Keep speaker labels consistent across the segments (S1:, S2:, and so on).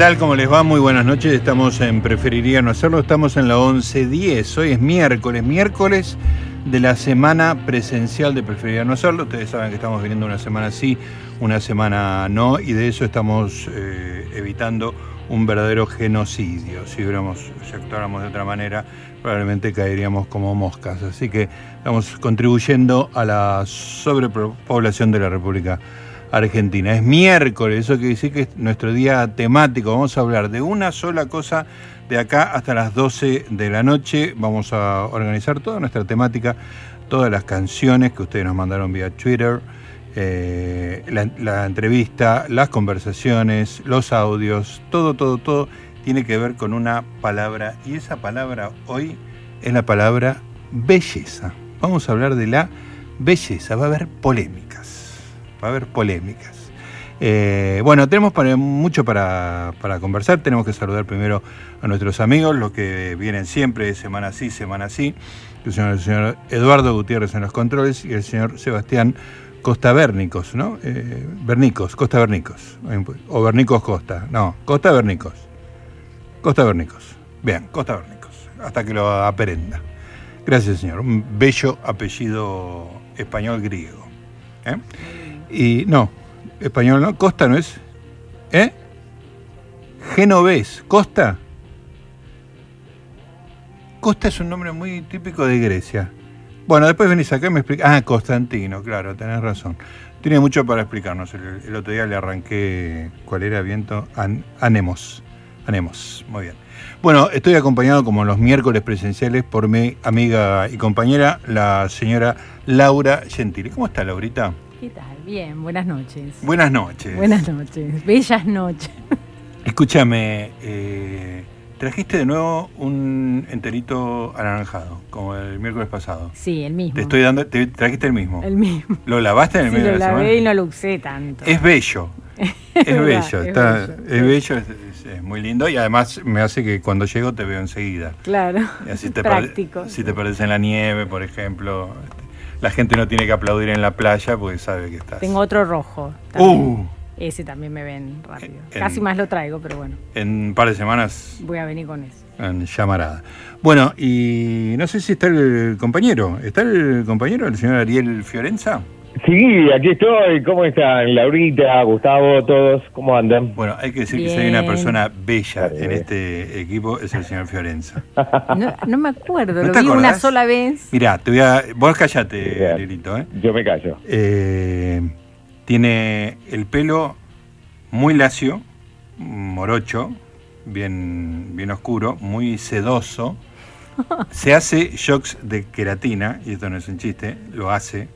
S1: Tal? ¿Cómo les va? Muy buenas noches. Estamos en Preferiría no hacerlo. Estamos en la 11.10. Hoy es miércoles, miércoles de la semana presencial de Preferiría no hacerlo. Ustedes saben que estamos viniendo una semana sí, una semana no, y de eso estamos eh, evitando un verdadero genocidio. Si, hubiéramos, si actuáramos de otra manera, probablemente caeríamos como moscas. Así que estamos contribuyendo a la sobrepoblación de la República Argentina. Es miércoles, eso quiere decir que es nuestro día temático. Vamos a hablar de una sola cosa de acá hasta las 12 de la noche. Vamos a organizar toda nuestra temática, todas las canciones que ustedes nos mandaron vía Twitter, eh, la, entrevista, las conversaciones, los audios, todo, todo, todo tiene que ver con una palabra. Y esa palabra hoy es la palabra belleza. Vamos a hablar de la belleza. Va a haber polémicas va a haber polémicas. Eh, bueno, tenemos mucho para, para, conversar. Tenemos que saludar primero a nuestros amigos, los que vienen siempre, semana sí, semana sí. El señor, el señor Eduardo Gutiérrez en los controles y el señor Sebastián Costa Bernicos, ¿no? Eh, Bernicos, Costa Bernicos. O Bernicos Costa. No, Costa Bernicos. Costa Bernicos. Bien, Costa Bernicos. Hasta que lo aprenda. Gracias, señor. Un bello apellido español griego. ¿eh? Y no, español no, Costa no es. ¿Eh? Genovés, Costa. Costa es un nombre muy típico de Grecia. Bueno, después venís acá y me explicas. Ah, Constantino, claro, tenés razón. Tiene mucho para explicarnos. El, otro día le arranqué cuál era viento. An, anemos. Anemos, muy bien. Bueno, estoy acompañado como los miércoles presenciales por mi amiga y compañera, la señora Laura Gentili. ¿Cómo está, Laurita?
S2: ¿Qué tal? Bien, buenas noches.
S1: Buenas noches.
S2: Buenas noches, bellas noches.
S1: Escúchame, eh, trajiste de nuevo un enterito anaranjado, como el miércoles pasado.
S2: Sí, el mismo.
S1: Te estoy dando, te trajiste el mismo.
S2: El mismo.
S1: ¿Lo lavaste en el
S2: sí,
S1: medio
S2: lo
S1: de la
S2: lavé
S1: semana?
S2: y no lo usé tanto.
S1: Es bello. Es,
S2: verdad,
S1: bello,
S2: es
S1: está,
S2: bello,
S1: es bello, es, es- es muy lindo y además me hace que cuando llego te veo enseguida.
S2: Claro,
S1: Y así te perde-
S2: práctico.
S1: si te perdés en la nieve, por ejemplo, la gente no tiene que aplaudir en la playa porque sabe que estás.
S2: Tengo otro rojo. también.
S1: Uh,
S2: Ese también me ven rápido.
S1: En-
S2: Casi más lo traigo, pero bueno,
S1: en un par de semanas
S2: voy a venir con eso.
S1: en llamarada. Bueno, y no sé si está el compañero. ¿Está el compañero, el señor Ariel Fiorenza?
S3: Sí, aquí estoy. ¿Cómo están? Laurita, Gustavo, todos, ¿cómo andan?
S1: Bueno, hay que decir que si hay una persona bella
S3: Bien.
S1: en este equipo es el señor Fiorenza.
S2: No, no me acuerdo,
S1: ¿No
S2: lo vi una sola vez.
S1: Mirá, te voy a. Vos callate. Arielito, ¿eh?
S3: Yo me callo.
S1: Eh, tiene el pelo muy lacio, morocho, bien, bien oscuro, muy sedoso. Se hace shocks de queratina, y esto no es un chiste, lo hace.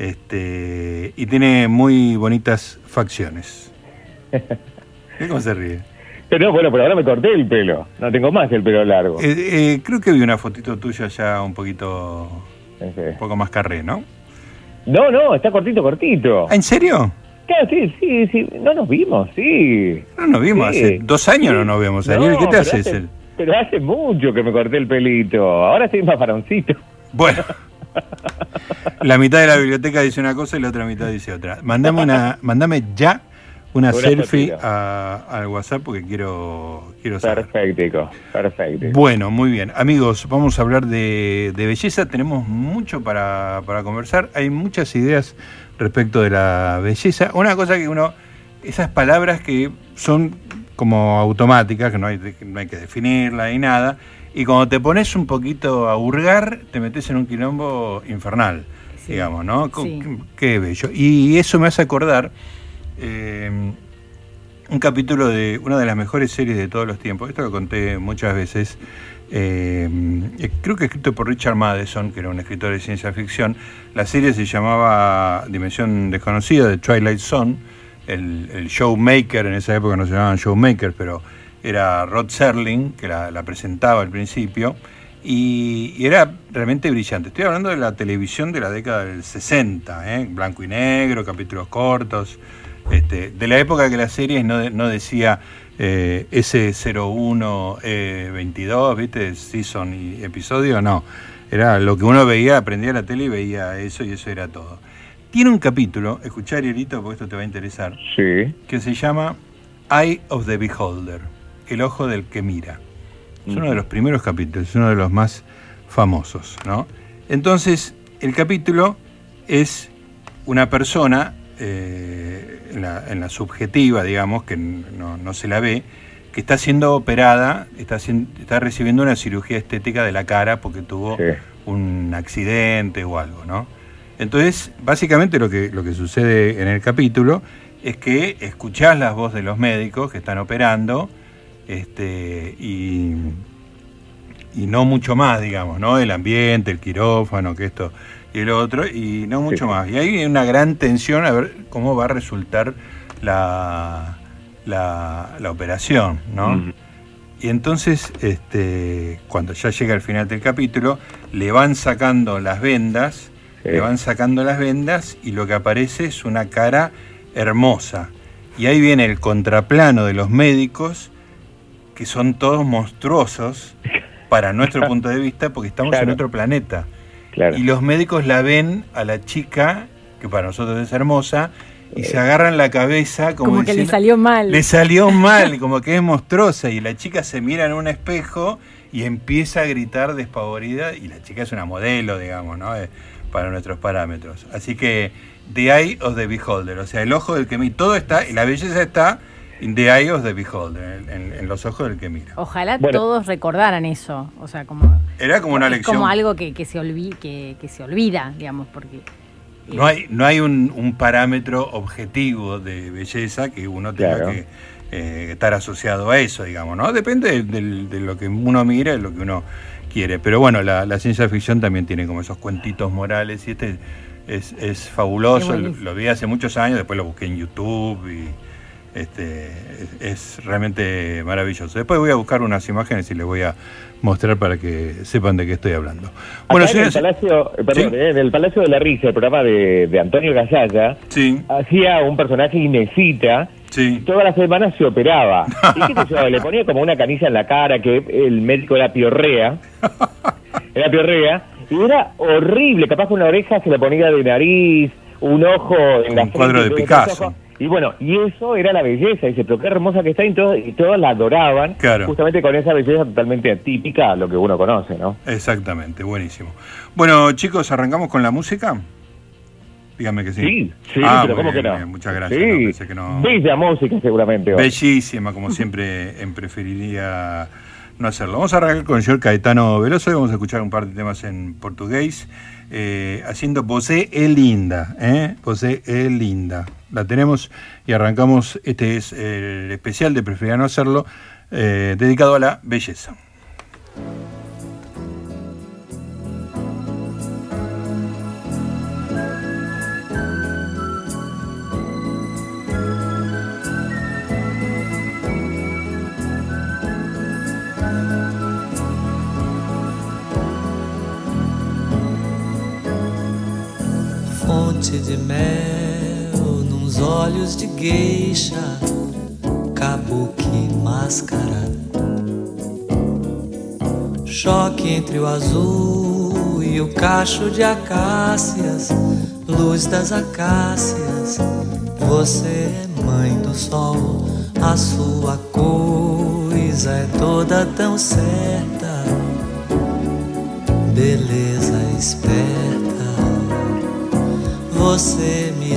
S1: Este, y tiene muy bonitas facciones. ¿Ves cómo se ríe?
S3: Pero no, bueno, pero ahora me corté el pelo. No tengo más el pelo largo.
S1: Eh, eh, creo que vi una fotito tuya ya un poquito, un poco más carré, ¿no?
S3: No, no, está cortito, cortito.
S1: Ah, ¿En serio?
S3: Claro, sí, sí, sí. No nos vimos, sí.
S1: No nos vimos,
S3: Sí.
S1: hace dos años no nos vemos. Ariel,
S3: No,
S1: ¿qué te haces?
S3: hace- Pero hace mucho que me corté el pelito. Ahora estoy más varoncito.
S1: Bueno, La mitad de la biblioteca dice una cosa y la otra mitad dice otra. Mandame, una, mandame ya una,
S3: Una
S1: selfie a- al WhatsApp porque quiero, quiero saber.
S3: Perfecto, perfecto.
S1: Bueno, muy bien. Amigos, vamos a hablar de, de belleza. Tenemos mucho para, para conversar. Hay muchas ideas respecto de la belleza. Una cosa que uno, esas palabras que son como automáticas, que no hay, que no hay que definirla ni nada, y cuando te pones un poquito a hurgar, te metes en un quilombo infernal,
S2: Sí.
S1: digamos, ¿no?
S2: Sí.
S1: Qué, bello. Y eso me hace acordar eh, un capítulo de una de las mejores series de todos los tiempos. Esto lo conté muchas veces. eh, creo que escrito por Richard Madison, que era un escritor de ciencia ficción. La serie se llamaba Dimensión Desconocida, de Twilight Zone. El, el showmaker, en esa época no se llamaban showmakers, pero era Rod Serling, que la, la presentaba al principio. Y, y era realmente brillante. Estoy hablando de la televisión de la década del 60, ¿eh? blanco y negro, capítulos cortos. Este, de la época que las series no, de- no decía eh, S01, 22, ¿viste? Season y episodio, no. Era lo que uno veía, prendía la tele y veía eso y eso era todo. Tiene un capítulo, escuchar Arielito, porque esto te va a interesar,
S3: Sí.
S1: que se llama Eye of the Beholder, el ojo del que mira. Es uno de los primeros capítulos, es uno de los más famosos, ¿no? Entonces, el capítulo es una persona, eh, en, la, en la subjetiva, digamos, que no, no se la ve, que está siendo operada, está, recibiendo una cirugía estética de la cara porque tuvo
S3: Sí.
S1: un accidente o algo, ¿no? Entonces, básicamente lo que, lo que sucede en el capítulo es que escuchás las voces de los médicos que están operando este, y, y no mucho más, digamos, ¿no? El ambiente, el quirófano, que esto y el otro, y no mucho
S3: Sí.
S1: más. Y hay una gran tensión a ver cómo va a resultar la, la, la operación, ¿no? Y entonces, este, cuando ya llega al final del capítulo, le van sacando las vendas,
S3: Sí.
S1: le van sacando las vendas y lo que aparece es una cara hermosa. Y ahí viene el contraplano de los médicos, que son todos monstruosos para nuestro punto de vista, porque estamos en otro planeta.
S3: Claro.
S1: Y los médicos la ven a la chica, que para nosotros es hermosa, y se agarran la cabeza como,
S2: Como, que le salió mal.
S1: le salió mal, como que es monstruosa y la chica se mira en un espejo y empieza a gritar despavorida y la chica es una modelo, digamos, ¿no? Eh, para nuestros parámetros. Así que The Eye of the Beholder, o sea, el ojo del que mira, todo está, y la belleza está in the eye of the beholder, en, en- en los ojos del que mira.
S2: Ojalá
S3: Bueno.
S2: todos recordaran eso. O sea, como.
S1: Era como una
S2: es
S1: lección.
S2: como algo que, que se olvi- que, que se olvida, digamos, porque. eh,
S1: No hay, no hay un, un parámetro objetivo de belleza que uno tenga
S3: Claro.
S1: que eh, estar asociado a eso, digamos, ¿no? Depende de, lo que uno mira, de lo que uno quiere. Pero bueno, la, la ciencia ficción también tiene como esos cuentitos morales y este es, es fabuloso. Lo, lo vi hace muchos años, después lo busqué en YouTube y este es, es realmente maravilloso. Después voy a buscar unas imágenes y les voy a mostrar para que sepan de qué estoy hablando.
S3: Bueno, en el Palacio, eh, perdón,
S1: Sí.
S3: eh, en el Palacio de la Risa, el programa de, de Antonio Gasalla,
S1: Sí,
S3: hacía un personaje Inesita
S1: sí.
S3: todas las semanas se operaba. ¿Y qué sé yo? Le ponía como una canilla en la cara, que el médico era piorrea. Era piorrea. Y era horrible. Capaz que una oreja se le ponía de nariz, un ojo en la
S1: Un cuadro de Picasso.
S3: Y bueno, y eso era la belleza. Dice, pero qué hermosa que está. Y todos, y todos la adoraban.
S1: Claro.
S3: Justamente con esa belleza totalmente atípica a lo que uno conoce, ¿no?
S1: Exactamente, buenísimo. Bueno, chicos, ¿arrancamos con la música? Dígame que sí.
S3: Sí, sí,
S1: Ah,
S3: pero ¿cómo que no?
S1: bien, Muchas gracias.
S3: Sí,
S1: no, pensé que no-
S3: bella música seguramente. hoy.
S1: Bellísima, como siempre, en preferiría no hacerlo. Vamos a arrancar con el señor Caetano Veloso y vamos a escuchar un par de temas en portugués, eh, haciendo Você é linda, ¿eh? É linda. La tenemos y arrancamos, este es el especial de Preferiría no hacerlo, eh, dedicado a la belleza.
S4: Fonte de mel nos olhos de gueixa, kabuki máscara. Choque entre o azul e o cacho de acácias, luz das acácias. Você é mãe do sol, a sua coisa é toda tão certa, beleza esperta. Você me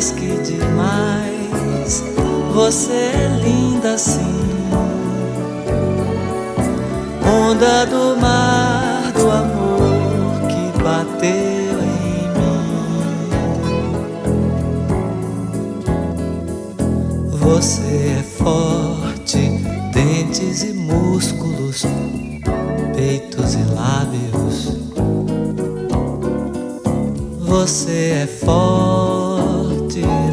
S4: mais que demais. Você é linda sim. Onda do mar do amor que bateu em mim. Você é forte, dentes e músculos, peitos e lábios. Você é forte,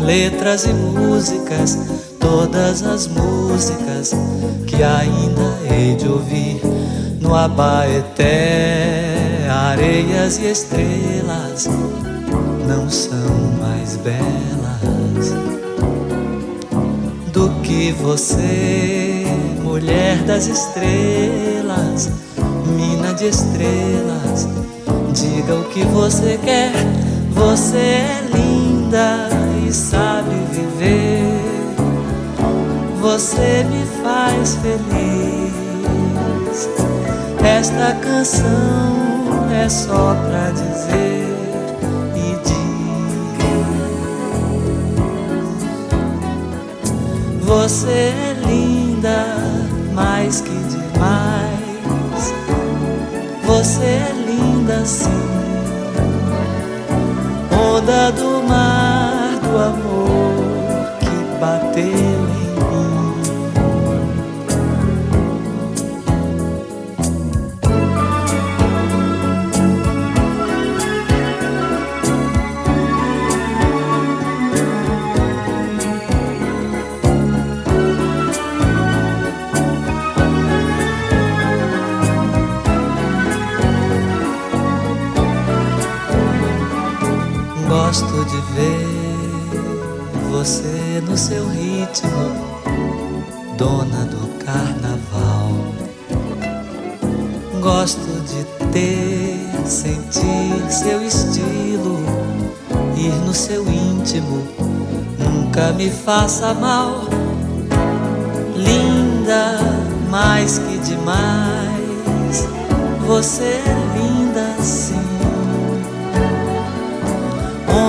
S4: letras e músicas, todas as músicas que ainda hei de ouvir no Abaeté, areias e estrelas não são mais belas do que você, mulher das estrelas, mina de estrelas. Diga o que você quer, você é linda e sabe viver. Você me faz feliz. Esta canção é só pra dizer e diz: Você é linda mais que demais. Você é linda sim. Onda do mar amor que bateu me faça mal. Linda, mais que demais, você é linda sim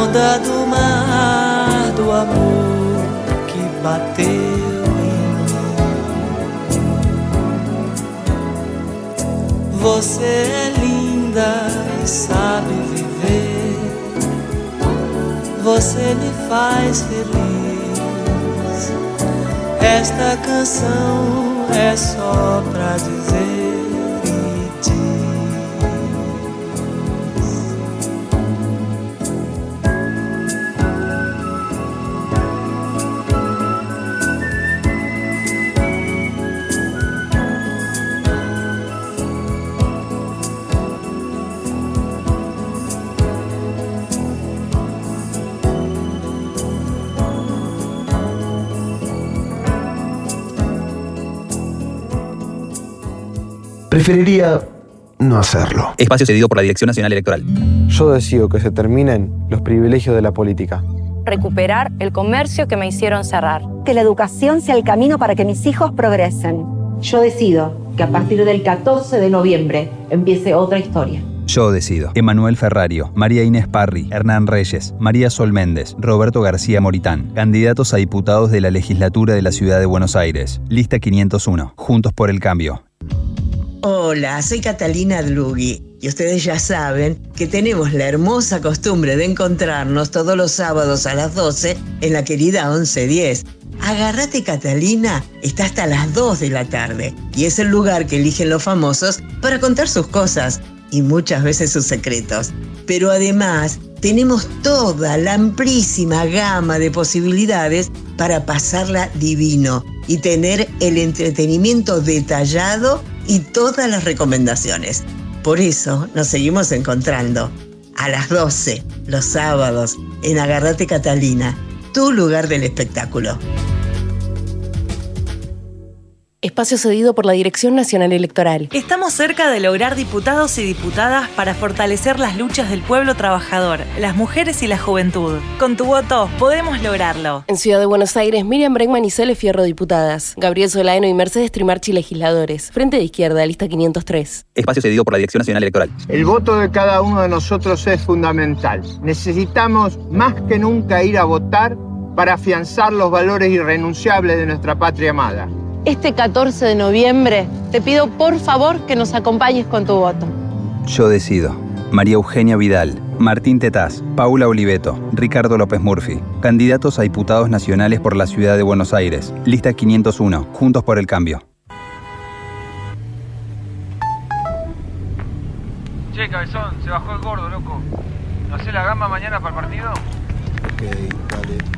S4: onda do mar do amor que bateu em mim. Você é linda e sabe viver. Você me faz feliz. Esta canção é só pra dizer
S5: Preferiría no hacerlo.
S6: Espacio cedido por la Dirección Nacional Electoral.
S7: Yo decido que se terminen los privilegios de la política.
S8: recuperar el comercio que me hicieron cerrar.
S9: Que la educación sea el camino para que mis hijos progresen.
S10: Yo decido que a partir del 14 de noviembre empiece otra historia.
S6: Yo decido. Emanuel Ferrario, María Inés Parri, Hernán Reyes, María Sol Méndez, Roberto García Moritán, candidatos a diputados de la legislatura de la Ciudad de Buenos Aires. Lista 501. Juntos por el cambio.
S11: Hola, soy Catalina Dlugui y ustedes ya saben que tenemos la hermosa costumbre de encontrarnos todos los sábados a las 12 en la querida 1110. Agarrate Catalina está hasta las 2 de la tarde y es el lugar que eligen los famosos para contar sus cosas y muchas veces sus secretos. Pero además tenemos toda la amplísima gama de posibilidades para pasarla divino y tener el entretenimiento detallado y todas las recomendaciones. Por eso nos seguimos encontrando a las 12 los sábados en Agarrate Catalina, tu lugar del espectáculo.
S12: Espacio cedido por la Dirección Nacional Electoral.
S13: Estamos cerca de lograr diputados y diputadas para fortalecer las luchas del pueblo trabajador, las mujeres y la juventud. Con tu voto podemos lograrlo.
S12: En Ciudad de Buenos Aires, Miriam Bregman y Cele Fierro, diputadas. Gabriel Solaeno y Mercedes Trimarchi, legisladores. Frente de Izquierda, lista 503.
S6: Espacio cedido por la Dirección Nacional Electoral.
S14: El voto de cada uno de nosotros es fundamental. Necesitamos más que nunca ir a votar para afianzar los valores irrenunciables de nuestra patria amada.
S15: Este 14 de noviembre te pido por favor que nos acompañes con tu voto.
S6: Yo decido. María Eugenia Vidal, Martín Tetaz, Paula Oliveto, Ricardo López Murphy, candidatos a diputados nacionales por la ciudad de Buenos Aires. Lista 501, Juntos por el Cambio.
S16: Che, cabezón, se bajó el gordo, loco. ¿No hace la gamba mañana para el partido?
S17: Ok, dale.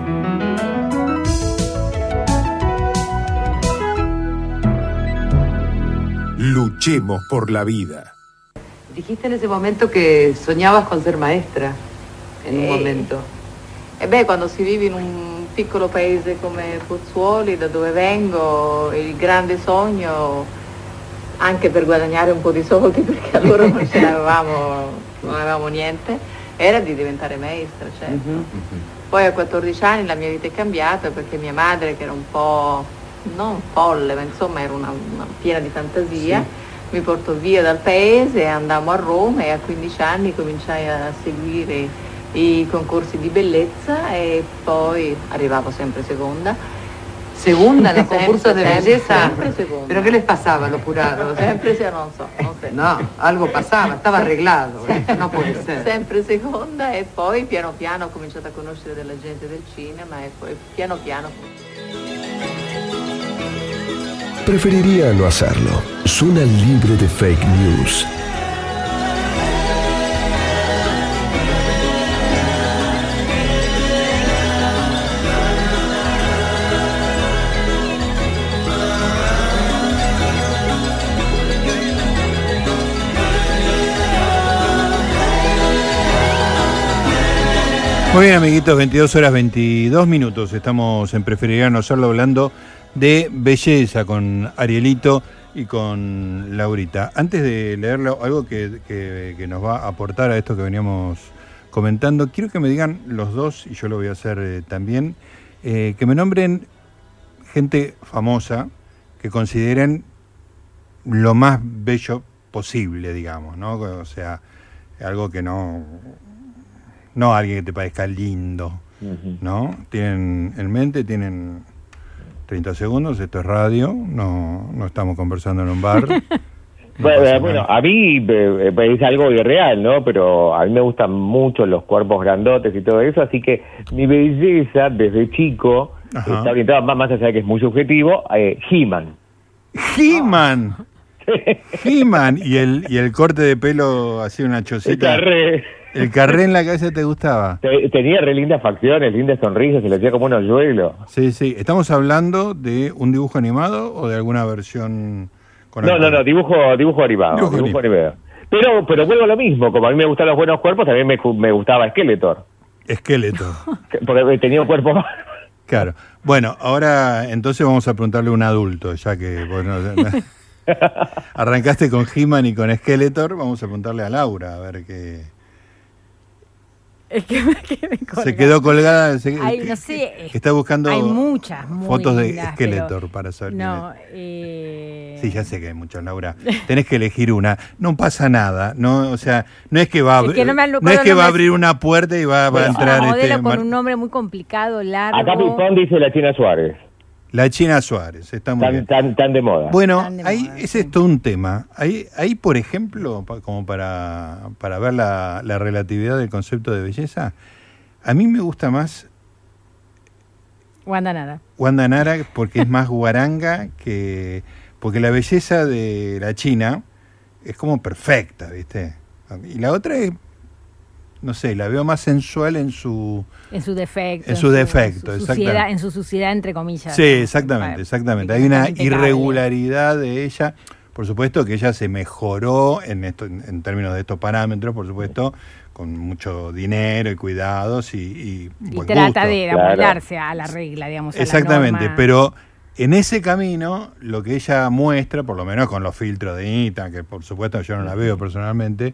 S18: Luchemos por la vida.
S19: Dijiste in ese momento che sognavas con ser maestra, in un
S20: Eh,
S19: momento.
S20: E beh, quando si vive in un piccolo paese come Pozzuoli, da dove vengo, il grande sogno, anche per guadagnare un po' di soldi, perché allora non ce l'avevamo, non avevamo niente, era di diventare maestra, certo. Poi a 14 anni la mia vita è cambiata perché mia madre, che era un po', non folle, ma insomma era una, una piena di fantasia, mi portò via dal paese, andammo a Roma e a 15 anni cominciai a seguire i concorsi di bellezza e poi arrivavo sempre seconda.
S19: Segunda en
S20: Sempre,
S19: concursos de
S20: sempre,
S19: belleza.
S20: Sempre seconda.
S19: ¿Pero qué les pasaba a los jurados?
S20: Sempre se non so, so.
S19: No, algo pasaba, estaba arreglado. esto No puede ser.
S20: Sempre seconda e poi piano piano ho cominciato a conoscere della gente del cinema e poi piano piano
S5: Preferiría no hacerlo. Zona libre de fake news.
S1: Muy bien, amiguitos, 22 horas 22 minutos. Estamos en Preferiría no hacerlo hablando de belleza con Arielito y con Laurita. Antes de leerlo, algo que, que- que nos va a aportar a esto que veníamos comentando, quiero que me digan los dos, y yo lo voy a hacer eh, también, eh, que me nombren gente famosa que consideren lo más bello posible, digamos, ¿no? O sea, algo que no no alguien que te parezca lindo, ¿no? Tienen en mente, tienen 30 segundos, esto es radio, no, no estamos conversando en un bar.
S3: Bueno, bueno, a mí eh, es algo irreal, ¿no? Pero a mí me gustan mucho los cuerpos grandotes y todo eso, así que mi belleza desde chico
S1: Ajá.
S3: está orientada más, más allá de que es muy subjetivo, eh, He-Man.
S1: He-Man. He-Man. Y el, y el corte de pelo así una chocita.
S3: El carré.
S1: El carré en la cabeza te gustaba.
S3: Te- Tenía re lindas facciones, lindas sonrisas, se le hacía como un hoyuelo.
S1: Sí, sí. ¿Estamos hablando de un dibujo animado o de alguna versión con
S3: No, no, no, dibujo, dibujo animado.
S1: Dibujo
S3: Dibujo, animado. Pero, pero vuelvo a lo mismo, como a mí me gustan los buenos cuerpos, también me, me gustaba Skeletor.
S1: Esqueleto.
S3: que- Porque tenía un cuerpo
S1: Claro. Bueno, ahora entonces vamos a preguntarle a un adulto, ya que bueno, arrancaste con He-Man y con Skeletor, vamos a preguntarle a Laura a ver qué.
S21: Es que me quedé colgada.
S1: Se quedó colgada. se-
S21: Ay,
S1: que-
S21: no sé.
S1: está buscando
S21: Hay muchas,
S1: fotos de Skeletor
S21: pero-
S1: para saber quién
S21: No,
S1: es.
S21: eh,
S1: Sí, ya sé que hay muchas, Laura. Tenés que elegir una. No pasa nada. No, o sea, no es que va a,
S21: Es
S1: abrir-
S21: que no me
S1: no es que va a abrir una puerta y va, va a
S21: es una
S1: entrar
S21: modelo
S1: este,
S21: con un nombre muy complicado, largo.
S3: Acá Pipón dice la China Suárez.
S1: La China Suárez. Está muy
S3: Tan,
S1: bien.
S3: tan, tan de moda.
S1: Bueno,
S21: Tan de
S1: ahí
S21: moda,
S1: es todo un tema. Ahí, ahí por ejemplo, como para, para ver la, la relatividad del concepto de belleza, a mí me gusta más
S21: Wanda Nara.
S1: Wanda Nara porque es más guaranga que... Porque la belleza de la China es como perfecta, ¿viste? Y la otra es, no sé, la veo más sensual en su...
S21: En su defecto.
S1: En su defecto,
S21: su
S1: exactamente.
S21: suciedad, En su suciedad, entre comillas.
S1: Sí, exactamente, exactamente. Hay una irregularidad de ella. Por supuesto que ella se mejoró en, esto, en, en términos de estos parámetros, por supuesto, con mucho dinero y cuidados y, y
S21: Y
S1: buen
S21: trata
S1: gusto.
S21: de amoldarse a la regla, digamos. a la
S1: Exactamente,
S21: norma.
S1: pero en ese camino, lo que ella muestra, por lo menos con los filtros de Insta, que por supuesto yo no la veo personalmente,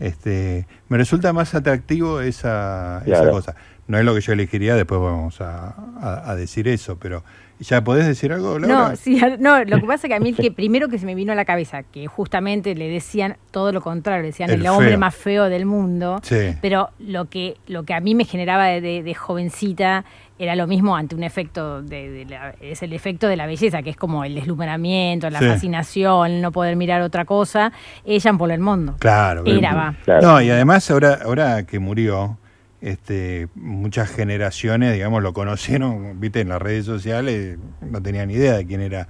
S1: este, me resulta más atractivo esa, esa cosa. No es lo que yo elegiría, después vamos a, a- a decir eso, pero ¿ya podés decir algo, Laura?
S21: No, sí, no, lo que pasa es que a mí el que primero que se me vino a la cabeza, que justamente le decían todo lo contrario, le decían
S1: El
S21: el, hombre más feo del mundo,
S1: Sí.
S21: pero lo que, lo que a mí me generaba de, de- de jovencita era lo mismo ante un efecto, de, de la- es el efecto de la belleza, que es como el deslumbramiento, la
S1: Sí.
S21: fascinación, el no poder mirar otra cosa, ella en Polo el Mundo.
S1: Claro.
S21: Era, va.
S1: No, y además ahora, ahora que murió, este, muchas generaciones, digamos, lo conocieron, viste, en las redes sociales, no tenían idea de quién era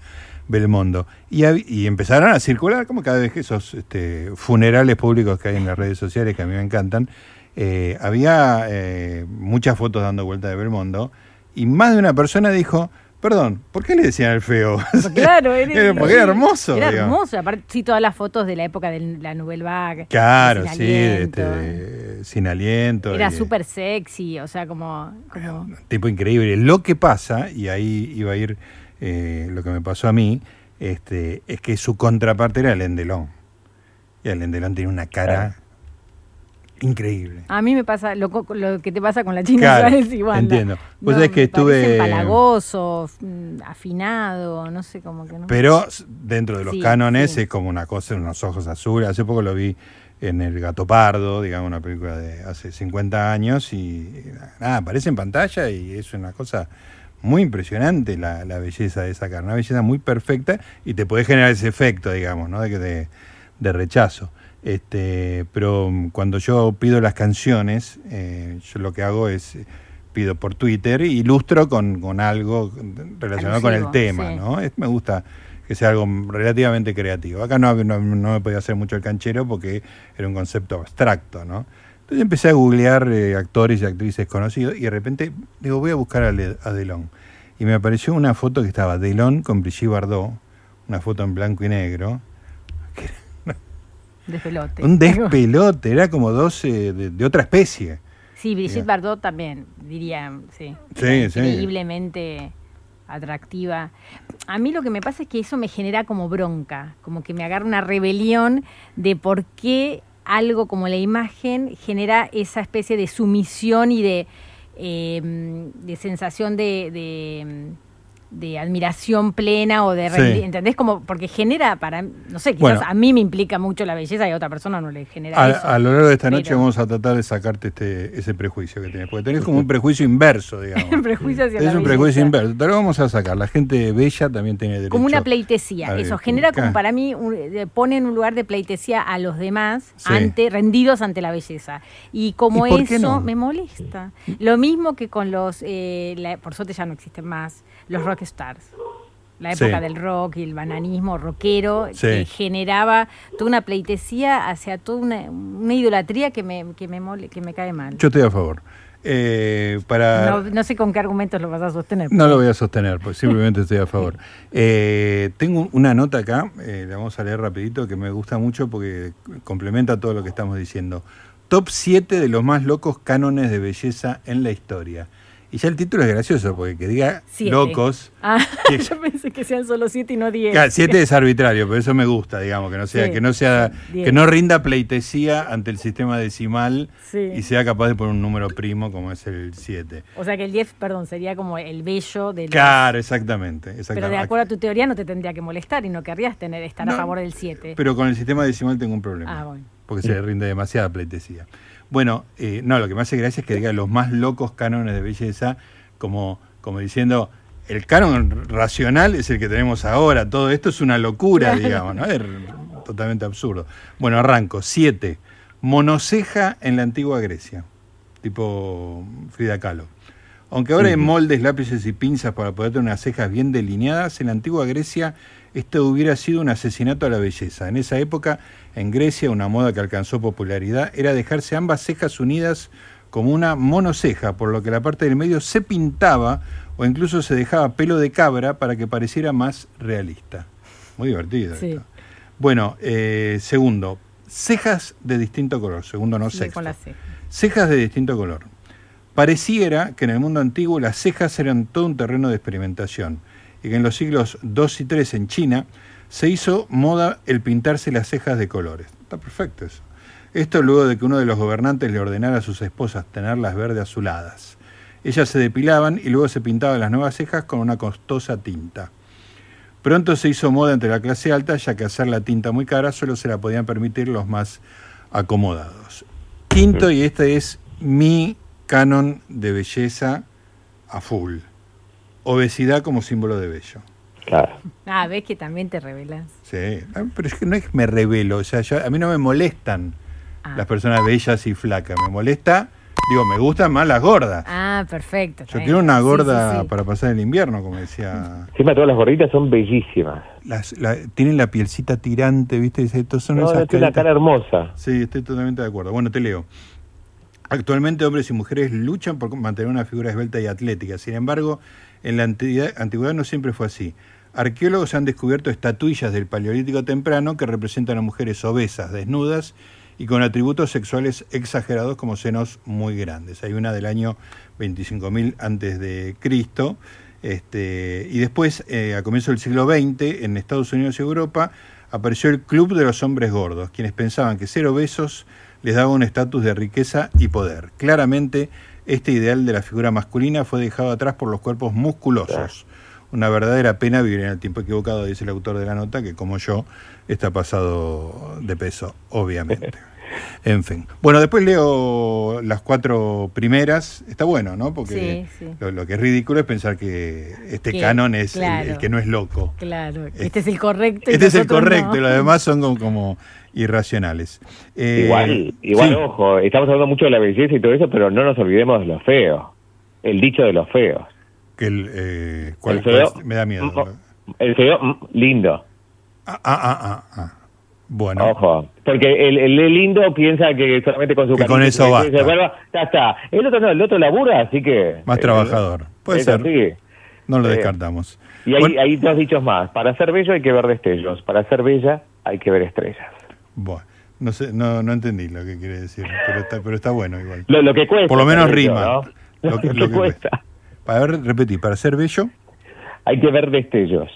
S1: Belmondo. Y, y empezaron a circular, como cada vez que esos este, funerales públicos que hay en las redes sociales, que a mí me encantan, eh, había eh, muchas fotos dando vuelta de Belmondo, y más de una persona dijo, perdón, ¿por qué le decían el feo?
S21: Claro, era,
S1: porque era hermoso,
S21: Era
S1: digamos.
S21: hermoso, aparte, sí, todas las fotos de la época de la Nouvelle Vague.
S1: Claro,
S21: sin
S1: sí,
S21: aliento.
S1: este, sin aliento.
S21: Era súper sexy, o sea, como... como
S1: tipo increíble. Lo que pasa, y ahí iba a ir eh, lo que me pasó a mí, este, es que su contraparte era el Endelón. Y el Endelón tiene una cara increíble.
S21: a mí me pasa lo, lo que te pasa con la China
S1: Claro,
S21: Suárez y
S1: entiendo. Vos
S21: No,
S1: sabés que estuve-
S21: empalagoso, mm, afinado, no sé cómo que no.
S1: Pero dentro de los
S21: Sí,
S1: cánones
S21: sí.
S1: es como una cosa, unos ojos azules. Hace poco lo vi en El Gato Pardo, digamos, una película de hace 50 años, y nada, aparece en pantalla y es una cosa muy impresionante la, la belleza de esa cara, una belleza muy perfecta y te puede generar ese efecto, digamos, ¿no? de, que de, de rechazo. Este, pero mm, cuando yo pido las canciones, eh, yo lo que hago es eh, pido por Twitter y ilustro con, con algo relacionado con el tema,
S21: sí.
S1: ¿no? Es- me gusta que sea algo relativamente creativo. Acá no, no, no me podía hacer mucho el canchero porque era un concepto abstracto, ¿no? Entonces empecé a googlear eh, actores y actrices conocidos y de repente digo, voy a buscar a, Le- a Delon. Y me apareció una foto que estaba Delon con Brigitte Bardot, una foto en blanco y negro,
S21: De pelote.
S1: un despelote, era como dos eh, de, de otra especie.
S21: Sí, Brigitte. Bardot también, diría, sí.
S1: Sí, sí.
S21: Increíblemente atractiva. A mí lo que me pasa es que eso me genera como bronca, como que me agarra una rebelión de por qué algo como la imagen genera esa especie de sumisión y de, eh, de sensación de, de, de admiración plena o de...
S1: Sí.
S21: rendi- ¿Entendés? Como, porque genera para... No sé, quizás
S1: Bueno.
S21: a mí me implica mucho la belleza y a otra persona no le genera
S1: A,
S21: eso.
S1: a lo largo de esta noche vamos a tratar de sacarte este, ese prejuicio que tenés, porque tenés como un prejuicio inverso, digamos.
S21: prejuicio hacia
S1: es
S21: la
S1: un prejuicio inverso, te lo vamos a sacar. La gente bella también tiene derecho.
S21: Como una pleitesía.
S1: a
S21: Eso genera como
S1: claro.
S21: para mí, un- eh, pone en un lugar de pleitesía a los demás,
S1: Sí.
S21: ante, rendidos ante la belleza. Y como
S1: ¿Y por qué
S21: eso
S1: no?
S21: me molesta. Lo mismo que con los, eh, la- por suerte ya no existen más, los rock stars. La
S1: Sí.
S21: época del rock y el bananismo rockero
S1: Sí.
S21: que generaba toda una pleitesía hacia toda una, una idolatría que me, que me mole, que me cae mal.
S1: Yo estoy a favor. Eh, para...
S21: No, no sé con qué argumentos lo vas a sostener.
S1: No lo voy a sostener, pues simplemente estoy a favor. Eh, tengo una nota acá, eh, la vamos a leer rapidito, que me gusta mucho porque complementa todo lo que estamos diciendo. Top 7 de los más locos cánones de belleza en la historia. Y ya el título es gracioso, porque que diga
S21: Siete.
S1: locos.
S21: Ah,
S1: que-
S21: yo pensé que sean solo siete y no diez.
S1: Claro, siete es arbitrario, pero eso me gusta, digamos, que no sea,
S21: Sí,
S1: que no sea,
S21: diez.
S1: que no rinda pleitesía ante el sistema decimal
S21: Sí.
S1: y sea capaz de poner un número primo como es el 7.
S21: O sea que el 10, perdón, sería como el bello del.
S1: Claro, exactamente,
S21: Pero de acuerdo a tu teoría no te tendría que molestar y no querrías tener estar a favor del 7.
S1: Pero con el sistema decimal tengo un problema.
S21: Ah, bueno.
S1: Porque se le rinde demasiada pleitesía. Bueno, eh, no, lo que me hace gracia es que diga los más locos cánones de belleza, como, como diciendo, el canon racional es el que tenemos ahora, todo esto es una locura, digamos, ¿no? Es totalmente absurdo. Bueno, arranco. Siete, monoceja en la antigua Grecia, tipo Frida Kahlo. Aunque ahora hay moldes, lápices y pinzas para poder tener unas cejas bien delineadas, en la antigua Grecia esto hubiera sido un asesinato a la belleza. En esa época, en Grecia, una moda que alcanzó popularidad era dejarse ambas cejas unidas como una monoceja, por lo que la parte del medio se pintaba o incluso se dejaba pelo de cabra para que pareciera más realista. Muy divertido.
S21: Sí.
S1: esto. Bueno, eh, segundo, cejas de distinto color. Segundo, no sexto. Cejas de distinto color. Pareciera que en el mundo antiguo las cejas eran todo un terreno de experimentación y que en los siglos II y III en China se hizo moda el pintarse las cejas de colores. Está perfecto eso. Esto luego de que uno de los gobernantes le ordenara a sus esposas tenerlas verde azuladas. Ellas se depilaban y luego se pintaban las nuevas cejas con una costosa tinta. Pronto se hizo moda entre la clase alta, ya que hacer la tinta muy cara solo se la podían permitir los más acomodados. Quinto, y este es mi canon de belleza a full. Obesidad como símbolo de bello.
S3: Claro.
S21: Ah, ves que también te revelas.
S1: Sí, ah, pero es que no es que me revelo, o sea, yo- a mí no me molestan
S21: Ah.
S1: las personas bellas y flacas, me molesta, digo, me gustan más las gordas.
S21: Ah, perfecto.
S1: Yo quiero una
S21: Sí,
S1: gorda
S21: sí, sí.
S1: para pasar el invierno, como decía.
S3: Encima todas las gorditas son bellísimas.
S1: Las, la- tienen la pielcita tirante, ¿viste? Dice, Estos son
S3: No,
S1: esas
S3: tiene una cara hermosa.
S1: Sí, estoy totalmente de acuerdo. Bueno, te leo. Actualmente hombres y mujeres luchan por mantener una figura esbelta y atlética. Sin embargo, en la antigüedad no siempre fue así. Arqueólogos han descubierto estatuillas del Paleolítico temprano que representan a mujeres obesas, desnudas y con atributos sexuales exagerados como senos muy grandes. Hay una del año 25.000 antes de Cristo. Este, y después, eh, a comienzos del siglo XX, en Estados Unidos y Europa, apareció el Club de los Hombres Gordos, quienes pensaban que ser obesos les daba un estatus de riqueza y poder. Claramente, este ideal de la figura masculina fue dejado atrás por los cuerpos musculosos. Una verdadera pena vivir en el tiempo equivocado, dice el autor de la nota, que como yo está pasado de peso, obviamente. En fin. Bueno, después leo las cuatro primeras. Está bueno, ¿no? Porque
S21: Sí, sí.
S1: Lo, lo que es ridículo es pensar que este
S21: Que-
S1: canon es el- que no es loco.
S21: Claro, este es el correcto. y
S1: Este es el correcto,
S21: no.
S1: y los demás son como, como irracionales. Eh,
S3: igual, igual
S1: sí.
S3: ojo, estamos hablando mucho de la belleza y todo eso, pero no nos olvidemos de los feos. El dicho de los feos.
S1: Que el, eh, ¿cuál-
S3: El feo-
S1: cuál- me da miedo.
S3: El feo, mm, lindo.
S1: Ah, ah, ah, ah. Bueno.
S3: Ojo, porque el, el lindo piensa que solamente con su
S1: Que con eso
S3: vuelva, ya está. El otro no, el otro labura, así que...
S1: Más
S3: eh,
S1: trabajador. Puede ser.
S3: así.
S1: No lo
S3: Eh,
S1: descartamos.
S3: Y hay,
S1: Bueno.
S3: hay dos dichos más. Para ser bello hay que ver destellos. Para ser bella hay que ver estrellas.
S1: Bueno, no sé, no, no entendí lo que quiere decir, pero está, pero está bueno igual.
S3: Lo, lo que cuesta.
S1: Por lo menos rima.
S3: ¿no? Lo, que, cuesta.
S1: Para ver, repetí, para ser bello,
S3: Hay que ver destellos.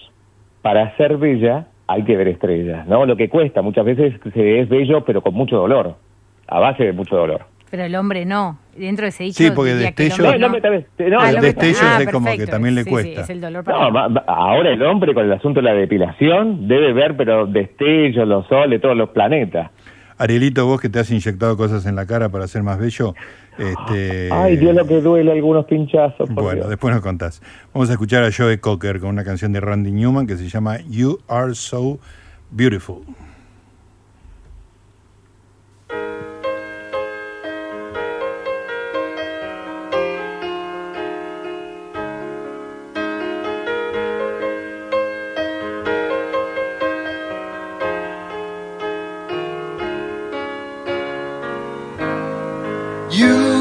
S3: Para ser bella hay que ver estrellas, ¿no? Lo que cuesta. Muchas veces se es bello, pero con mucho dolor. A base de mucho dolor.
S21: Pero el hombre no. Dentro de ese dicho
S1: Sí, porque
S21: el
S1: destello-
S21: hombre
S3: No, el hombre también- no,
S21: Ah,
S3: el
S21: ah,
S1: es como que también le
S21: Sí,
S1: cuesta.
S21: Sí, es el dolor para
S3: No, ma- ahora el hombre con el asunto de la depilación debe ver, pero destellos, los soles, todos los planetas.
S1: Arielito, vos que te has inyectado cosas en la cara para ser más bello, este,
S3: Ay, Dios, lo que duele algunos pinchazos.
S1: Bueno,
S3: Dios.
S1: después nos contás. Vamos a escuchar a Joe Cocker con una canción de Randy Newman que se llama You Are So Beautiful.
S22: You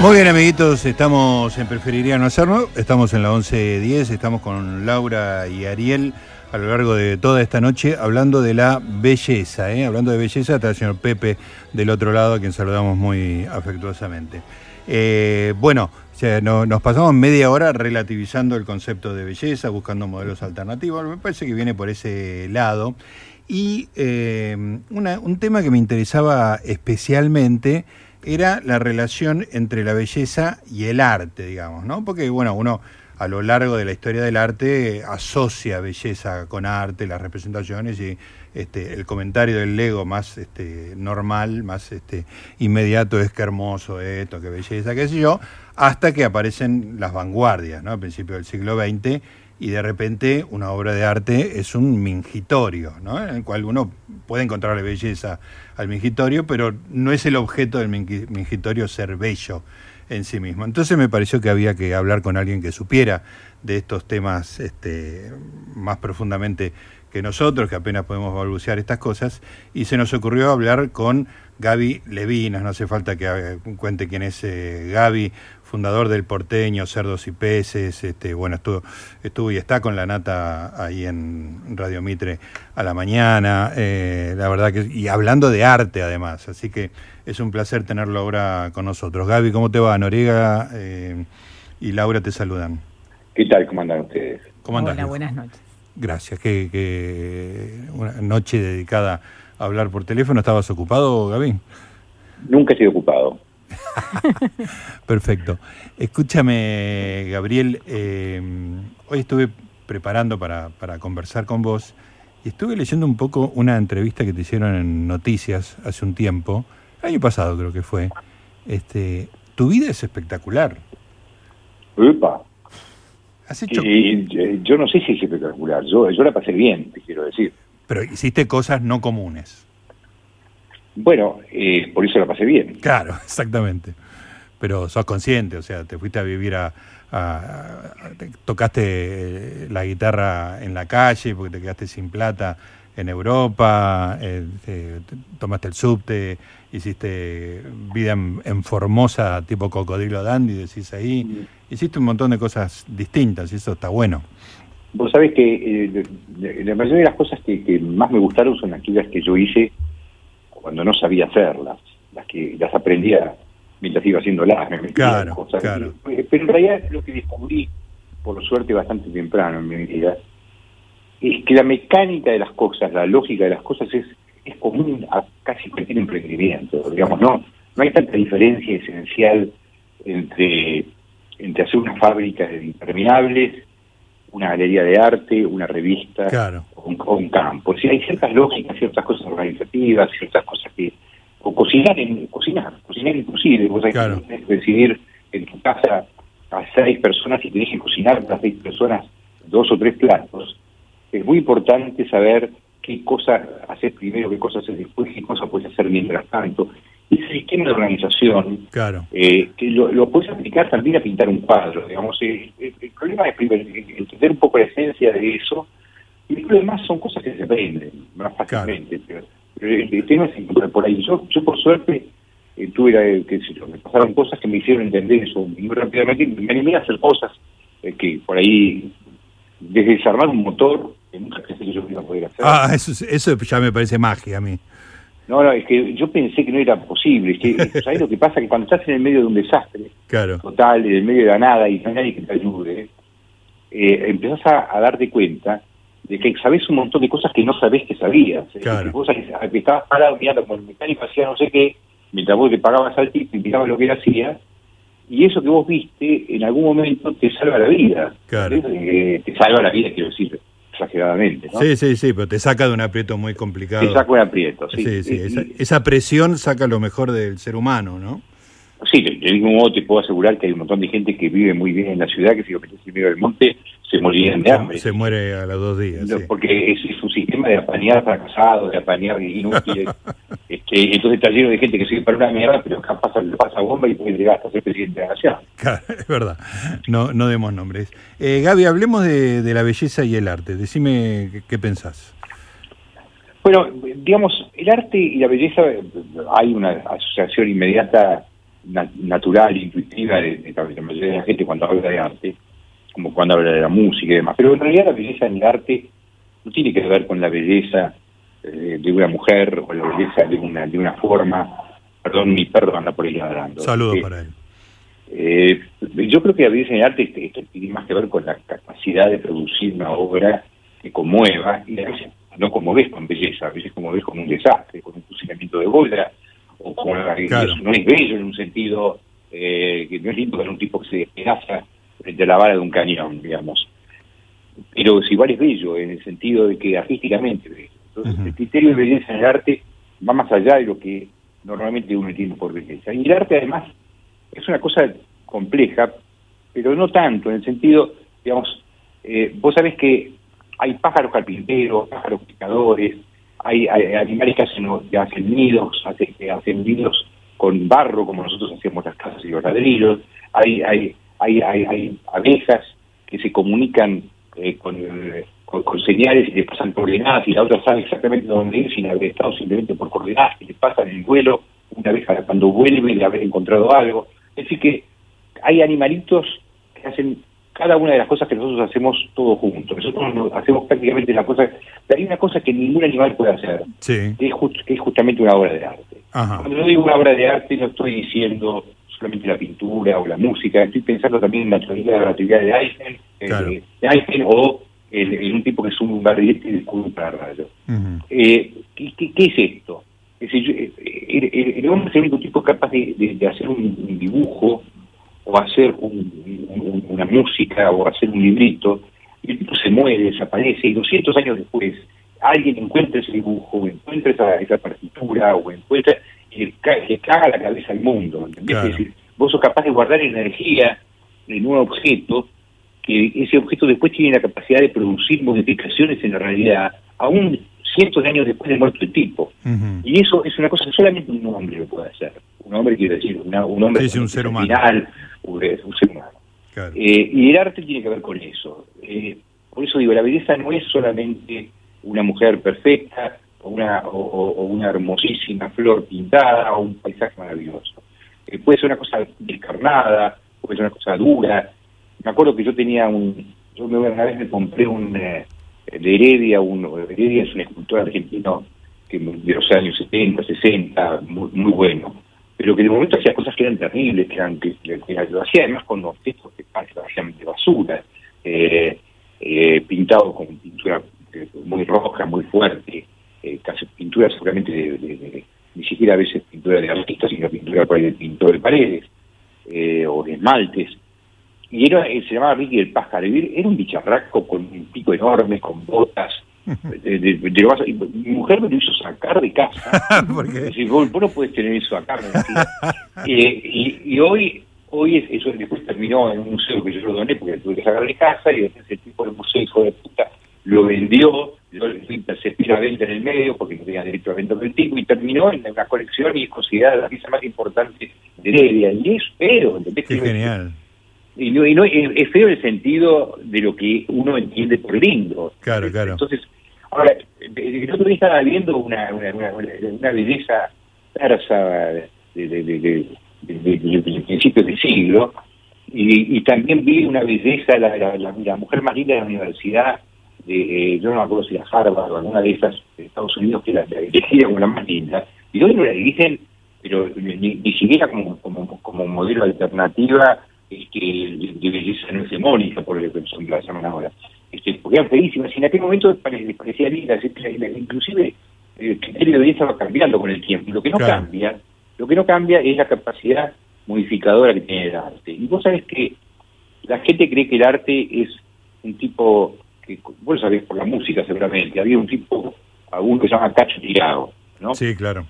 S1: Muy bien, amiguitos, estamos en Preferiría No Hacerlo, estamos en la 11.10, estamos con Laura y Ariel a lo largo de toda esta noche hablando de la belleza, ¿eh? hablando de belleza, está el señor Pepe del otro lado, a quien saludamos muy afectuosamente. Eh, bueno, nos pasamos media hora relativizando el concepto de belleza, buscando modelos alternativos, me parece que viene por ese lado. Y eh, una- un tema que me interesaba especialmente era la relación entre la belleza y el arte, digamos, ¿no? Porque, bueno, uno a lo largo de la historia del arte asocia belleza con arte, las representaciones y este, el comentario del Lego más este, normal, más este, inmediato es que hermoso esto, qué belleza, qué sé yo, hasta que aparecen las vanguardias, ¿no? A principios del siglo XX y de repente una obra de arte es un mingitorio, ¿no? En el cual uno puede encontrarle belleza al mingitorio, pero no es el objeto del mingi- mingitorio ser bello en sí mismo. Entonces me pareció que había que hablar con alguien que supiera de estos temas este, más profundamente que nosotros, que apenas podemos balbucear estas cosas, y se nos ocurrió hablar con Gaby Levinas, no hace falta que eh, cuente quién es eh, Gaby, fundador del porteño, Cerdos y Peces, este, bueno, estuvo, estuvo y está con la nata ahí en Radio Mitre a la mañana, eh, la verdad que, y hablando de arte además, así que es un placer tenerlo ahora con nosotros. Gaby, ¿cómo te va? Noriega eh, y Laura te saludan.
S23: ¿Qué tal? ¿Cómo andan ustedes?
S1: ¿Cómo?
S21: Hola,
S1: viejo?
S21: buenas noches.
S1: Gracias, que, que una noche dedicada a hablar por teléfono. ¿Estabas ocupado, Gaby?
S23: Nunca he sido ocupado.
S1: Perfecto. Escúchame, Gabriel, eh, hoy estuve preparando para, para conversar con vos y estuve leyendo un poco una entrevista que te hicieron en Noticias hace un tiempo, el año pasado creo que fue. Este, tu vida es espectacular.
S23: Epa.
S1: Has hecho,
S23: Y, eh, yo no sé si es espectacular. Yo, yo la pasé bien, te quiero decir.
S1: pero hiciste cosas no comunes.
S23: Bueno, eh, por eso la pasé bien.
S1: Claro, exactamente. Pero sos consciente, o sea, te fuiste a vivir a... a- a- te- tocaste eh, la guitarra en la calle porque te quedaste sin plata en Europa, eh, te- te- tomaste el subte, hiciste vida en, en Formosa tipo cocodrilo dandy, decís ahí. Hiciste un montón de cosas distintas y eso está bueno.
S23: Vos sabés que eh, la mayoría de las cosas que, que más me gustaron son aquellas que yo hice cuando no sabía hacerlas, las que las aprendía mientras iba haciéndolas. Me metía
S1: Claro,
S23: cosas.
S1: claro.
S23: Eh, pero en realidad lo que descubrí, por suerte bastante temprano en mi vida, es que la mecánica de las cosas, la lógica de las cosas es, es común a casi cualquier emprendimiento. Digamos, no, no hay tanta diferencia esencial entre, entre hacer una fábrica de impermeables, una galería de arte, una revista o, un, o un campo. Si hay ciertas lógicas, ciertas cosas organizativas, ciertas cosas que... O cocinar, en, cocinar, cocinar inclusive. Vos hay que decidir en tu casa a seis personas y te dejen cocinar para seis personas dos o tres platos. Es muy importante saber qué cosas hacer primero, qué cosas hacer después, qué cosas puedes hacer mientras tanto. Ese sistema de organización,
S1: Claro.
S23: eh, que lo, lo puedes aplicar también a pintar un cuadro, digamos. eh, eh, el problema es primero entender un poco la esencia de eso, y lo demás son cosas que se aprenden más fácilmente. Pero, pero el, el tema es encontrar por ahí. Yo, yo por suerte, eh, tuve, qué sé yo, me pasaron cosas que me hicieron entender eso muy rápidamente, me animé a hacer cosas eh, que por ahí, desde desarmar un motor, que nunca pensé que yo iba a poder hacer.
S1: Ah, eso, es- eso ya me parece magia a mí.
S23: No, no, es que yo pensé que no era posible. Es que, ¿sabes lo que pasa? Que cuando estás en el medio de un desastre
S1: Claro.
S23: total, en el medio de la nada y no hay nadie que te ayude, eh, empezás a, a darte cuenta de que sabes un montón de cosas que no sabés que sabías. Es
S1: Claro.
S23: Cosas que, que estabas parado mirando como el mecánico hacía no sé qué, mientras vos le pagabas al tipo y mirabas lo que él hacía, y eso que vos viste en algún momento te salva la vida.
S1: Claro.
S23: Eh, te salva la vida, quiero decir, exageradamente. ¿no?
S1: Sí, sí, sí, pero te saca de un aprieto muy complicado.
S23: Te saca un aprieto, sí.
S1: Sí, sí,
S23: Y-
S1: esa, esa presión saca lo mejor del ser humano, ¿no?
S23: Sí, de, de ningún modo te puedo asegurar que hay un montón de gente que vive muy bien en la ciudad, que si lo metes en medio del monte se morirían de hambre.
S1: Se muere a los dos días.
S23: No,
S1: sí.
S23: Porque es, es un sistema de apañar fracasados, de apañar inútiles. este, entonces está lleno de gente que sigue para una mierda, pero capaz le pasa bomba y puede llegar hasta ser presidente de la nación.
S1: Claro, es verdad. No, no demos nombres. Eh, Gaby, hablemos de, de la belleza y el arte. Decime qué, qué pensás.
S23: Bueno, digamos, el arte y la belleza, eh, hay una asociación inmediata, na- natural, intuitiva de, de la de la mayoría de la gente cuando habla de arte, como cuando habla de la música y demás. Pero en realidad la belleza en el arte no tiene que ver con la belleza eh, de una mujer o la belleza de una, de una forma. Perdón, mi perro anda por ahí ladrando.
S1: Saludo
S23: Eh,
S1: para él.
S23: eh, yo creo que la belleza en el arte este, este tiene más que ver con la capacidad de producir una obra que conmueva, y a veces no conmoves con belleza, a veces conmoves con un desastre, con un fusilamiento de bola, o con
S1: Claro.
S23: no es bello en un sentido eh, que no es lindo ver un tipo que se despedaza frente a la vara de un cañón, digamos. Pero es igual es bello, en el sentido de que artísticamente Entonces, el criterio de belleza en el arte va más allá de lo que normalmente uno entiende por belleza. Y el arte, además, es una cosa compleja, pero no tanto, en el sentido, digamos, eh, vos sabés que hay pájaros carpinteros, pájaros picadores, hay, hay animales que hacen, que hacen nidos, hace- que hacen nidos con barro, como nosotros hacemos las casas y los ladrillos, hay, hay, hay, hay, hay abejas que se comunican eh, con, eh, con, con señales y le pasan coordenadas y la otra sabe exactamente dónde ir sin haber estado simplemente por coordenadas que le pasan el vuelo, una abeja cuando vuelve de haber encontrado algo. Es decir que hay animalitos que hacen cada una de las cosas que nosotros hacemos todos juntos. Nosotros no- hacemos prácticamente la cosa, pero hay una cosa que ningún animal puede hacer,
S1: Sí.
S23: que es, just- que es justamente una obra de arte.
S1: Ajá.
S23: Cuando yo digo una obra de arte no estoy diciendo solamente la pintura o la música, estoy pensando también en la teoría de la relatividad de Einstein, eh,
S1: Claro.
S23: de Einstein o en, en un tipo que es un barrilete y descubre un pararrayo. Eh, ¿qué, qué, qué es esto? Es decir, yo- eh, el, el- el hombre es el único tipo capaz de, de- de hacer un, un dibujo o hacer un- un- una música o hacer un librito, y el tipo se muere, desaparece, y 200 años después alguien encuentra ese dibujo, o encuentra esa, esa partitura, o encuentra, y le, ca- le caga la cabeza al mundo, ¿entendés?
S1: Claro.
S23: Es decir, vos sos capaz de guardar energía en un objeto, que ese objeto después tiene la capacidad de producir modificaciones en la realidad, aún cientos de años después de muerto el tipo. Y eso es una cosa que solamente un hombre lo puede hacer. Un hombre quiere decir, una- un hombre
S1: Sí, un ser humano.
S23: final, un, un ser humano. Eh, y el arte tiene que ver con eso. Eh, por eso digo, la belleza no es solamente una mujer perfecta o una, o una hermosísima flor pintada o un paisaje maravilloso. Eh, puede ser una cosa descarnada, puede ser una cosa dura. Me acuerdo que yo tenía un, yo me- una vez me compré un eh, de Heredia, un, Heredia es un escultor argentino de los años 70, 60, muy, muy bueno. pero que de momento hacía cosas que eran terribles, que, eran, que, que- que lo hacía además con los textos que parecían de basura, eh, eh, pintado con pintura eh, muy roja, muy fuerte, eh, casi pintura seguramente de, ni siquiera a veces pintura de artista, sino pintura por ahí de pintor de paredes o de esmaltes. Y era, eh, se llamaba Ricky el pájaro, y era- un bicharraco con un pico enorme, con botas. De, de- de mi mujer me lo hizo sacar de casa. Dice, vos, vos no puedes tener eso acá. decía. Eh, y, y hoy, hoy es- eso después terminó en un museo que yo lo doné porque tuve que sacar de casa y después el tipo del museo, hijo de puta, lo vendió, yo se a venta en el medio porque no tenía derecho a venta del tipo y terminó en una colección y es considerada la pieza más importante de Heredia. Y es feo, ¿entendés?
S1: Qué genial.
S23: Y no, y no- es feo el sentido de lo que uno entiende por lindo.
S1: Claro, claro.
S23: Entonces, ahora, el otro día estaba viendo una, una, una, belleza persa de, de, de, principios del siglo, y, y también vi una belleza, la, la, la- la mujer más linda de la universidad, de, eh, yo no me acuerdo si era Harvard o alguna de esas de Estados Unidos, que la, la elegida como la más linda, y hoy no la dirigen, pero ni- ni siquiera como, como, como modelo alternativa este, de, belleza no hegemónica, por lo que la llaman ahora. Este, porque eran feísimas, y en aquel momento les parecía lindas, inclusive el criterio de belleza va cambiando con el tiempo. Lo que no
S1: Claro.
S23: cambia, lo que no cambia es la capacidad modificadora que tiene el arte. Y vos sabés que la gente cree que el arte es un tipo, que vos lo sabés por la música seguramente, había un tipo, alguno que se llama Cacho Tirado, ¿no?
S1: Sí, claro.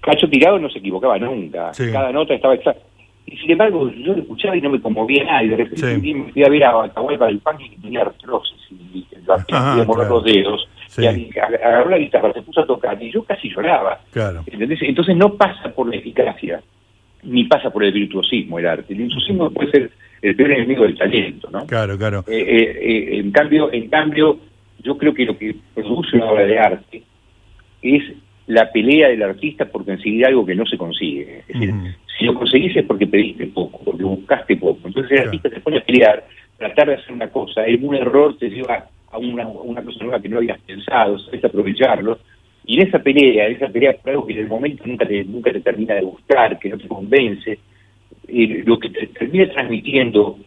S23: Cacho Tirado no se equivocaba nunca,
S1: Sí.
S23: cada nota estaba exacta. Y sin embargo, yo lo escuchaba y no me conmovía nada, y de repente
S1: Sí.
S23: un día me fui a ver a Atahualpa del Pan y tenía artrosis, y,
S1: Ajá,
S23: podía mover
S1: claro.
S23: los dedos,
S1: Sí.
S23: y agarró la guitarra, se puso a tocar, y yo casi lloraba.
S1: Claro.
S23: ¿Entendés? Entonces no pasa por la eficacia, ni pasa por el virtuosismo el arte. El virtuosismo puede ser el peor enemigo del talento, ¿no?
S1: Claro, claro.
S23: Eh, eh, eh, en cambio, en cambio, yo creo que lo que produce una obra de arte es la pelea del artista por conseguir algo que no se consigue. Es decir, si lo conseguís es porque pediste poco, porque buscaste poco. Entonces el artista se pone a pelear, tratar de hacer una cosa, un error te lleva a una, una cosa nueva que no habías pensado, sabes aprovecharlo. Y en esa pelea, en esa pelea por algo que en el momento nunca te, nunca te termina de gustar, que no te convence, eh, lo que te termina transmitiendo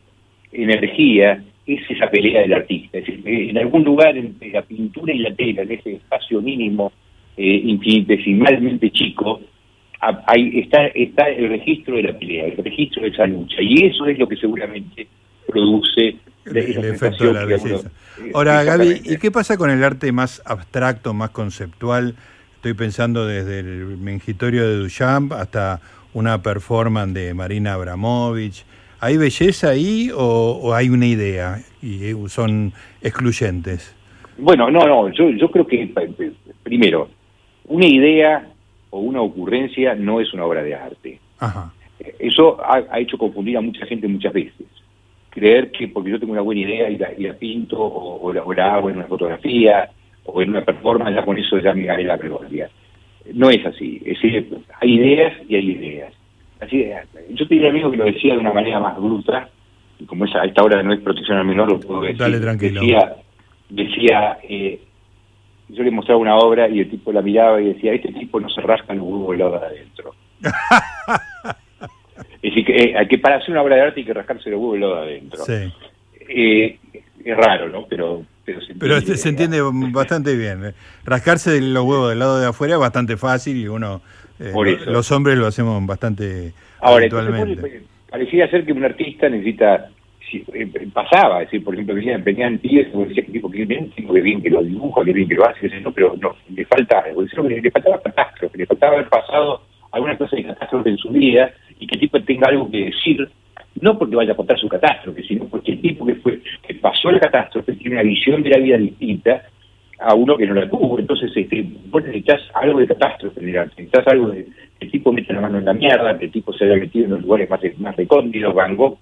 S23: energía es esa pelea del artista. Es decir, en algún lugar entre la pintura y la tela, en ese espacio mínimo, eh, infinitesimalmente chico, a- ahí está, está el registro de la pelea, el registro de esa lucha. Y eso es lo que seguramente produce
S1: El, efecto de la
S23: uno-
S1: belleza.
S23: eh,
S1: Ahora, Gaby. ¿y qué pasa con el arte más abstracto, más conceptual? Estoy pensando desde el mengitorio de Duchamp hasta una performance de Marina Abramovich. ¿Hay belleza ahí o, o hay una idea y eh, son excluyentes?
S23: Bueno, no, no, yo, yo creo que, p- primero, una idea o una ocurrencia no es una obra de arte.
S1: Ajá.
S23: Eso ha, ha hecho confundir a mucha gente muchas veces. Creer que porque yo tengo una buena idea y la, y la pinto o, o la, o la hago en una fotografía o en una performance, ya con eso ya me gané la gloria. No es así. Es decir, hay ideas y hay ideas. Así, yo tenía un amigo que lo decía de una manera más bruta, y como es a esta hora no es protección al menor, lo puedo decir.
S1: Dale, tranquilo.
S23: Decía, decía eh, yo le mostraba una obra y el tipo la miraba y decía, este tipo no se rasca los huevos helados de adentro. es decir, que, eh, que para hacer una obra de arte hay que rascarse los huevos helados de adentro.
S1: Sí.
S23: Eh, es raro, ¿no? Pero, pero se entiende,
S1: se entiende bastante bien. eh. Rascarse los huevos del lado de afuera es bastante fácil y uno, eh,
S23: Por
S1: lo-
S23: eso.
S1: los hombres lo hacemos bastante
S23: Ahora, entonces,
S1: habitualmente.
S23: pues, parecía ser que un artista necesita, si- eh, pasaba, es decir, por ejemplo, venían, venían pibes que decía que tipo que bien, que bien que lo dibuja, que bien que lo hace, yo, pero no, le falta algo, decía que le faltaba catástrofe, le faltaba haber pasado alguna cosa de catástrofe en su vida y que el tipo tenga algo que decir, no porque vaya a contar su catástrofe, sino porque el tipo que fue, que pasó la catástrofe tiene una visión de la vida distinta a uno que no la tuvo. Entonces, este, vos necesitas algo de catástrofe necesitas algo de que el tipo mete la mano en la mierda, que el tipo se haya metido en los lugares más, más recónditos, Van Gogh,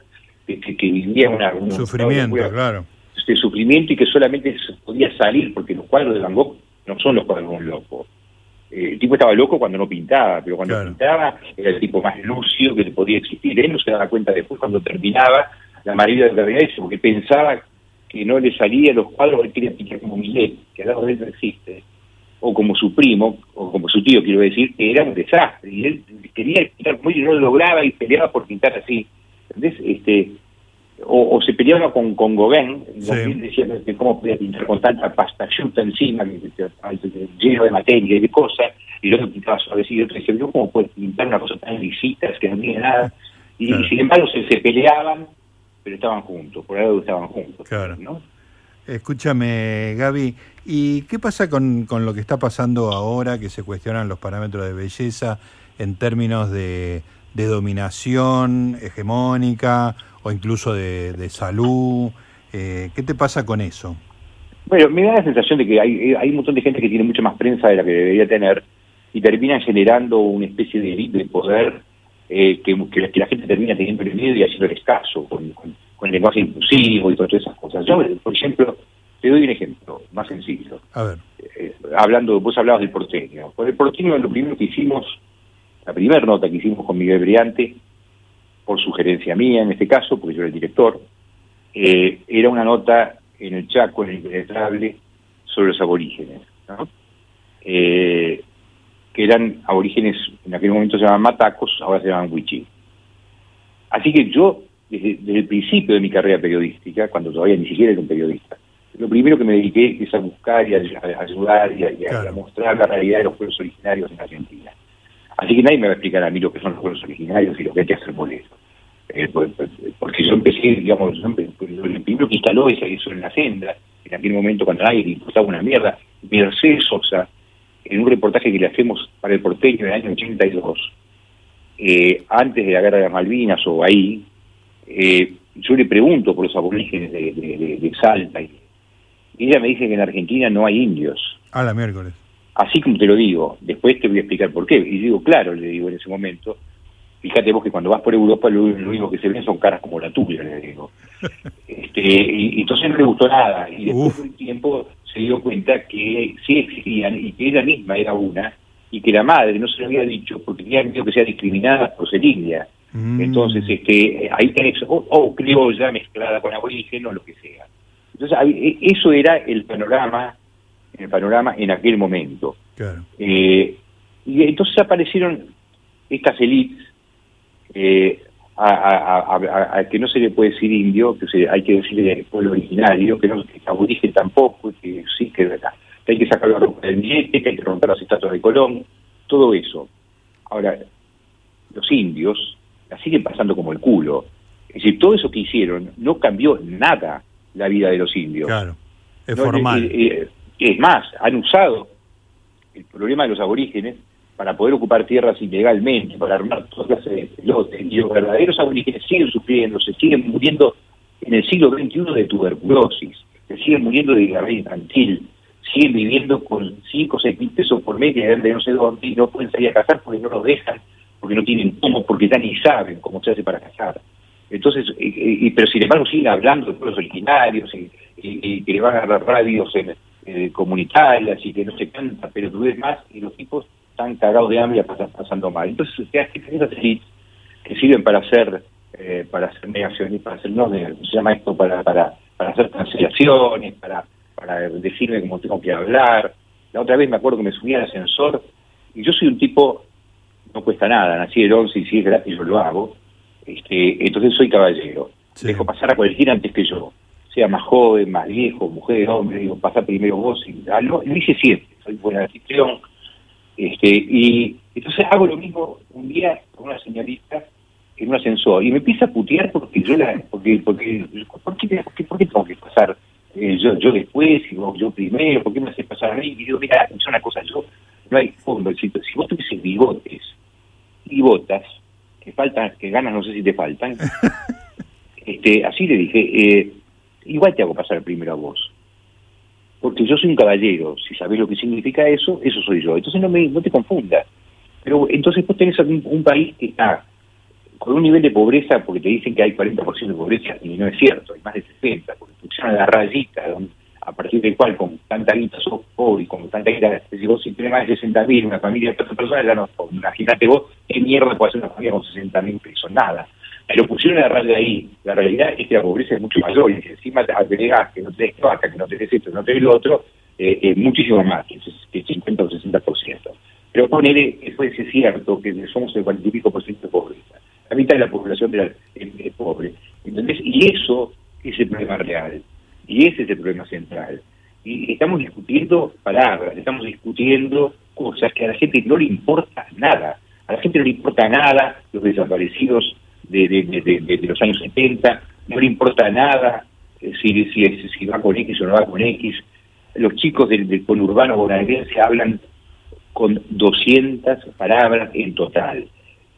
S23: que, que, que vivía una, un
S1: Sufrimiento, claro.
S23: de sufrimiento y que solamente se podía salir, porque los cuadros de Van Gogh no son los cuadros de un loco. Eh, el tipo estaba loco cuando no pintaba, pero cuando
S1: Claro.
S23: pintaba era el tipo más lúcido que podía existir. Él no se daba cuenta después cuando terminaba la maravilla de la realidad, porque pensaba que no le salía los cuadros, él quería pintar como Millet, que al lado de él no existe. o como su primo, o como su tío, quiero decir, que era un desastre. Y él quería pintar muy y no lo lograba y peleaba por pintar así. ¿Entendés? Este, o, o se peleaba con, con Gauguin,
S1: Sí.
S23: Decía que cómo podía pintar con tanta pasta yuta encima, que- que- que- lleno de materia y de cosas, y otro pintaba suavecito, y otro decía, yo cómo puedo pintar una cosa tan lisita, que no tiene nada. Y,
S1: Claro.
S23: y sin embargo se, se peleaban, pero estaban juntos, por algo estaban juntos.
S1: Claro.
S23: ¿no?
S1: Escúchame, Gaby, ¿y qué pasa con, con lo que está pasando ahora, que se cuestionan los parámetros de belleza en términos de, de dominación hegemónica o incluso de, de salud? Eh, ¿Qué te pasa con eso?
S23: Bueno, me da la sensación de que hay, hay un montón de gente que tiene mucha más prensa de la que debería tener y terminan generando una especie de elite de poder eh, que, que la, que la gente termina teniendo el miedo y haciendo caso con, con, con el lenguaje inclusivo y con todas esas cosas. Yo, por ejemplo, te doy un ejemplo más sencillo.
S1: A ver.
S23: Eh, hablando, vos hablabas del porteño. Por el porteño lo primero que hicimos, la primera nota que hicimos con Miguel Briante, por sugerencia mía en este caso, porque yo era el director, eh, era una nota en el Chaco, en el Impenetrable, sobre los aborígenes, ¿no? Eh, que eran aborígenes, en aquel momento se llamaban matacos, ahora se llaman wichí. Así que yo, desde, desde el principio de mi carrera periodística, cuando todavía ni siquiera era un periodista, lo primero que me dediqué es a buscar y a, a ayudar y a mostrar la realidad de los pueblos originarios en Argentina. Así que nadie me va a explicar a mí lo que son los pueblos originarios y lo que hay que hacer por eso. Eh, por- por- porque yo empecé, digamos, el primero que instaló eso, eso en la senda, en aquel momento cuando nadie le importaba una mierda, Mercedes Sosa, en un reportaje que le hacemos para el porteño en el año 82, eh, antes de la guerra de las Malvinas o ahí, eh, yo le pregunto por los aborígenes de, de- de- Salta y ella me dice que en Argentina no hay indios.
S1: A la miércoles.
S23: Así como te lo digo, después te voy a explicar por qué. Y digo, claro, le digo en ese momento, fíjate vos que cuando vas por Europa lo, lo único que se ven son caras como la tuya, le digo. Este, y, y entonces no le gustó nada. Y después de un tiempo se dio cuenta que sí existían y que ella misma era una y que la madre no se lo había dicho porque tenía miedo que sea discriminada por ser india. Entonces, este, ahí tenés, o, o criolla mezclada con aborigen o lo que sea. Entonces, e- eso era el panorama, el panorama en aquel momento.
S1: Claro.
S23: Eh, y entonces aparecieron estas élites eh, a, a- a- que no se le puede decir indio, que se- hay que decirle pueblo originario, que no que aborigen tampoco, que sí, que, que hay que sacar la ropa del billete, que hay que romper las estatuas de Colón, todo eso. Ahora, los indios la siguen pasando como el culo. Es decir, todo eso que hicieron no cambió nada la vida de los indios.
S1: Claro. Es
S23: No,
S1: formal.
S23: eh, es más, han usado el problema de los aborígenes para poder ocupar tierras ilegalmente, para armar toda clase de pelotes. Y los verdaderos aborígenes siguen sufriendo, se siguen muriendo en el siglo XXI de tuberculosis, se siguen muriendo de diarrea infantil, siguen viviendo con 5 o 6 mil pesos por mes de no sé dónde y no pueden salir a cazar porque no los dejan, porque no tienen cómo, porque ya ni saben cómo se hace para cazar. Entonces, eh, eh, pero sin embargo siguen hablando de pueblos originarios y, y- y que le van a dar radios en, eh, comunitarias y que no se canta, pero tú ves más y los tipos están cagados de hambre y pasan- pasando mal. Entonces, te das esas élites que sirven para hacer eh, para hacer negaciones, para hacer, no, de- se llama esto para, para, para hacer cancelaciones, para, para decirme cómo tengo que hablar. La otra vez me acuerdo que me subí al ascensor y yo soy un tipo, no cuesta nada, nací el 11 y si es gratis yo lo hago, este, entonces soy caballero. Dejo pasar a cualquiera antes que yo, sea más joven, más viejo, mujer, hombre, digo, pasa primero vos y lo, lo hice siempre, soy buen anfitrión. Este, y entonces hago lo mismo un día con una señorita en un ascensor y me empieza a putear porque yo la, porque, porque, ¿por qué, por qué, por qué tengo que pasar eh, yo, yo después y vos yo primero? ¿Por qué me haces pasar a mí? Y digo, mira, es una cosa, yo, no hay fondo, si, si vos tuvieses bigotes y botas, que faltan, que ganas no sé si te faltan, este, así le dije, eh, igual te hago pasar primero a vos. Porque yo soy un caballero, si sabés lo que significa eso, eso soy yo. Entonces no, me, no te confundas. Pero entonces vos tenés un, país que está con un nivel de pobreza, porque te dicen que hay 40% de pobreza, y no es cierto, hay más de 60, porque pusieron la rayita, donde- a partir del cual con tanta guita sos pobre y con tanta guita, si vos si tenés más de 60 mil, una familia de 4 personas, ya no, imagínate vos qué mierda puede hacer una familia con 60 mil pesos, nada. Pero pusieron la raya ahí, la realidad es que la pobreza es mucho mayor, y encima te agregás que no tenés vaca, que no tenés esto, que no tenés lo otro, eh, eh, muchísimo más, que el 50 o 60%. Pero ponele que puede ser cierto que somos el 40 y pico por ciento de pobreza. La mitad de la población de la- es, es pobre. ¿Entendés? Y eso es el problema real. Y ese es el problema central. Y estamos discutiendo palabras, estamos discutiendo cosas que a la gente no le importa nada. A la gente no le importa nada los desaparecidos de, de- de- de- de- de los años 70, no le importa nada eh, si, si, si va con X o no va con X. Los chicos del, del conurbano bonaerense hablan con 200 palabras en total.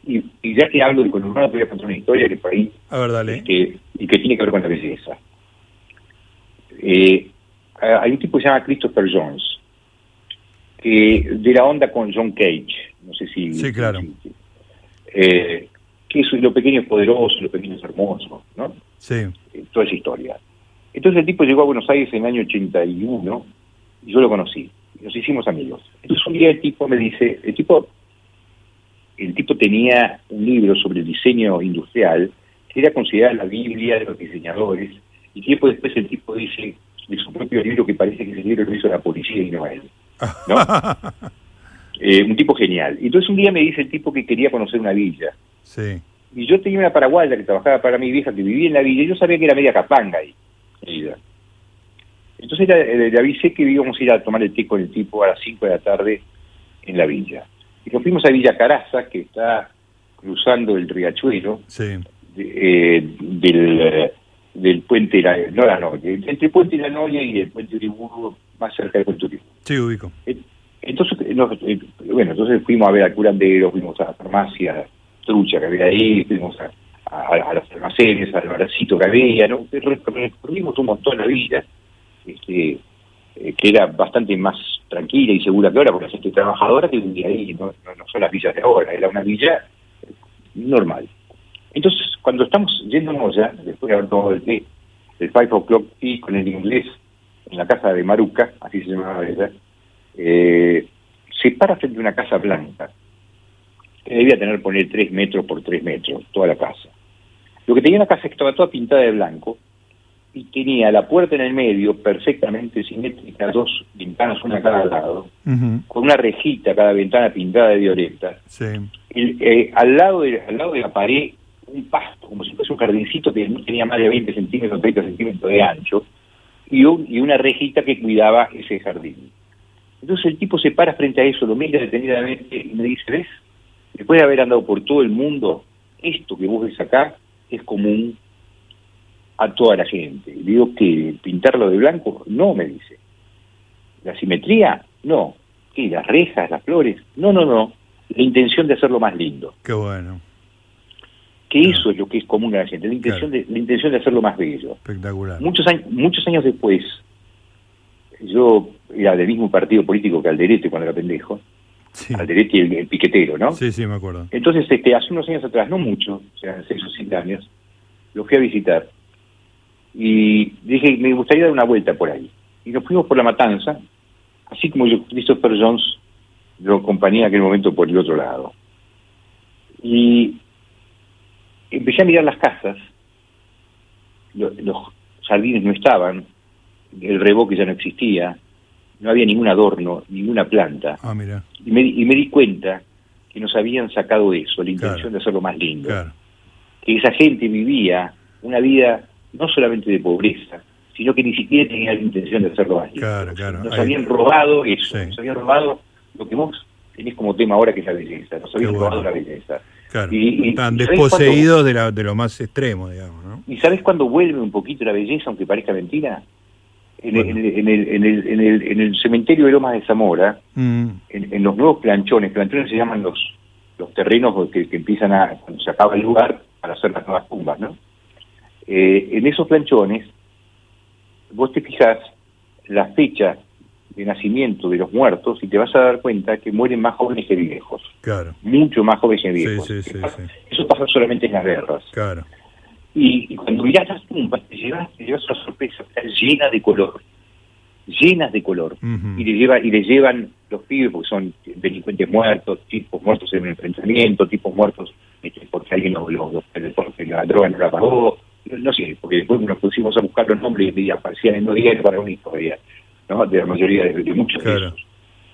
S23: Y, y ya que hablo del conurbano, te voy a contar una historia que por ahí
S1: A ver, dale.
S23: este, y que tiene que ver con la belleza. Eh, hay un tipo que se llama Christopher Jones, que de la onda con John Cage, no sé si...
S1: Sí, claro.
S23: eh, que lo pequeño es poderoso, lo pequeño es hermoso, ¿no?
S1: Sí.
S23: Eh, toda esa historia. Entonces el tipo llegó a Buenos Aires en el año 81 y yo lo conocí, y nos hicimos amigos. Entonces un día el tipo me dice, el tipo, el tipo tenía un libro sobre el diseño industrial que era considerada la Biblia de los diseñadores y tiempo después el tipo dice de su propio libro que parece que ese libro lo hizo la policía y no él. ¿no? Eh, un tipo genial. Y Entonces un día me dice el tipo que quería conocer una villa.
S1: Sí.
S23: Y yo tenía una paraguaya que trabajaba para mi vieja que vivía en la villa y yo sabía que era media capanga ahí. ella. Entonces le, le avisé que íbamos a ir a tomar el té con el tipo a las 5 de la tarde en la villa. Y nos fuimos a Villa Caraza, que está cruzando el riachuelo
S1: Sí.
S23: de- eh, del, eh, del puente, la, no la Noria, entre el puente de la Noria y el puente Uriburu, más cerca del puente.
S1: Sí, ubico.
S23: Entonces, eh, nos- eh, bueno, entonces fuimos a ver al curandero, fuimos a la farmacia trucha que había ahí, fuimos a, a, a los almacenes, al barcito que había, ¿no? Re- Recorrimos un montón la vida, este, eh, que era bastante más tranquila y segura que ahora, porque la gente trabajadora que vivía ahí, no, no, son las villas de ahora, era una villa eh, normal. Entonces, cuando estamos yéndonos ya, después de haber tomado el té, el five o'clock tea con el inglés, en la casa de Maruca, así se llamaba ella, eh, se para frente a una casa blanca, que debía tener, poner 3 metros por 3 metros, toda la casa. Lo que tenía la casa que estaba toda pintada de blanco y tenía la puerta en el medio perfectamente simétrica, dos ventanas, una a cada lado, con una rejita cada ventana pintada de violeta.
S1: Sí.
S23: El- eh, al, lado de, al lado de la pared, un pasto, como si fuese un jardincito que no tenía más de 20 centímetros, 30 centímetros de ancho, y, un- y una rejita que cuidaba ese jardín. Entonces el tipo se para frente a eso, lo mira detenidamente y me dice, ¿ves? Después de haber andado por todo el mundo, esto que vos ves acá es común a toda la gente. Digo que pintarlo de blanco, no, me dice. La simetría, no. ¿Qué? Las rejas, las flores, no, no, no. La intención de hacerlo más lindo.
S1: Qué bueno.
S23: Que eso es lo que es común a la gente, la intención, de, la intención de hacerlo más bello.
S1: Espectacular.
S23: Muchos años, muchos años después, yo era del mismo partido político que Alderete cuando era pendejo, Alderete el, el piquetero, ¿no?
S1: Sí, sí, me acuerdo.
S23: Entonces, este, hace unos años atrás, no mucho, o sea, seis o siete años, lo fui a visitar y dije, me gustaría dar una vuelta por ahí. Y nos fuimos por la matanza, así como yo, Christopher Jones lo acompañé en aquel momento por el otro lado. Y empecé a mirar las casas, lo- los jardines no estaban, el reboque ya no existía, no había ningún adorno, ninguna planta.
S1: Ah, mira.
S23: Y me, y me di cuenta que nos habían sacado eso, la intención de hacerlo más lindo. Que esa gente vivía una vida no solamente de pobreza, sino que ni siquiera tenía la intención de hacerlo más lindo.
S1: Claro, claro.
S23: Nos
S1: Ahí-
S23: habían robado eso, nos habían robado lo que vos tenés como tema ahora que es la belleza, nos habían
S1: bueno.
S23: robado la belleza.
S1: Claro.
S23: Y- y-
S1: Están
S23: ¿sabés
S1: desposeídos de, la, de lo más extremo, digamos, ¿no?
S23: ¿Y sabes cuándo vuelve un poquito la belleza, aunque parezca mentira? En, el, en, el, en, el, en, el, en, el, en el cementerio de Lomas de Zamora,
S1: Mm,
S23: en, en los nuevos planchones, planchones se llaman los, los terrenos que, que empiezan a, cuando se acaba el lugar, para hacer las nuevas tumbas, ¿no? Eh, en esos planchones, vos te fijas la fecha de nacimiento de los muertos y te vas a dar cuenta que mueren más jóvenes que viejos,
S1: claro.
S23: mucho más jóvenes que viejos.
S1: sí, sí, sí.
S23: Eso pasa solamente en las guerras.
S1: Claro.
S23: Y, y cuando mirás las tumbas, te llevas, te llevas una sorpresa, están llenas de color, llenas de color. Y le lleva, y le llevan los pibes porque son delincuentes muertos, tipos muertos en un enfrentamiento, tipos muertos este, porque alguien los, los, los- porque la droga no la pagó, no, no sé, porque después nos pusimos a buscar los nombres y aparecían en los diarios para una historia. ¿no? De la mayoría de, de muchos de
S1: Claro.
S23: esos.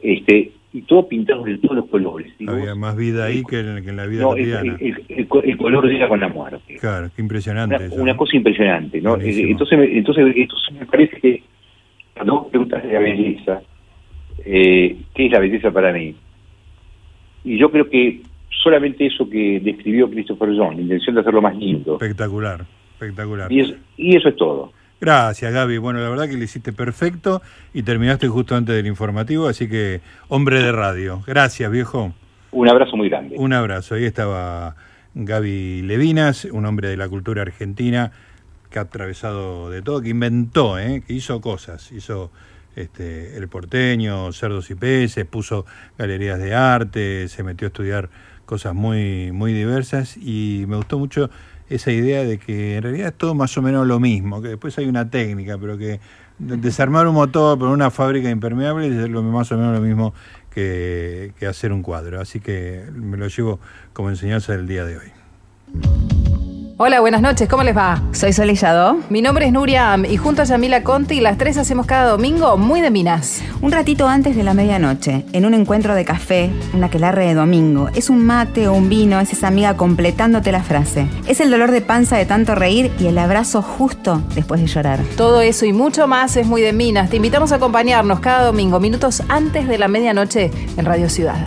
S23: Este, y todo pintado de todos los colores.
S1: Había más vida ahí que en, que en la vida
S23: no, el,
S1: cotidiana.
S23: el- el- el co- el color llega con la muerte.
S1: Claro, qué impresionante
S23: Una,
S1: eso.
S23: una cosa impresionante, ¿no?
S1: Buenísimo.
S23: Eh, Entonces, entonces, entonces me parece que cuando vos preguntas de la belleza, eh, ¿qué es la belleza para mí? Y yo creo que solamente eso que describió Christopher John, la intención de hacerlo más lindo.
S1: Espectacular, espectacular.
S23: Y, es- y eso es todo.
S1: Gracias, Gaby. Bueno, la verdad que le hiciste perfecto y terminaste justo antes del informativo, así que hombre de radio. Gracias, viejo.
S23: Un abrazo muy grande.
S1: Un abrazo. Ahí estaba Gaby Levinas, un hombre de la cultura argentina que ha atravesado de todo, que inventó, ¿eh? que hizo cosas. Hizo este, El Porteño, Cerdos y Peces, puso galerías de arte, se metió a estudiar cosas muy, muy diversas y me gustó mucho esa idea de que en realidad es todo más o menos lo mismo, que después hay una técnica, pero que de- desarmar un motor por una fábrica de impermeables es lo, más o menos lo mismo que, que hacer un cuadro. Así que me lo llevo como enseñanza del día de hoy.
S24: Hola, buenas noches, ¿cómo les va?
S25: Soy Sol.
S24: Mi nombre es Nuria Am y junto a Yamila Conti las tres hacemos cada domingo muy de minas.
S25: Un ratito antes de la medianoche, en un encuentro de café, un aquelarre de domingo. Es un mate o un vino, es esa amiga completándote la frase. Es el dolor de panza de tanto reír y el abrazo justo después de llorar.
S24: Todo eso y mucho más es muy de minas. Te invitamos a acompañarnos cada domingo, minutos antes de la medianoche en Radio Ciudad.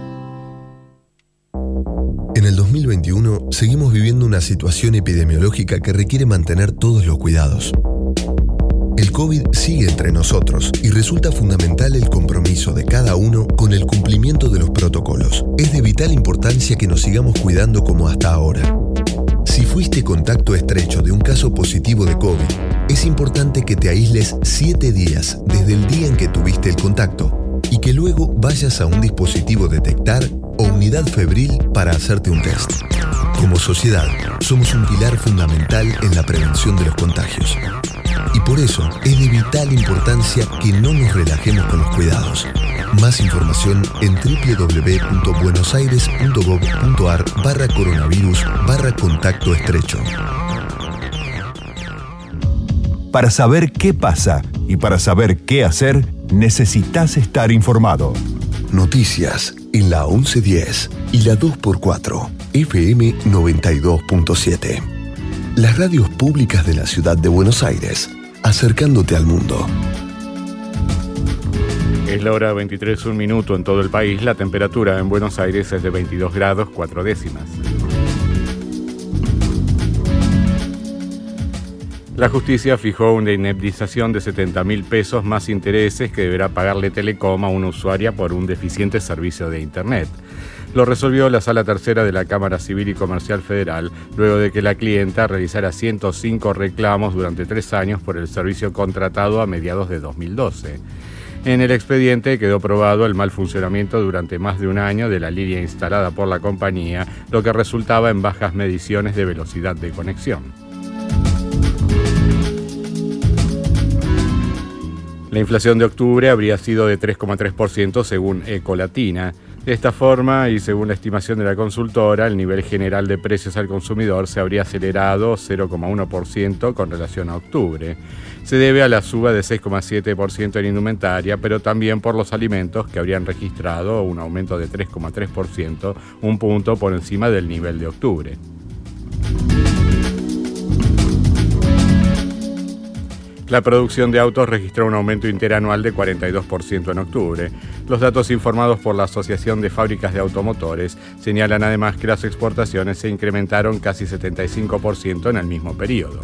S5: En el 2021 seguimos viviendo una situación epidemiológica que requiere mantener todos los cuidados. El COVID sigue entre nosotros y resulta fundamental el compromiso de cada uno con el cumplimiento de los protocolos. Es de vital importancia que nos sigamos cuidando como hasta ahora. Si fuiste contacto estrecho de un caso positivo de COVID, es importante que te aísles 7 días desde el día en que tuviste el contacto y que luego vayas a un dispositivo detectar o unidad febril para hacerte un test. Como sociedad, somos un pilar fundamental en la prevención de los contagios. Y por eso es de vital importancia que no nos relajemos con los cuidados. Más información en www.buenosaires.gov.ar barra coronavirus barra contacto estrecho.
S26: Para saber qué pasa y para saber qué hacer, necesitas estar informado.
S5: Noticias en la 1110 y la 2x4, FM 92.7. Las radios públicas de la ciudad de Buenos Aires, acercándote al mundo.
S27: Es la hora 23, un minuto en todo el país. La temperatura en Buenos Aires es de 22 grados 4 décimas. La justicia fijó una indemnización de 70 mil pesos más intereses que deberá pagarle Telecom a una usuaria por un deficiente servicio de Internet. Lo resolvió la Sala Tercera de la Cámara Civil y Comercial Federal, luego de que la clienta realizara 105 reclamos durante tres años por el servicio contratado a mediados de 2012. En el expediente quedó probado el mal funcionamiento durante más de un año de la línea instalada por la compañía, lo que resultaba en bajas mediciones de velocidad de conexión. La inflación de octubre habría sido de 3,3% según Ecolatina. De esta forma, y según la estimación de la consultora, el nivel general de precios al consumidor se habría acelerado 0,1% con relación a octubre. Se debe a la suba de 6,7% en indumentaria, pero también por los alimentos que habrían registrado un aumento de 3,3%, un punto por encima del nivel de octubre. La producción de autos registró un aumento interanual de 42% en octubre. Los datos informados por la Asociación de Fábricas de Automotores señalan además que las exportaciones se incrementaron casi 75% en el mismo periodo.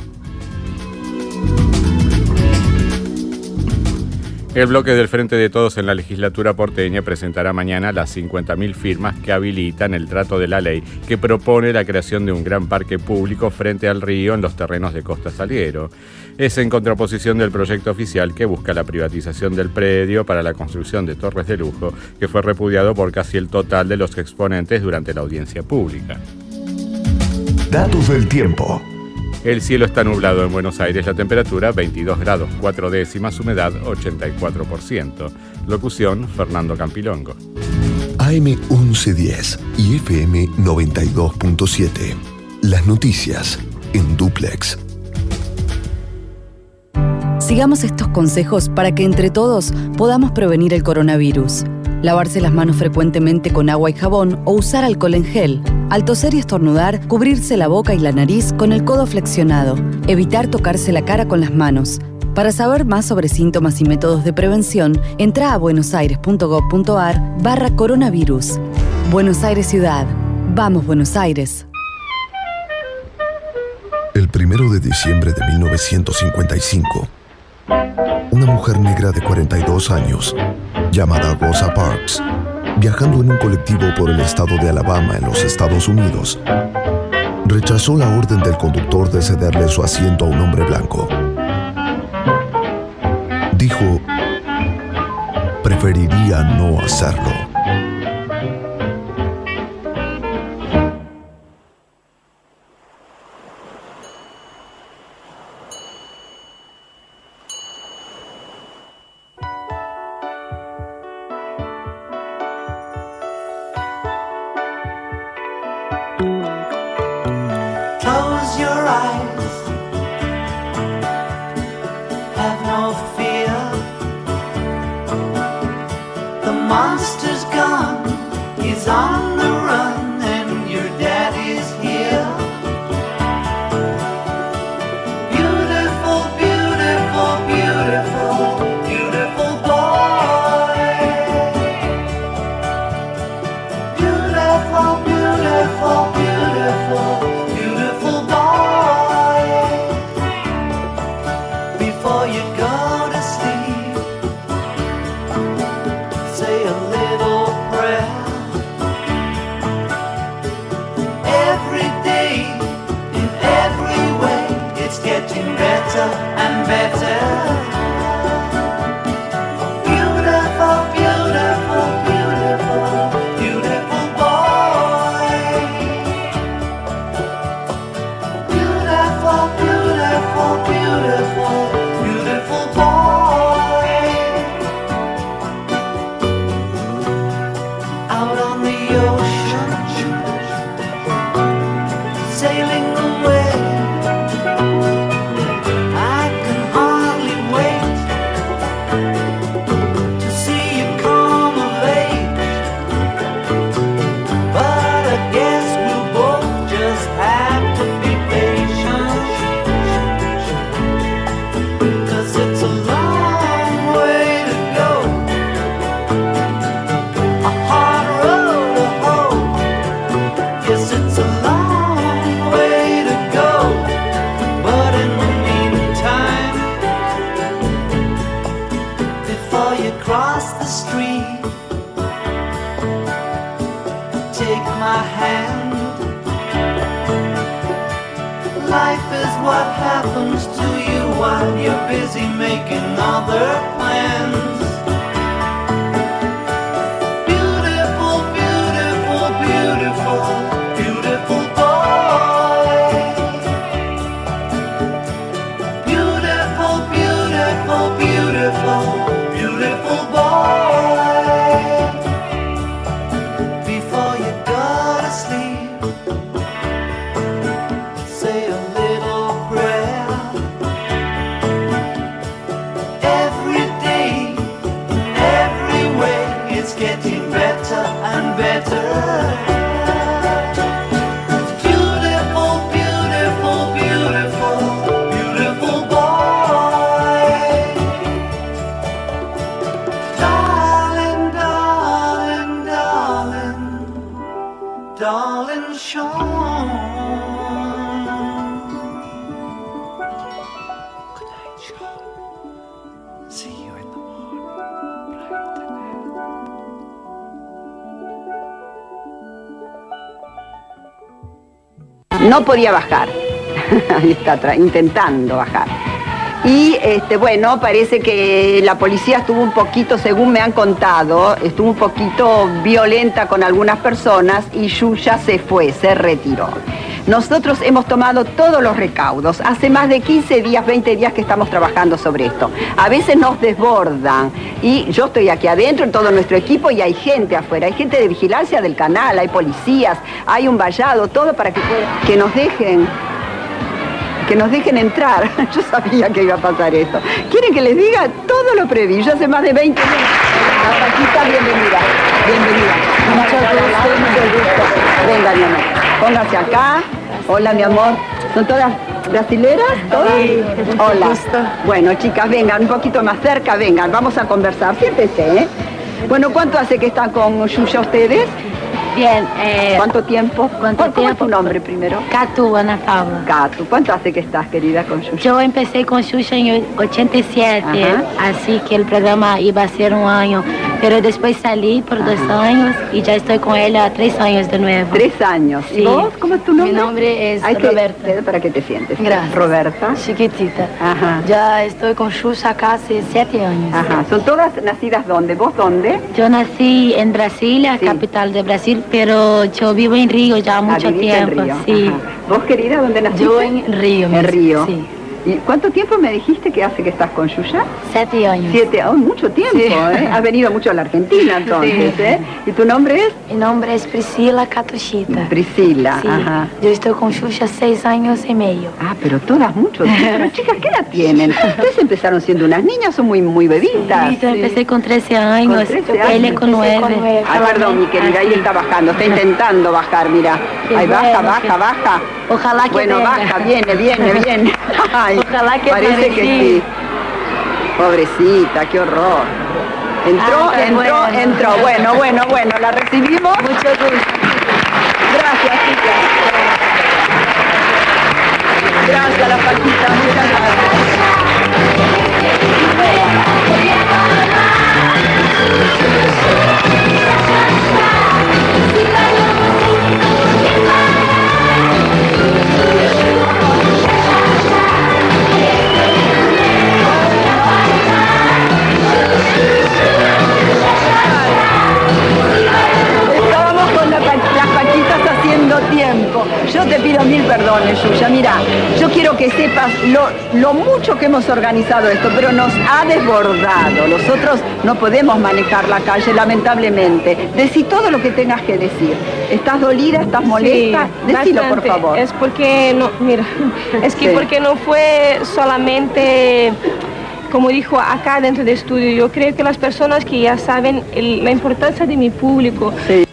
S27: El bloque del Frente de Todos en la legislatura porteña presentará mañana las 50.000 firmas que habilitan el trato de la ley que propone la creación de un gran parque público frente al río en los terrenos de Costa Salguero. Es en contraposición del proyecto oficial que busca la privatización del predio para la construcción de torres de lujo, que fue repudiado por casi el total de los exponentes durante la audiencia pública.
S28: Datos del tiempo.
S27: El cielo está nublado en Buenos Aires, la temperatura 22 grados 4 décimas, humedad 84%. Locución Fernando Campilongo.
S28: AM 1110 y FM 92.7. Las noticias en duplex.
S29: Sigamos estos consejos para que entre todos podamos prevenir el coronavirus. Lavarse las manos frecuentemente con agua y jabón o usar alcohol en gel. Al toser y estornudar, cubrirse la boca y la nariz con el codo flexionado. Evitar tocarse la cara con las manos. Para saber más sobre síntomas y métodos de prevención, entra a buenosaires.gov.ar barra coronavirus. Buenos Aires Ciudad. Vamos Buenos Aires.
S28: El primero de diciembre de 1955, una mujer negra de 42 años, llamada Rosa Parks, viajando en un colectivo por el estado de Alabama en los Estados Unidos, rechazó la orden del conductor de cederle su asiento a un hombre blanco. Dijo, preferiría no hacerlo.
S30: No
S31: podía bajar. Ahí está intentando bajar. Y este, bueno, parece que la policía estuvo un poquito, según me han contado, estuvo un poquito violenta con algunas personas y Yuya se fue, se retiró. Nosotros hemos tomado todos los recaudos. Hace más de 15 días, 20 días que estamos trabajando sobre esto. A veces nos desbordan y yo estoy aquí adentro en todo nuestro equipo y hay gente afuera, hay gente de vigilancia del canal, hay policías, hay un vallado, todo para que, pueda- que nos dejen que nos dejen entrar. Yo sabía que iba a pasar esto. ¿Quieren que les diga todo lo previsto? Hace más de 20 años. La Paquita, bienvenida. Bienvenida. Mucho gusto, mucho gusto. Venga, mi amor. Póngase acá. Hola, mi amor. ¿Son todas brasileras? ¿Todas? Hola. Bueno, chicas, vengan un poquito más cerca, vengan. Vamos a conversar. Siéntese, ¿eh? Bueno, ¿cuánto hace que están con Yuya ustedes?
S32: Bien, eh,
S31: ¿Cuánto tiempo?
S32: ¿cuánto
S31: ¿Cuál- ¿Cómo es
S32: tiempo?
S31: tu nombre primero?
S32: Catu, Ana Paula.
S31: Catu. ¿Cuánto hace que estás, querida, con Yuya?
S32: Yo empecé con Xuxa en 87,
S31: Ajá.
S32: así que el programa iba a ser un año, pero después salí por dos años y ya estoy con ella tres años de nuevo.
S31: Tres años.
S32: Sí.
S31: ¿Y vos? ¿Cómo es tu nombre?
S32: Mi nombre es
S31: Hay
S32: Roberta.
S31: para que te sientes.
S32: Gracias.
S31: Roberta.
S32: Chiquitita.
S31: Ajá.
S32: Ya estoy con acá hace siete años.
S31: Ajá. ¿Son todas nacidas dónde? ¿Vos dónde?
S32: Yo nací en Brasilia, capital de Brasil, pero yo vivo en Río ya mucho
S31: Ah, viviste en
S32: tiempo.
S31: Río.
S32: Sí.
S31: Ajá. ¿Vos, querida, dónde naciste?
S32: Yo en Río.
S31: En Río.
S32: Sí.
S31: ¿Y cuánto tiempo me dijiste que hace que estás con Yuya?
S32: Siete años.
S31: Siete, oh, mucho tiempo,
S32: Sí.
S31: ¿eh? Has venido mucho a la Argentina entonces,
S32: Sí.
S31: ¿eh? ¿Y tu nombre es?
S32: Mi nombre es Priscila Catuchita.
S31: Priscila,
S32: Sí.
S31: ajá.
S32: Yo estoy con Xuxa seis años y medio.
S31: Ah, pero todas mucho tiempo. Pero, chicas, ¿qué edad tienen? Ustedes empezaron siendo unas niñas, son muy, muy bebitas.
S32: Sí, yo empecé con 13 años,
S31: Con 13
S32: él con 9.
S31: Ah, perdón, mi querida, ahí está bajando, está intentando bajar, mira.
S32: Qué
S31: Ahí baja,
S32: bueno,
S31: baja, baja.
S32: Ojalá que
S31: Bueno,
S32: venga.
S31: baja, viene, viene, viene. Ay,
S32: Ojalá que
S31: parece
S32: pare,
S31: que
S32: sí.
S31: Pobrecita, qué horror. Entró,
S32: Ah, qué
S31: entró,
S32: bueno.
S31: entró. Bueno, bueno, bueno, la recibimos.
S32: Mucho gusto.
S31: Gracias, chicas. Gracias, la Paquita, muchas gracias. Yo te pido mil perdones, Yuya. Mira, yo quiero que sepas lo, lo mucho que hemos organizado esto, pero nos ha desbordado. Nosotros no podemos manejar la calle, lamentablemente. Decí todo lo que tengas que decir. ¿Estás dolida? ¿Estás molesta?
S33: Sí,
S31: Decilo, por favor.
S33: Es porque no, mira, es que
S31: Sí.
S33: porque no fue solamente, como dijo acá dentro del estudio, yo creo que las personas que ya saben el- la importancia de mi público,
S1: Muy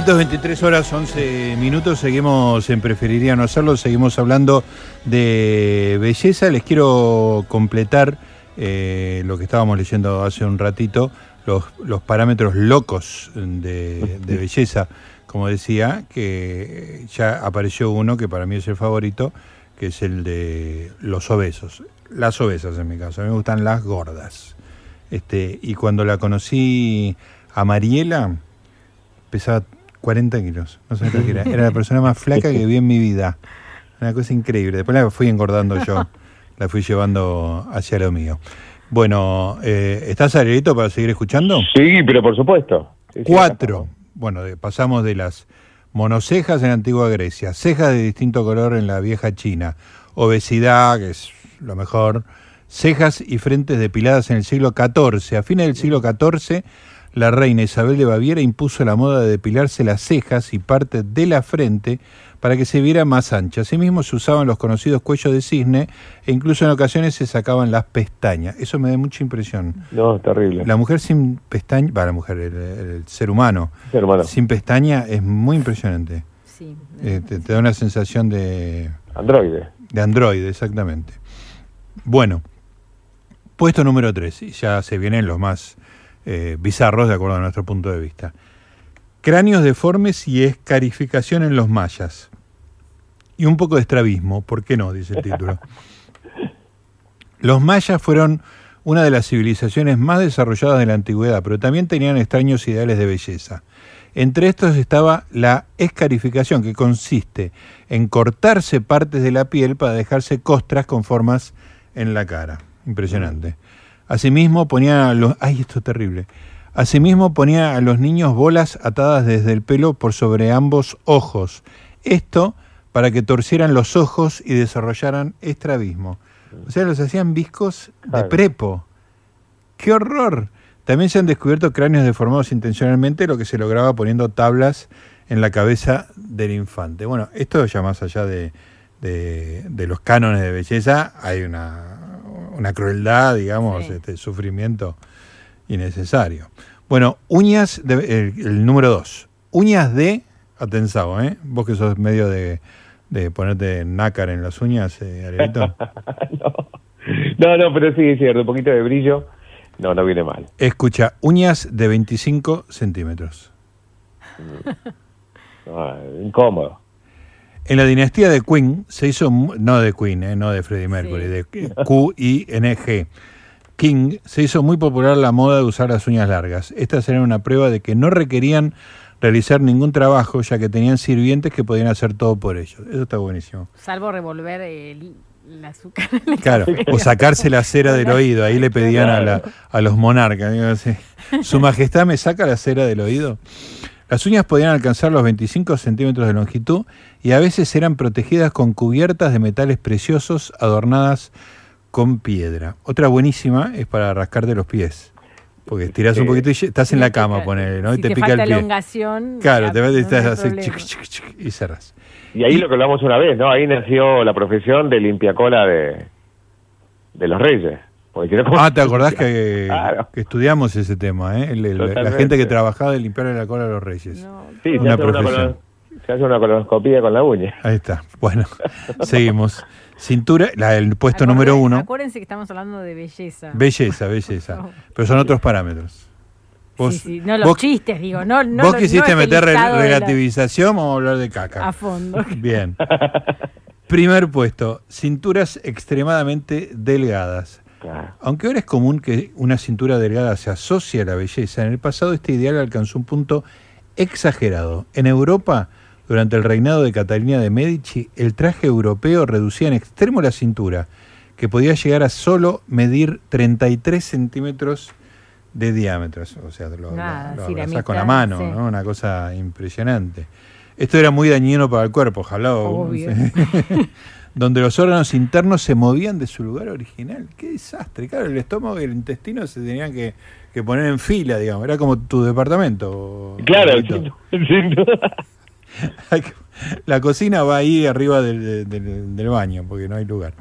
S1: amiguitos, 23 horas 11 minutos. Seguimos en Preferiría no hacerlo. Seguimos hablando de belleza. Les quiero completar eh, lo que estábamos leyendo hace un ratito, los, los parámetros locos de, de belleza. Como decía, que ya apareció uno que para mí es el favorito, que es el de los obesos. Las obesas en mi caso. A mí me gustan las gordas. Este, y cuando la conocí a Mariela, pesaba 40 kilos. No sé lo que era. Era la persona más flaca que vi en mi vida. Una cosa increíble. Después la fui engordando yo. La fui llevando hacia lo mío. Bueno, eh, ¿estás Arielito para seguir escuchando?
S3: Sí, pero por supuesto. Sí, sí,
S1: Cuatro. Bueno, de- pasamos de las monocejas en la antigua Grecia, cejas de distinto color en la vieja China, obesidad, que es lo mejor, cejas y frentes depiladas en el siglo XIV. A fines del siglo XIV, la reina Isabel de Baviera impuso la moda de depilarse las cejas y parte de la frente para que se viera más ancha. Asimismo se usaban los conocidos cuellos de cisne e incluso en ocasiones se sacaban las pestañas. Eso me da mucha impresión.
S3: No, es terrible.
S1: La mujer sin pestaña, va, la mujer, el, el ser humano,
S3: Ser humano.
S1: sin pestaña es muy impresionante.
S21: Sí.
S1: Eh, te, te da una sensación de...
S3: Androide.
S1: De androide, exactamente. Bueno, puesto número 3, y ya se vienen los más eh, bizarros de acuerdo a nuestro punto de vista. Cráneos deformes y escarificación en los mayas. Y un poco de estrabismo, ¿por qué no? Dice el título. Los mayas fueron una de las civilizaciones más desarrolladas de la antigüedad, pero también tenían extraños ideales de belleza. Entre estos estaba la escarificación, que consiste en cortarse partes de la piel para dejarse costras con formas en la cara. Impresionante. Asimismo ponía a los... ¡Ay, esto es terrible! Asimismo ponía a los niños bolas atadas desde el pelo por sobre ambos ojos. Esto para que torcieran los ojos y desarrollaran estrabismo. O sea, los hacían viscos de prepo. ¡Qué horror! También se han descubierto cráneos deformados intencionalmente, lo que se lograba poniendo tablas en la cabeza del infante. Bueno, esto ya más allá de, de- de los cánones de belleza, hay una, una crueldad, digamos, este sufrimiento innecesario. Bueno, uñas, de, el, el número dos. Uñas de, atensado, ¿eh? Vos que sos medio de, de ponerte nácar en las uñas, eh, Arielito.
S3: No, no, pero sí es cierto, un poquito de brillo, no, no viene mal.
S1: Escucha, uñas de 25 centímetros.
S3: Ah, incómodo.
S1: En la dinastía de Queen se hizo, no de Queen, eh, no de Freddie Mercury, de Q-I-N-G. King se hizo muy popular la moda de usar las uñas largas. Estas eran una prueba de que no requerían realizar ningún trabajo, ya que tenían sirvientes que podían hacer todo por ellos. Eso está buenísimo.
S21: Salvo revolver el, el azúcar.
S1: Claro, o sacarse la cera del oído. Ahí le pedían a, la- a los monarcas. Su majestad me saca la cera del oído. Las uñas podían alcanzar los 25 centímetros de longitud y a veces eran protegidas con cubiertas de metales preciosos adornadas con piedra. Otra buenísima es para rascarte los pies. Porque tirás un
S3: Sí.
S1: poquito y estás en la cama, ponele, ¿no?
S21: Si
S1: y te,
S21: te
S1: pica
S21: falta
S1: el pie.
S21: elongación,
S1: Claro,
S21: ya,
S1: te vas
S21: no
S1: y estás así, chic, chic, chic, y cerras.
S3: Y ahí lo que hablamos una vez, ¿no? Ahí nació la profesión de limpiacola de, de los reyes. Porque si no, ¿cómo-
S1: Ah, ¿te acordás que,
S3: Claro.
S1: que estudiamos ese tema? ¿eh? El- el- la gente que trabajaba de limpiarle la cola a los reyes.
S3: Sí, se
S1: una
S3: hace, una
S1: profesión.
S3: se hace una colonoscopía con la uña.
S1: Ahí está. Bueno, seguimos. Cintura, la, el puesto número uno.
S21: Acuérdense que estamos hablando de belleza.
S1: Belleza, belleza. Pero son otros parámetros. Vos,
S21: Sí, sí, no los
S1: vos-
S21: chistes, digo. No, no
S1: vos
S21: lo-
S1: quisiste
S21: no
S1: meter re-
S21: listado de la-
S1: relativización, vamos a hablar de caca.
S21: A fondo.
S1: Bien. Primer puesto, cinturas extremadamente delgadas. Aunque ahora es común que una cintura delgada se asocie a la belleza, en el pasado este ideal alcanzó un punto exagerado. En Europa, durante el reinado de Catalina de Medici, el traje europeo reducía en extremo la cintura, que podía llegar a solo medir 33 centímetros de diámetro. O sea, lo, lo-
S21: Nada,
S1: lo
S21: sí, la
S1: abrazás con la mano,
S21: sí.
S1: ¿no? Una cosa impresionante. Esto era muy dañino para el cuerpo, jalado.
S21: Obvio.
S1: donde los órganos internos se movían de su lugar original. Qué desastre. Claro, el estómago y el intestino se tenían que, que poner en fila, digamos. Era como tu departamento.
S3: Claro, sin, sin duda.
S1: La cocina va ahí arriba del, del- del baño, porque no hay lugar.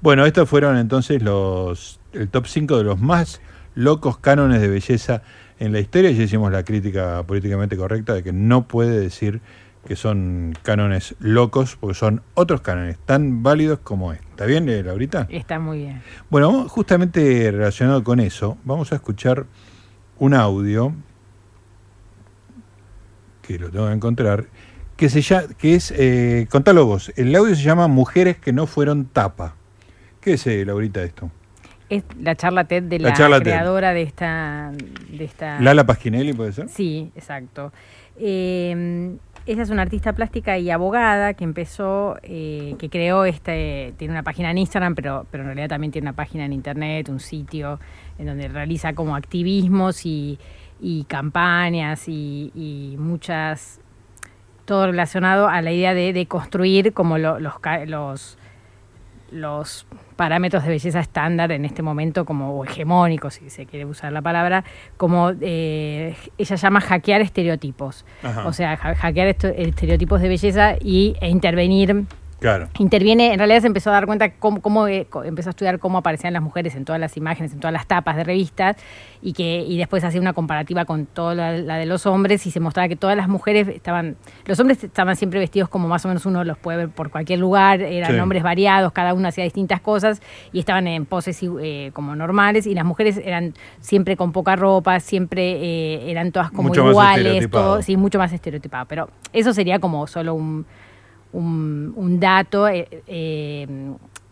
S1: Bueno, estos fueron entonces los el top 5 de los más locos cánones de belleza en la historia. Ya hicimos la crítica políticamente correcta de que no puede decir que son cánones locos, porque son otros cánones tan válidos como este. ¿Está bien, eh, Laurita?
S21: Está muy bien.
S1: Bueno, justamente relacionado con eso, vamos a escuchar un audio que lo tengo que encontrar, que se llama, que es, eh, contalo vos, el audio se llama Mujeres que no fueron tapa. ¿Qué es, eh, Laurita, esto?
S21: Es la charla TED de
S1: La
S21: la,
S1: charla TED.
S21: creadora de esta, de esta.
S1: Lala Pasquinelli, ¿puede ser?
S21: Sí, exacto. Eh, ella es una artista plástica y abogada que empezó, eh, que creó este, tiene una página en Instagram, pero, pero en realidad también tiene una página en internet, un sitio en donde realiza como activismos y, campañas y, muchas, todo relacionado a la idea de, construir como lo- los, los, los parámetros de belleza estándar en este momento como o hegemónicos, si se quiere usar la palabra, como eh, ella llama hackear estereotipos.
S34: Ajá.
S21: O sea, ha- hackear estereotipos de belleza y, e intervenir
S1: Claro.
S21: interviene, en realidad se empezó a dar cuenta cómo, cómo, eh, empezó a estudiar cómo aparecían las mujeres en todas las imágenes, en todas las tapas de revistas, y que y después hacía una comparativa con toda la, la de los hombres y se mostraba que todas las mujeres estaban, los hombres estaban siempre vestidos como más o menos uno los puede ver por cualquier lugar, eran
S34: Sí.
S21: hombres variados, cada uno hacía distintas cosas y estaban en poses eh, como normales, y las mujeres eran siempre con poca ropa, siempre eh, eran todas como
S1: Mucho
S21: iguales, todo, sí, mucho más estereotipado, pero eso sería como solo un un, un dato eh, eh,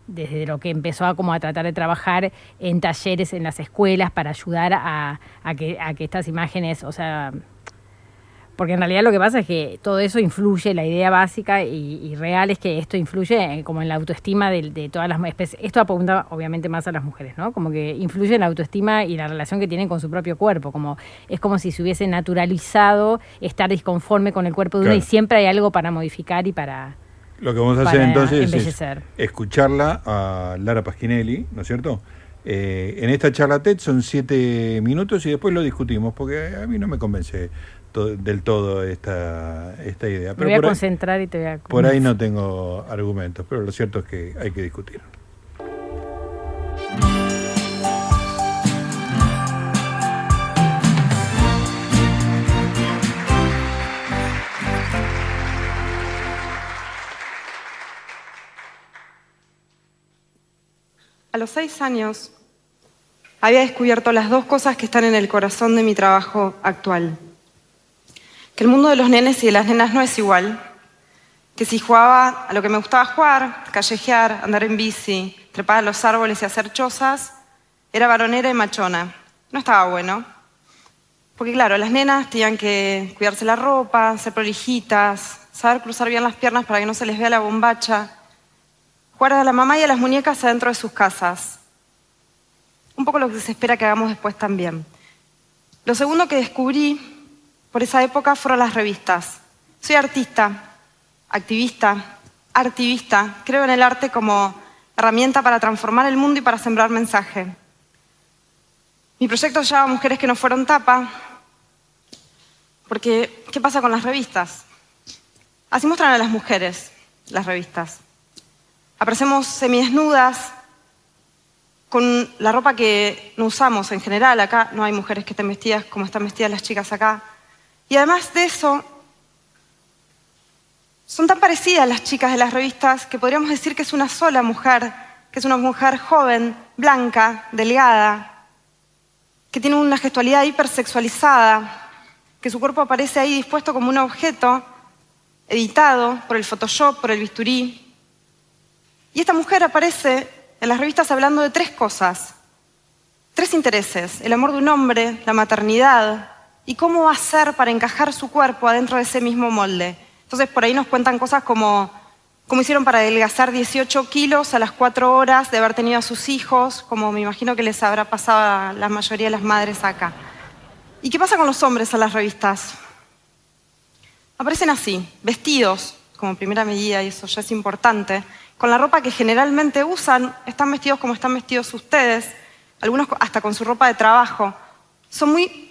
S21: desde lo que empezó a como a tratar de trabajar en talleres en las escuelas para ayudar a, a que, a que estas imágenes, o sea, porque en realidad lo que pasa es que todo eso influye, la idea básica y, y real es que esto influye en- como en la autoestima de, de todas las especies. Esto apunta obviamente más a las mujeres, ¿no? Como que influye en la autoestima y la relación que tienen con su propio cuerpo. Como, es como si se hubiese naturalizado estar disconforme con el cuerpo de uno
S1: Claro.
S21: y siempre hay algo para modificar y para...
S1: Lo que vamos a hacer entonces es
S21: embellecer.
S1: escucharla a Lara Pasquinelli, ¿no es cierto? Eh, en esta charla TED son siete minutos y después lo discutimos, porque a mí no me convence to- del todo esta, esta idea.
S21: Me voy a
S1: por ahí-
S21: concentrar y te voy a...
S1: Por ahí no tengo argumentos, pero lo cierto es que hay que discutir.
S35: A los seis años había descubierto las dos cosas que están en el corazón de mi trabajo actual. Que el mundo de los nenes y de las nenas no es igual. Que si jugaba a lo que me gustaba jugar, callejear, andar en bici, trepar a los árboles y hacer chozas, era varonera y machona. No estaba bueno. Porque claro, las nenas tenían que cuidarse la ropa, ser prolijitas, saber cruzar bien las piernas para que no se les vea la bombacha, jugar a la mamá y a las muñecas adentro de sus casas. Un poco lo que se espera que hagamos después también. Lo segundo que descubrí por esa época fueron las revistas. Soy artista, activista, artivista. Creo en el arte como herramienta para transformar el mundo y para sembrar mensaje. Mi proyecto se llama Mujeres que no fueron tapa, porque ¿qué pasa con las revistas? Así muestran a las mujeres las revistas. Aparecemos semidesnudas, con la ropa que no usamos en general. Acá no hay mujeres que estén vestidas como están vestidas las chicas acá. Y además de eso, son tan parecidas las chicas de las revistas que podríamos decir que es una sola mujer, que es una mujer joven, blanca, delgada, que tiene una gestualidad hipersexualizada, que su cuerpo aparece ahí dispuesto como un objeto, editado por el Photoshop, por el bisturí, y esta mujer aparece en las revistas hablando de tres cosas, tres intereses, el amor de un hombre, la maternidad y cómo va a ser para encajar su cuerpo adentro de ese mismo molde. Entonces por ahí nos cuentan cosas como cómo hicieron para adelgazar 18 kilos a las cuatro horas de haber tenido a sus hijos, como me imagino que les habrá pasado a la mayoría de las madres acá. ¿Y qué pasa con los hombres en las revistas? Aparecen así, vestidos como primera medida, y eso ya es importante, con la ropa que generalmente usan, están vestidos como están vestidos ustedes, algunos hasta con su ropa de trabajo. Son muy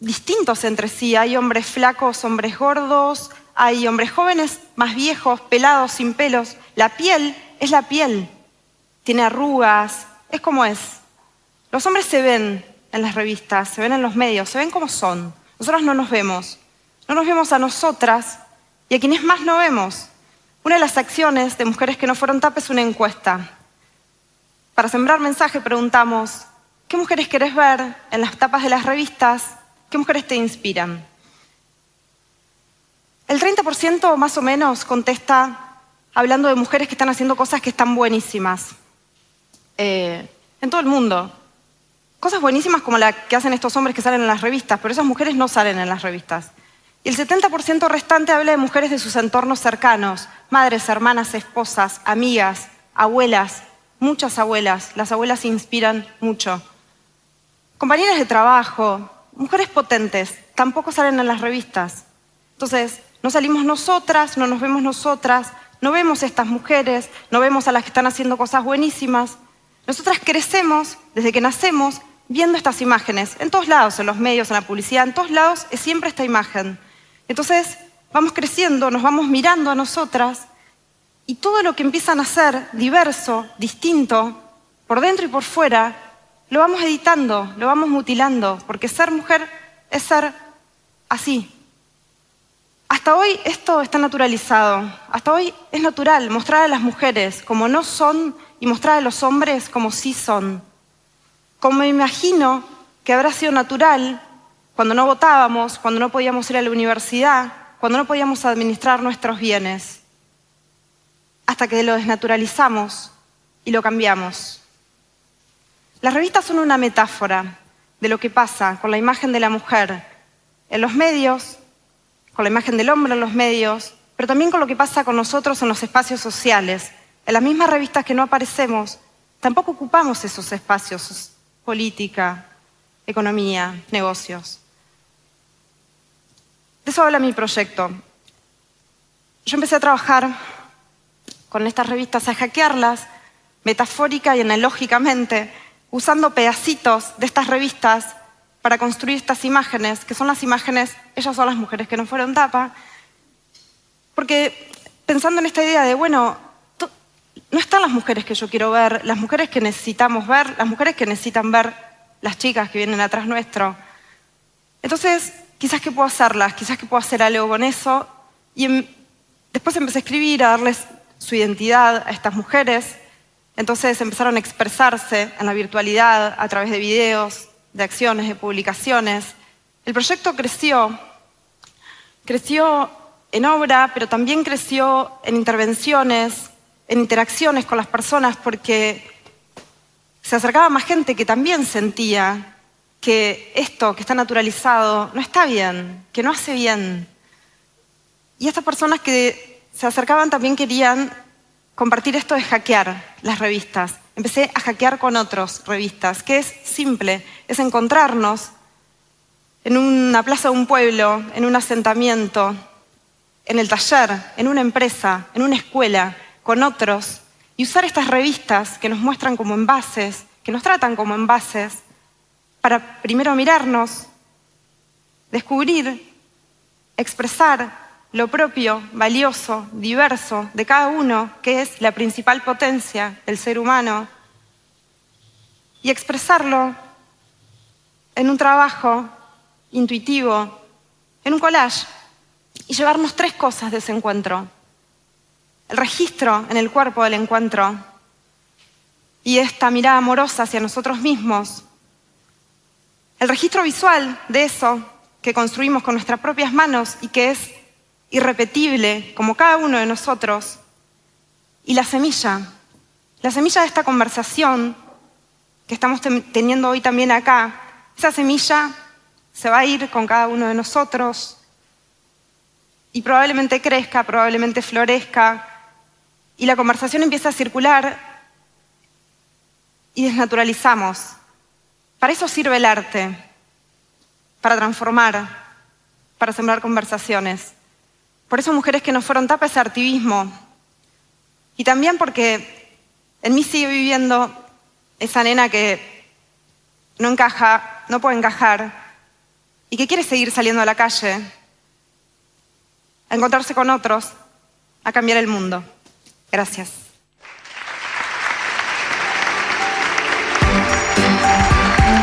S35: distintos entre sí, hay hombres flacos, hombres gordos, hay hombres jóvenes, más viejos, pelados, sin pelos. La piel es la piel, tiene arrugas, es como es. Los hombres se ven en las revistas, se ven en los medios, se ven como son. Nosotros no nos vemos. No nos vemos a nosotras y a quienes más no vemos. Una de las acciones de Mujeres que no fueron tapa es una encuesta. Para sembrar mensaje preguntamos, ¿qué mujeres querés ver en las tapas de las revistas? ¿Qué mujeres te inspiran? El 30% más o menos contesta hablando de mujeres que están haciendo cosas que están buenísimas. Eh, en todo el mundo. Cosas buenísimas como las que hacen estos hombres que salen en las revistas, pero esas mujeres no salen en las revistas. Y el 70% restante habla de mujeres de sus entornos cercanos, madres, hermanas, esposas, amigas, abuelas, muchas abuelas. Las abuelas inspiran mucho. Compañeras de trabajo, mujeres potentes, tampoco salen en las revistas. Entonces, no salimos nosotras, no nos vemos nosotras, no vemos a estas mujeres, no vemos a las que están haciendo cosas buenísimas. Nosotras crecemos desde que nacemos viendo estas imágenes, en todos lados, en los medios, en la publicidad, en todos lados es siempre esta imagen. Entonces, vamos creciendo, nos vamos mirando a nosotras Y todo lo que empiezan a ser diverso, distinto, por dentro y por fuera, lo vamos editando, lo vamos mutilando, porque ser mujer es ser así. Hasta hoy esto está naturalizado, hasta hoy es natural mostrar a las mujeres como no son y mostrar a los hombres como sí son. Como me imagino que habrá sido natural cuando no votábamos, cuando no podíamos ir a la universidad, cuando no podíamos administrar nuestros bienes, hasta que lo desnaturalizamos y lo cambiamos. Las revistas son una metáfora de lo que pasa con la imagen de la mujer en los medios, con la imagen del hombre en los medios, pero también con lo que pasa con nosotros en los espacios sociales. En las mismas revistas que no aparecemos, tampoco ocupamos esos espacios, política, economía, negocios. De eso habla mi proyecto. Yo empecé a trabajar con estas revistas, a hackearlas metafórica y analógicamente, usando pedacitos de estas revistas para construir estas imágenes, que son las imágenes, ellas son las mujeres que no fueron tapa, porque pensando en esta idea de, bueno, no están las mujeres que yo quiero ver, las mujeres que necesitamos ver, las mujeres que necesitan ver las chicas que vienen atrás nuestro. Entonces, quizás que puedo hacerlas, quizás que puedo hacer algo con eso. Y em- después empecé a escribir, a darles su identidad a estas mujeres. Entonces empezaron a expresarse en la virtualidad a través de videos, de acciones, de publicaciones. El proyecto creció, creció en obra, pero también creció en intervenciones, en interacciones con las personas, porque se acercaba más gente que también sentía que esto que está naturalizado no está bien, que no hace bien. Y estas personas que se acercaban también querían compartir esto de hackear las revistas. Empecé a hackear con otros revistas, que es simple, es encontrarnos en una plaza de un pueblo, en un asentamiento, en el taller, en una empresa, en una escuela, con otros, y usar estas revistas que nos muestran como envases, que nos tratan como envases, para primero mirarnos, descubrir, expresar lo propio, valioso, diverso de cada uno, que es la principal potencia del ser humano, y expresarlo en un trabajo intuitivo, en un collage, y llevarnos tres cosas de ese encuentro. El registro en el cuerpo del encuentro y esta mirada amorosa hacia nosotros mismos. El registro visual de eso que construimos con nuestras propias manos y que es irrepetible, como cada uno de nosotros. Y la semilla, la semilla de esta conversación que estamos teniendo hoy también acá, esa semilla se va a ir con cada uno de nosotros y probablemente crezca, probablemente florezca y la conversación empieza a circular y desnaturalizamos. Para eso sirve el arte, para transformar, para sembrar conversaciones. Por eso mujeres que no fueron tapa ese activismo. Y también porque en mí sigue viviendo esa nena que no encaja, no puede encajar y que quiere seguir saliendo a la calle, a encontrarse con otros, a cambiar el mundo. Gracias.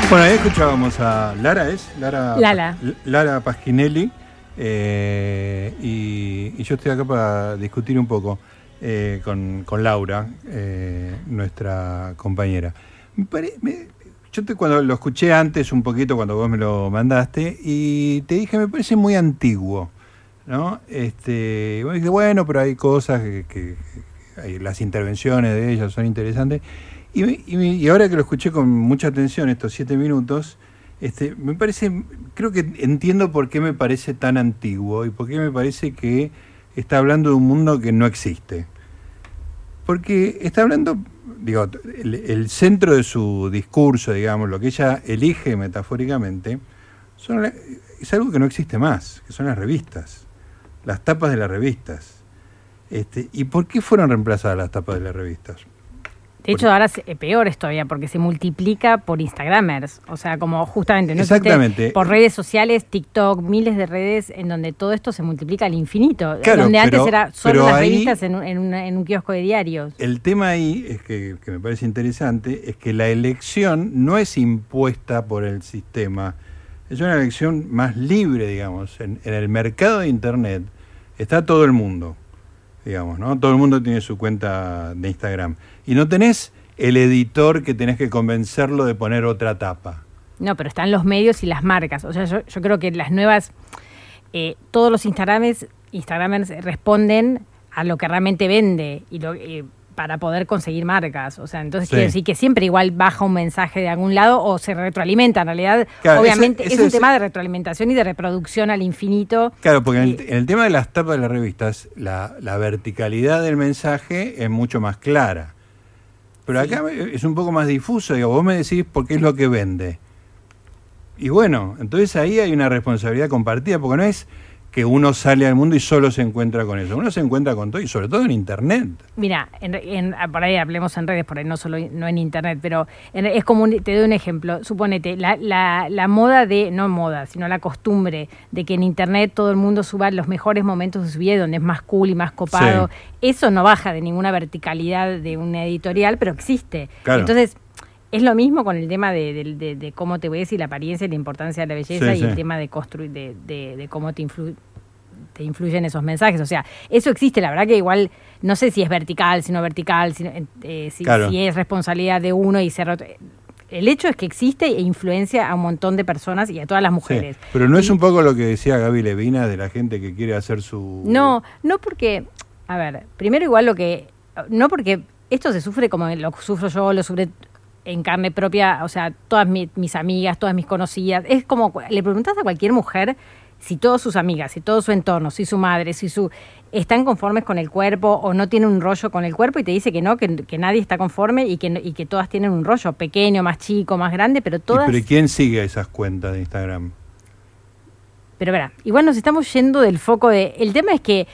S1: Bueno, ahí escuchábamos a Lara, ¿es? Lara,
S21: Lala.
S1: Lara Pasquinelli. Eh, y, yo estoy acá para discutir un poco eh, con, con Laura, eh, nuestra compañera. Me pare- me- yo te, cuando lo escuché antes un poquito, cuando vos me lo mandaste, y te dije, me parece muy antiguo. ¿no? Este, y vos dijiste, bueno, pero hay cosas que, las intervenciones de ellas son interesantes. Y, y y ahora que lo escuché con mucha atención estos siete minutos, este, me parece, creo que entiendo por qué me parece tan antiguo y por qué me parece que está hablando de un mundo que no existe. Porque está hablando, digo, el, centro de su discurso, digamos, lo que ella elige metafóricamente, es algo que no existe más, que son las revistas, las tapas de las revistas. Este, ¿Y por qué fueron reemplazadas las tapas de las revistas?
S21: De hecho, ahora es eh, peor es todavía porque se multiplica por Instagramers. O sea, como justamente no
S1: Exactamente.
S21: por redes sociales, TikTok, miles de redes en donde todo esto se multiplica al infinito.
S1: Claro,
S21: donde antes era solo las
S1: ahí-
S21: revistas en un, en, una- en un kiosco de diarios.
S1: El tema ahí, es que, que me parece interesante, es que la elección no es impuesta por el sistema, es una elección más libre, digamos. En, en el mercado de Internet está todo el mundo, digamos, ¿no? Todo el mundo tiene su cuenta de Instagram. Y no tenés el editor que tenés que convencerlo de poner otra tapa.
S21: No, pero están los medios y las marcas. O sea, yo, yo creo que las nuevas, eh, todos los Instagrames, Instagramers responden a lo que realmente vende y lo, eh, para poder conseguir marcas. O sea, entonces
S1: Sí.
S21: quiere decir que siempre igual baja un mensaje de algún lado o se retroalimenta. En realidad,
S1: Claro,
S21: obviamente,
S1: ese-
S21: es un tema de retroalimentación y de reproducción al infinito.
S1: Claro, porque en el, en el tema de las tapas de las revistas, la, la verticalidad del mensaje es mucho más clara. Pero acá es un poco más difuso. Digo, vos me decís por qué es lo que vende. Y bueno, entonces ahí hay una responsabilidad compartida, porque no es que uno sale al mundo y solo se encuentra con eso. Uno se encuentra con todo, y sobre todo en Internet.
S21: Mira, en, en- ah, por ahí hablemos en redes, por ahí no solo no en internet, pero en- es como un- te doy un ejemplo. Suponete, la, la, la moda de, no moda, sino la costumbre de que en internet todo el mundo suba los mejores momentos de su vida, donde es más cool y más copado. Eso no baja de ninguna verticalidad de una editorial, pero existe.
S1: Claro.
S21: Entonces, es lo mismo con el tema de, de- de- de cómo te ves y la apariencia y la importancia de la belleza
S1: Sí,
S21: y
S1: sí.
S21: el tema de construir, de, cómo te influye te influyen esos mensajes. O sea, eso existe, la verdad que igual no sé si es vertical, si no vertical, si, eh, si,
S1: Claro.
S21: si es responsabilidad de uno y ser otro. El hecho es que existe e influencia a un montón de personas y a todas las
S1: Sí,
S21: mujeres.
S1: Pero no es un poco lo que decía Gaby Levina de la gente que quiere hacer su...
S21: No, no porque, a ver, primero igual lo que, no porque esto se sufre como lo sufro yo, lo sufre en carne propia, o sea, todas mi- mis amigas, todas mis conocidas, es como, le preguntas a cualquier mujer si todas sus amigas, si todo su entorno, si su madre, si su, están conformes con el cuerpo o no tienen un rollo con el cuerpo y te dice que no, que, que nadie está conforme y que, y que todas tienen un rollo, pequeño, más chico, más grande, pero
S1: ¿Y
S21: todas...
S1: pero ¿y quién sigue esas cuentas de Instagram?
S21: Pero verá, igual nos estamos yendo del foco de... El tema es que,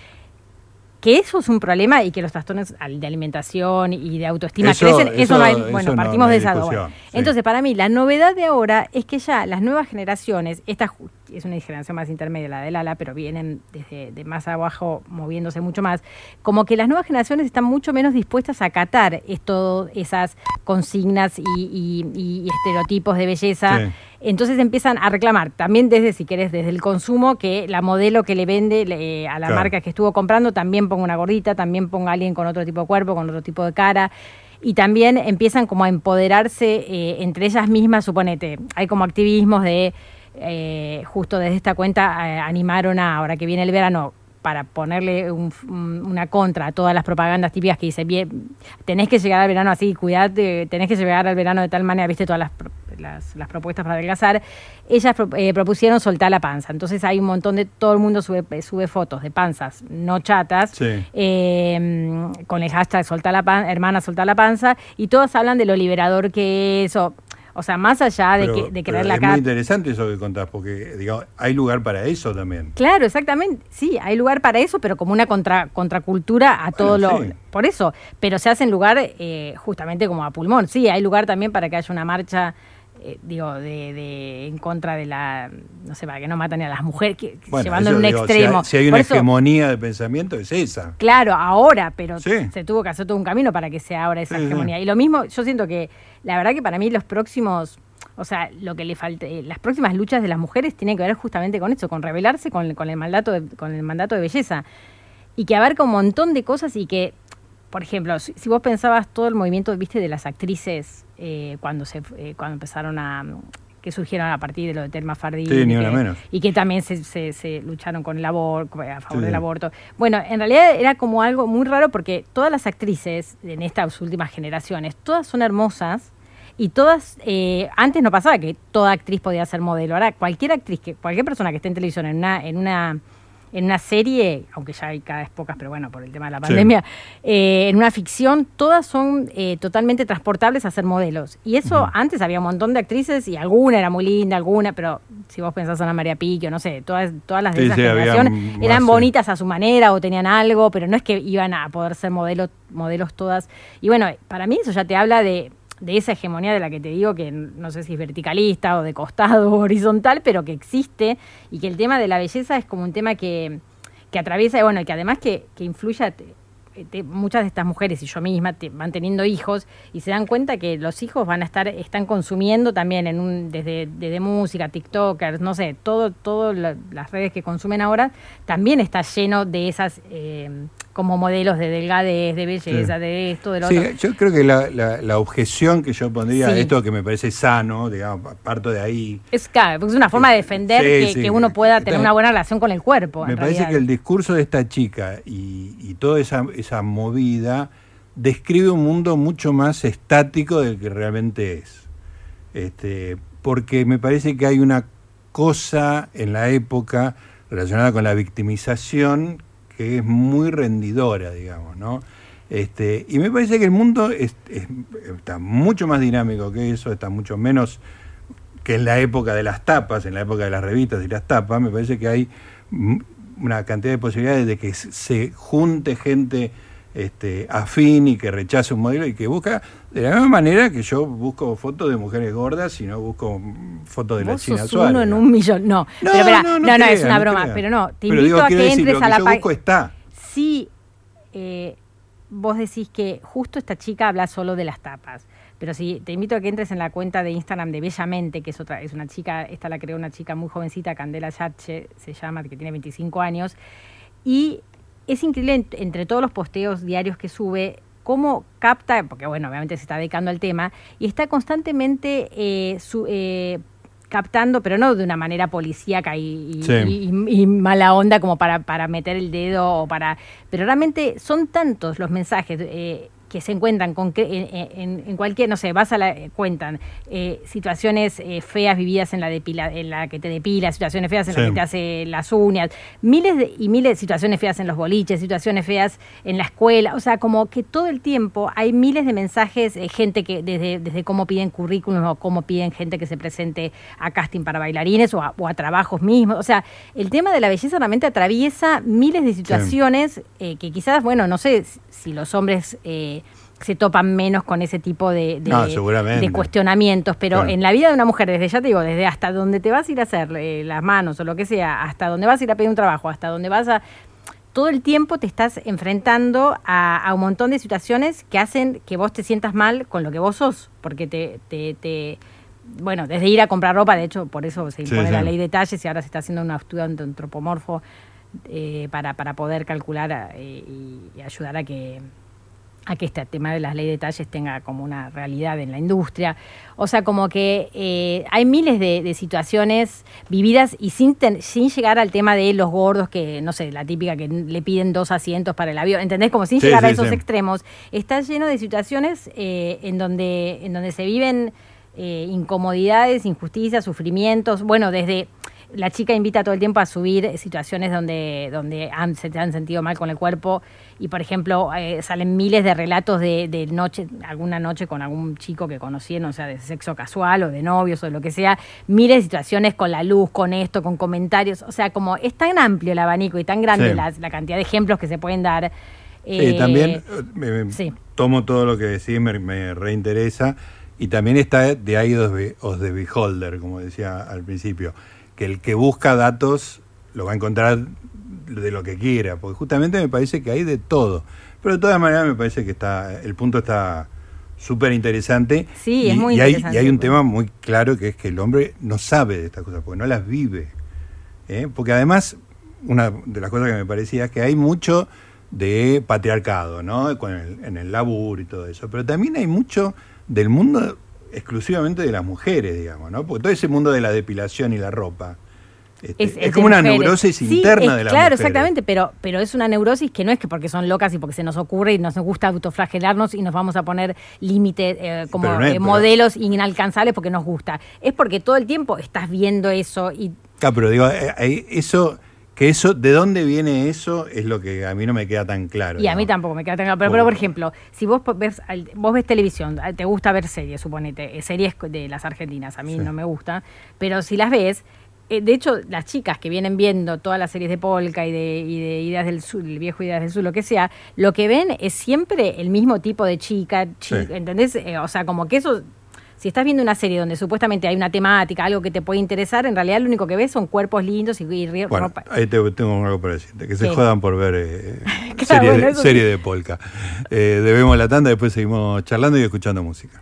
S21: que eso es un problema y que los trastornos de alimentación y de autoestima
S1: Eso-
S21: crecen, eso,
S1: eso-
S21: no hay... Bueno,
S1: no-
S21: partimos
S1: no hay
S21: de esa...
S1: discusión,
S21: bueno.
S1: sí.
S21: Entonces, para mí, la novedad de ahora es que ya las nuevas generaciones, esta ju- es una generación más intermedia, la del ala, pero vienen desde de más abajo moviéndose mucho más, como que las nuevas generaciones están mucho menos dispuestas a acatar esto, esas consignas y, y- y estereotipos de belleza.
S1: Sí.
S21: Entonces empiezan a reclamar, también desde, si querés, desde el consumo, que la modelo que le vende le- a la
S1: Claro.
S21: marca que estuvo comprando también ponga una gordita, también ponga a alguien con otro tipo de cuerpo, con otro tipo de cara. Y también empiezan como a empoderarse eh, entre ellas mismas, suponete, hay como activismos de, eh, justo desde esta cuenta eh, animaron a, ahora que viene el verano, para ponerle un- un- una contra a todas las propagandas típicas que dicen, bien, tenés que llegar al verano así, cuidate, tenés que llegar al verano de tal manera, viste todas las, las, las propuestas para adelgazar, ellas pro- eh, propusieron soltar la panza. Entonces hay un montón de, todo el mundo sube, sube fotos de panzas no chatas,
S1: Sí.
S21: eh, con el hashtag soltar la pan, hermana soltar la panza, y todas hablan de lo liberador que es, o, o sea, más allá de,
S1: Pero-
S21: que, de querer la
S1: es muy interesante eso que contás, porque digamos, hay lugar para eso también.
S21: Claro, exactamente. Sí, hay lugar para eso, pero como una contra, contracultura a todo
S1: Bueno,
S21: lo.
S1: sí.
S21: Por eso. Pero se hace en lugar eh, justamente como a pulmón. Sí, hay lugar también para que haya una marcha. Eh, digo, de, de- en contra de la, no sé, para que no maten a las mujeres, que,
S1: Bueno,
S21: llevando en un
S1: digo, si hay-
S21: extremo.
S1: Si hay, una
S21: eso,
S1: hegemonía de pensamiento, es esa.
S21: Claro, ahora, pero
S1: Sí.
S21: se tuvo que hacer todo un camino para que se abra esa
S1: Sí, sí.
S21: hegemonía. Y lo mismo, yo siento que, la verdad que para mí los próximos, o sea, lo que le falta, eh, las próximas luchas de las mujeres tienen que ver justamente con eso, con rebelarse con, con el mandato de, con el mandato de belleza. Y que abarca un montón de cosas y que, por ejemplo, si, si vos pensabas todo el movimiento, viste, de las actrices eh, cuando se eh, cuando empezaron a que surgieron a partir de lo de Telma Fardín
S1: Sí, ni
S21: y
S1: una
S21: que-
S1: menos.
S21: y que también se, se- se lucharon con el aborto, a favor
S1: Sí.
S21: del aborto. Bueno, en realidad era como algo muy raro porque todas las actrices en estas últimas generaciones, todas son hermosas y todas, eh, antes no pasaba que toda actriz podía ser modelo. Ahora, cualquier actriz, que cualquier persona que esté en televisión en una, en una en una serie, aunque ya hay cada vez pocas, pero bueno, por el tema de la pandemia, eh, en una ficción, todas son eh, totalmente transportables a ser modelos. Y eso antes había un montón de actrices y alguna era muy linda, alguna, pero si vos pensás en Ana María Piquio, no sé, todas, todas las de
S1: Sí,
S21: esa
S1: sí, había
S21: generación
S1: más,
S21: eran bonitas a su manera o tenían algo, pero no es que iban a poder ser modelos, modelos todas. Y bueno, para mí eso ya te habla de de esa hegemonía de la que te digo que no sé si es verticalista o de costado o horizontal, pero que existe y que el tema de la belleza es como un tema que, que atraviesa, bueno, y que además que, que influye te- muchas de estas mujeres y yo misma te- van teniendo hijos y se dan cuenta que los hijos van a estar están consumiendo también en un desde, desde música tiktokers no sé todo la- las redes que consumen ahora también está lleno de esas eh, como modelos de delgadez de belleza
S1: Sí.
S21: de esto de lo
S1: Sí,
S21: otro
S1: yo creo que la, la- la objeción que yo pondría a
S21: Sí.
S1: esto, que me parece sano, digamos, parto de ahí,
S21: es claro, porque es una forma de defender que, uno pueda tener una buena relación con el cuerpo
S1: me
S21: en
S1: parece
S21: realidad.
S1: que el discurso de esta chica y, y toda esa, esa movida describe un mundo mucho más estático del que realmente es. Este, porque me parece que hay una cosa en la época relacionada con la victimización que es muy rendidora, digamos, ¿no? Este, y me parece que el mundo es- es- está mucho más dinámico que eso, está mucho menos que en la época de las tapas, en la época de las revistas y las tapas, me parece que hay una cantidad de posibilidades de que se junte gente este, afín y que rechace un modelo y que busca, de la misma manera que yo busco fotos de mujeres gordas y no busco fotos de la China
S21: sos
S1: Suárez.
S21: uno en un millón. No,
S1: No,
S21: pero
S1: no,
S21: no,
S1: no
S21: no, es
S1: crea,
S21: una
S1: no
S21: broma.
S1: crea.
S21: Pero no, te
S1: Pero
S21: invito
S1: digo,
S21: a que
S1: decir,
S21: entres
S1: lo que
S21: a la
S1: yo
S21: página.
S1: busco está.
S21: Sí, eh, vos decís que justo esta chica habla solo de las tapas. Pero sí, te invito a que entres en la cuenta de Instagram de Bellamente, que es otra, es una chica, esta la creó una chica muy jovencita, Candela Yache, se llama, que tiene 25 años. Y es increíble ent- entre todos los posteos diarios que sube, cómo capta, porque bueno, obviamente se está dedicando al tema, y está constantemente eh, su- eh, captando, pero no de una manera policíaca y, y-
S1: Sí.
S21: y- y mala onda como para, para meter el dedo o para... Pero realmente son tantos los mensajes eh, que se encuentran con que- en, cualquier, no sé, vas a la, eh, cuentan eh, situaciones eh, feas vividas en la depila, en la que te depila, situaciones feas en
S1: Sí.
S21: la que te hace las uñas, miles de- y miles de situaciones feas en los boliches, situaciones feas en la escuela, o sea, como que todo el tiempo hay miles de mensajes, eh, gente que desde, desde cómo piden currículum o cómo piden gente que se presente a casting para bailarines o a, o a trabajos mismos, o sea, el tema de la belleza realmente atraviesa miles de situaciones que quizás, bueno, no sé si- si los hombres... eh, se topan menos con ese tipo de, de,
S1: No, seguramente.
S21: de cuestionamientos, pero
S1: Claro.
S21: en la vida de una mujer, desde ya te digo, desde hasta donde te vas a ir a hacer eh, las manos o lo que sea, hasta donde vas a ir a pedir un trabajo, hasta donde vas a... Todo el tiempo te estás enfrentando a, a un montón de situaciones que hacen que vos te sientas mal con lo que vos sos, porque te... te, te- bueno, desde ir a comprar ropa, de hecho, por eso se
S1: Sí,
S21: impone la ley de talles y ahora se está haciendo un estudio antropomorfo eh, para, para poder calcular eh, y ayudar a que a que este tema de las leyes de talles tenga como una realidad en la industria. O sea, como que eh, hay miles de, de situaciones vividas y sin, ten- sin llegar al tema de los gordos, que no sé, la típica que le piden dos asientos para el avión, ¿entendés? Como sin
S1: Sí,
S21: llegar a esos
S1: sí.
S21: extremos. Está lleno de situaciones eh, en, donde, en donde se viven eh, incomodidades, injusticias, sufrimientos, bueno, desde... La chica invita todo el tiempo a subir situaciones donde, donde han, se te han sentido mal con el cuerpo y, por ejemplo, eh, salen miles de relatos de, de noche, alguna noche con algún chico que conocieron, o sea, de sexo casual o de novios o de lo que sea, miles de situaciones con la luz, con esto, con comentarios, o sea, como es tan amplio el abanico y tan grande
S1: Sí.
S21: la, la cantidad de ejemplos que se pueden dar.
S1: Sí,
S21: eh,
S1: también eh, me- me-
S21: sí.
S1: tomo todo lo que decís, me, me reinteresa. Y también está de ahí os de beholder, como decía al principio, que el que busca datos lo va a encontrar de lo que quiera, porque justamente me parece que hay de todo. Pero de todas maneras me parece que está el punto está súper interesante.
S21: Sí,
S1: y,
S21: es muy
S1: y hay,
S21: interesante,
S1: y hay un
S21: pues.
S1: tema muy claro que es que el hombre no sabe de estas cosas, porque no las vive. ¿eh? Porque además, una de las cosas que me parecía es que hay mucho de patriarcado, ¿no? Con el- en el laburo y todo eso. Pero también hay mucho del mundo exclusivamente de las mujeres, digamos, ¿no? Porque todo ese mundo de la depilación y la ropa. este, es, como una
S21: mujeres.
S1: neurosis
S21: Sí,
S1: interna
S21: es-
S1: de la
S21: Claro, exactamente, pero, pero es una neurosis que no es que porque son locas y porque se nos ocurre y nos gusta autoflagelarnos y nos vamos a poner límites eh, como
S1: no
S21: eh, modelos inalcanzables porque nos gusta. Es porque todo el tiempo estás viendo eso y
S1: Claro, pero digo, eh, eh, eso Que eso, ¿de dónde viene eso? Es lo que a mí no me queda tan claro.
S21: Y a mí tampoco me queda tan claro. Pero, pero, por ejemplo, si vos ves, vos ves televisión, a- te gusta ver series, suponete, eh, series de las argentinas, a mí no me gusta, pero si las ves, eh, de hecho, las chicas que vienen viendo todas las series de Polka y de, y de Ideas del Sur, el viejo Ideas del Sur, lo que sea, lo que ven es siempre el mismo tipo de chica, chi-
S1: Sí.
S21: ¿entendés? Eh, o sea, como que eso... Si estás viendo una serie donde supuestamente hay una temática, algo que te puede interesar, en realidad lo único que ves son cuerpos lindos y, y
S1: Bueno,
S21: ropa.
S1: ahí te- tengo algo para decirte. Que se jodan por ver eh,
S21: Claro,
S1: serie,
S21: bueno,
S1: de, serie
S21: sí.
S1: de polka. Eh, debemos la tanda, después seguimos charlando y escuchando música.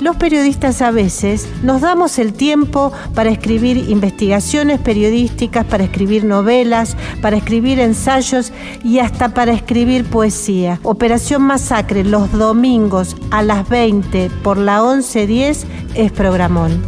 S36: los periodistas a veces nos damos el tiempo para escribir investigaciones periodísticas, para escribir novelas, para escribir ensayos y hasta para escribir poesía. Operación Masacre los domingos a las 20 por la 1110 es programón.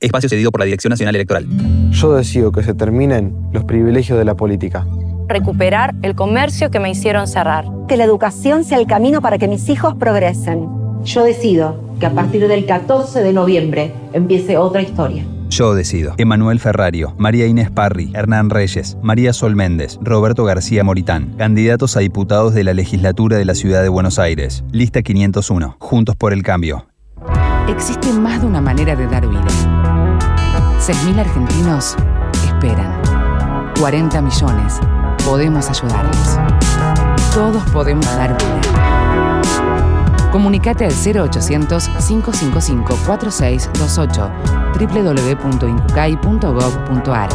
S34: Espacio cedido por la Dirección Nacional Electoral.
S37: Yo decido que se terminen los privilegios de la política.
S38: Recuperar el comercio que me hicieron cerrar.
S39: Que la educación sea el camino para que mis hijos progresen. Yo decido que a partir del 14 de noviembre empiece otra historia.
S34: Yo decido. Emanuel Ferrario, María Inés Parri, Hernán Reyes, María Sol Méndez, Roberto García Moritán, candidatos a diputados de la legislatura de la Ciudad de Buenos Aires. Lista 501. Juntos por el cambio.
S40: Existe más de una manera de dar vida. 6.000 argentinos esperan. 40 millones. Podemos ayudarlos. Todos podemos dar vida. Comunicate al 0800-555-4628 www.incucay.gov.ar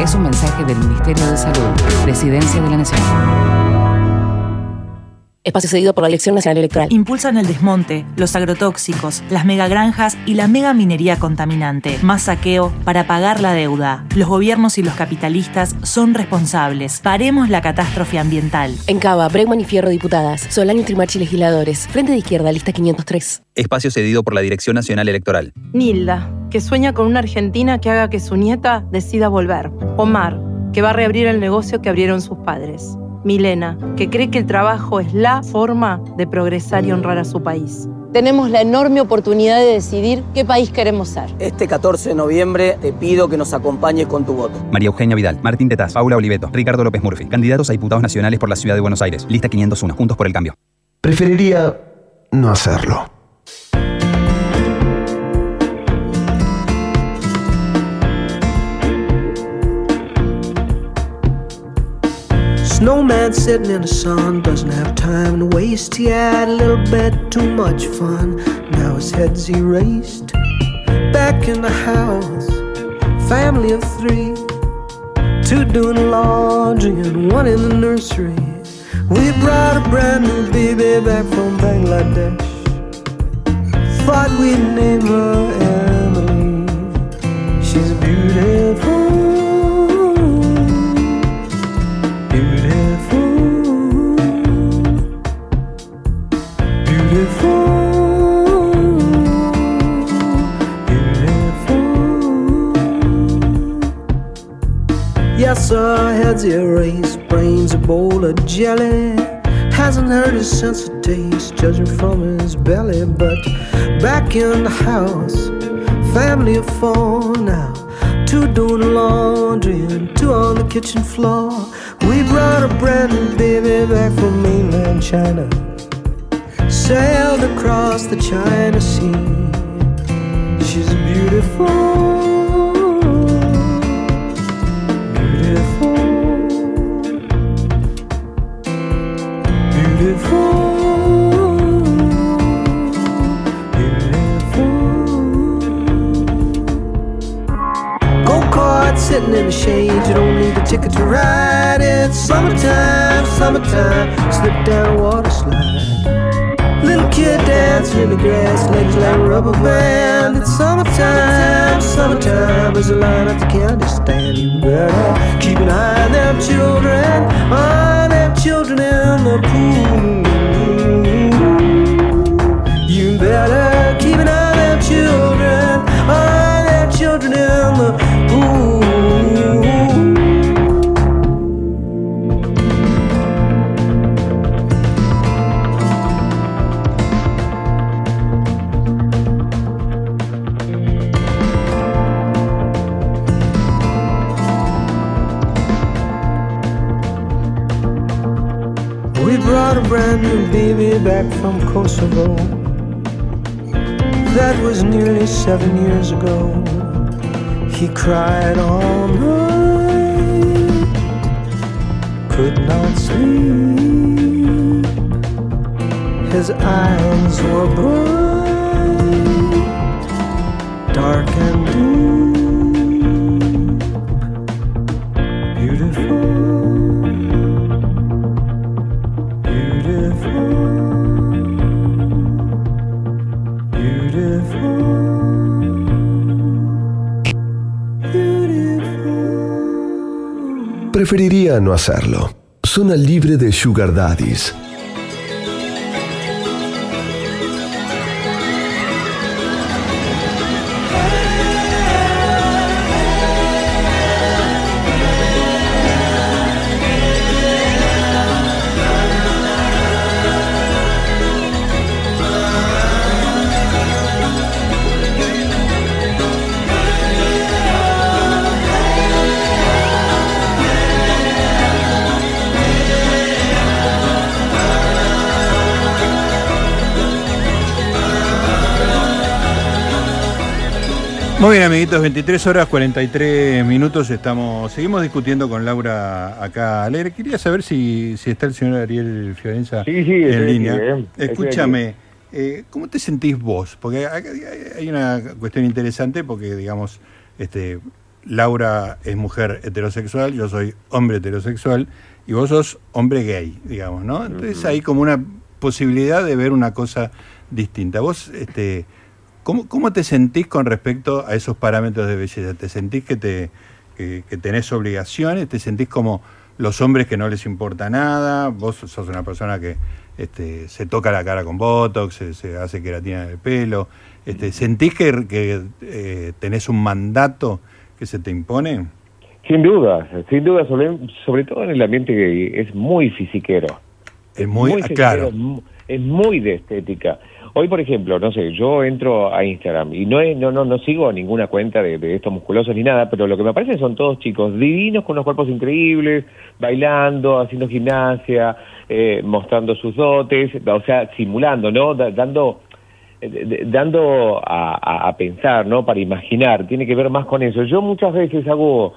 S40: Es un mensaje del Ministerio de Salud, Presidencia de la Nación.
S41: Espacio cedido por la Dirección Nacional Electoral.
S42: Impulsan el desmonte, los agrotóxicos, las megagranjas y la megaminería contaminante. Más saqueo para pagar la deuda. Los gobiernos y los capitalistas son responsables. Paremos la catástrofe ambiental.
S41: En Cava, Bregman y Fierro diputadas. Solano y Trimarchi legisladores. Frente de izquierda, lista 503.
S34: Espacio cedido por la Dirección Nacional Electoral.
S43: Nilda, que sueña con una Argentina que haga que su nieta decida volver. Omar, que va a reabrir el negocio que abrieron sus padres. Milena, que cree que el trabajo es la forma de progresar y honrar a su país.
S44: Tenemos la enorme oportunidad de decidir qué país queremos ser.
S45: Este 14 de noviembre te pido que nos acompañes con tu voto.
S34: María Eugenia Vidal, Martín Tetaz, Paula Oliveto, Ricardo López Murphy, candidatos a diputados nacionales por la Ciudad de Buenos Aires. Lista 501. Juntos por el cambio.
S5: Preferiría no hacerlo.
S46: Snowman sitting in the sun doesn't have time to waste. He had a little bit too much fun. Now his head's erased. Back in the house, family of three. Two doing laundry and one in the nursery. We brought a brand new baby back from Bangladesh. Thought we'd name her Emily. She's beautiful. Yes, our heads erased, brains a bowl of jelly. Hasn't heard his sense of taste, judging from his belly. But back in the house, family of four now. Two doing laundry and two on the kitchen floor. We brought a brand new baby back from mainland China. Sailed across the China Sea. She's beautiful. Beautiful. Sitting in the shade, you don't need a ticket to ride. It's summertime, summertime, slip down water slide. Little kid dancing in the grass, legs like a rubber band. It's summertime, summertime, there's a line at the candy stand. You better keep an eye on them children, on them children in the pool. You better Brought a brand new baby back from Kosovo. That was nearly seven years ago. He cried all night, could not sleep. His eyes were bright, dark and deep,
S5: Preferiría no hacerlo. Zona libre de Sugar Daddies.
S1: Muy bien, amiguitos, 23 horas 43 minutos. Estamos, seguimos discutiendo con Laura acá alegre. Quería saber si, si está el señor Ariel Fiorenza
S3: Sí, sí,
S1: en línea.
S3: aquí, eh.
S1: Escúchame, eh, ¿cómo te sentís vos? Porque hay una cuestión interesante porque, digamos, este, Laura es mujer heterosexual, yo soy hombre heterosexual y vos sos hombre gay, digamos, ¿no? Entonces hay como una posibilidad de ver una cosa distinta. Vos, este, ¿cómo, cómo te sentís con respecto a esos parámetros de belleza? ¿Te sentís que, te, que, que tenés obligaciones? ¿Te sentís como los hombres que no les importa nada? Vos sos una persona que este, se toca la cara con botox, se, se hace queratina en el pelo. Este, ¿Sentís que, que eh, tenés un mandato que se te impone?
S3: Sin duda, sin duda, sobre, sobre todo en el ambiente gay, es muy fisiquero.
S1: Es muy, ah,
S3: fisiquero,
S1: claro.
S3: Es muy de estética. Hoy, por ejemplo, no sé, yo entro a Instagram y no es, no, no, no sigo ninguna cuenta de, estos musculosos ni nada, pero lo que me aparecen son todos chicos divinos con unos cuerpos increíbles, bailando, haciendo gimnasia, eh, mostrando sus dotes, o sea, simulando, ¿no? Da- dando eh, dando a- a pensar, ¿no? Para imaginar, tiene que ver más con eso. Yo muchas veces hago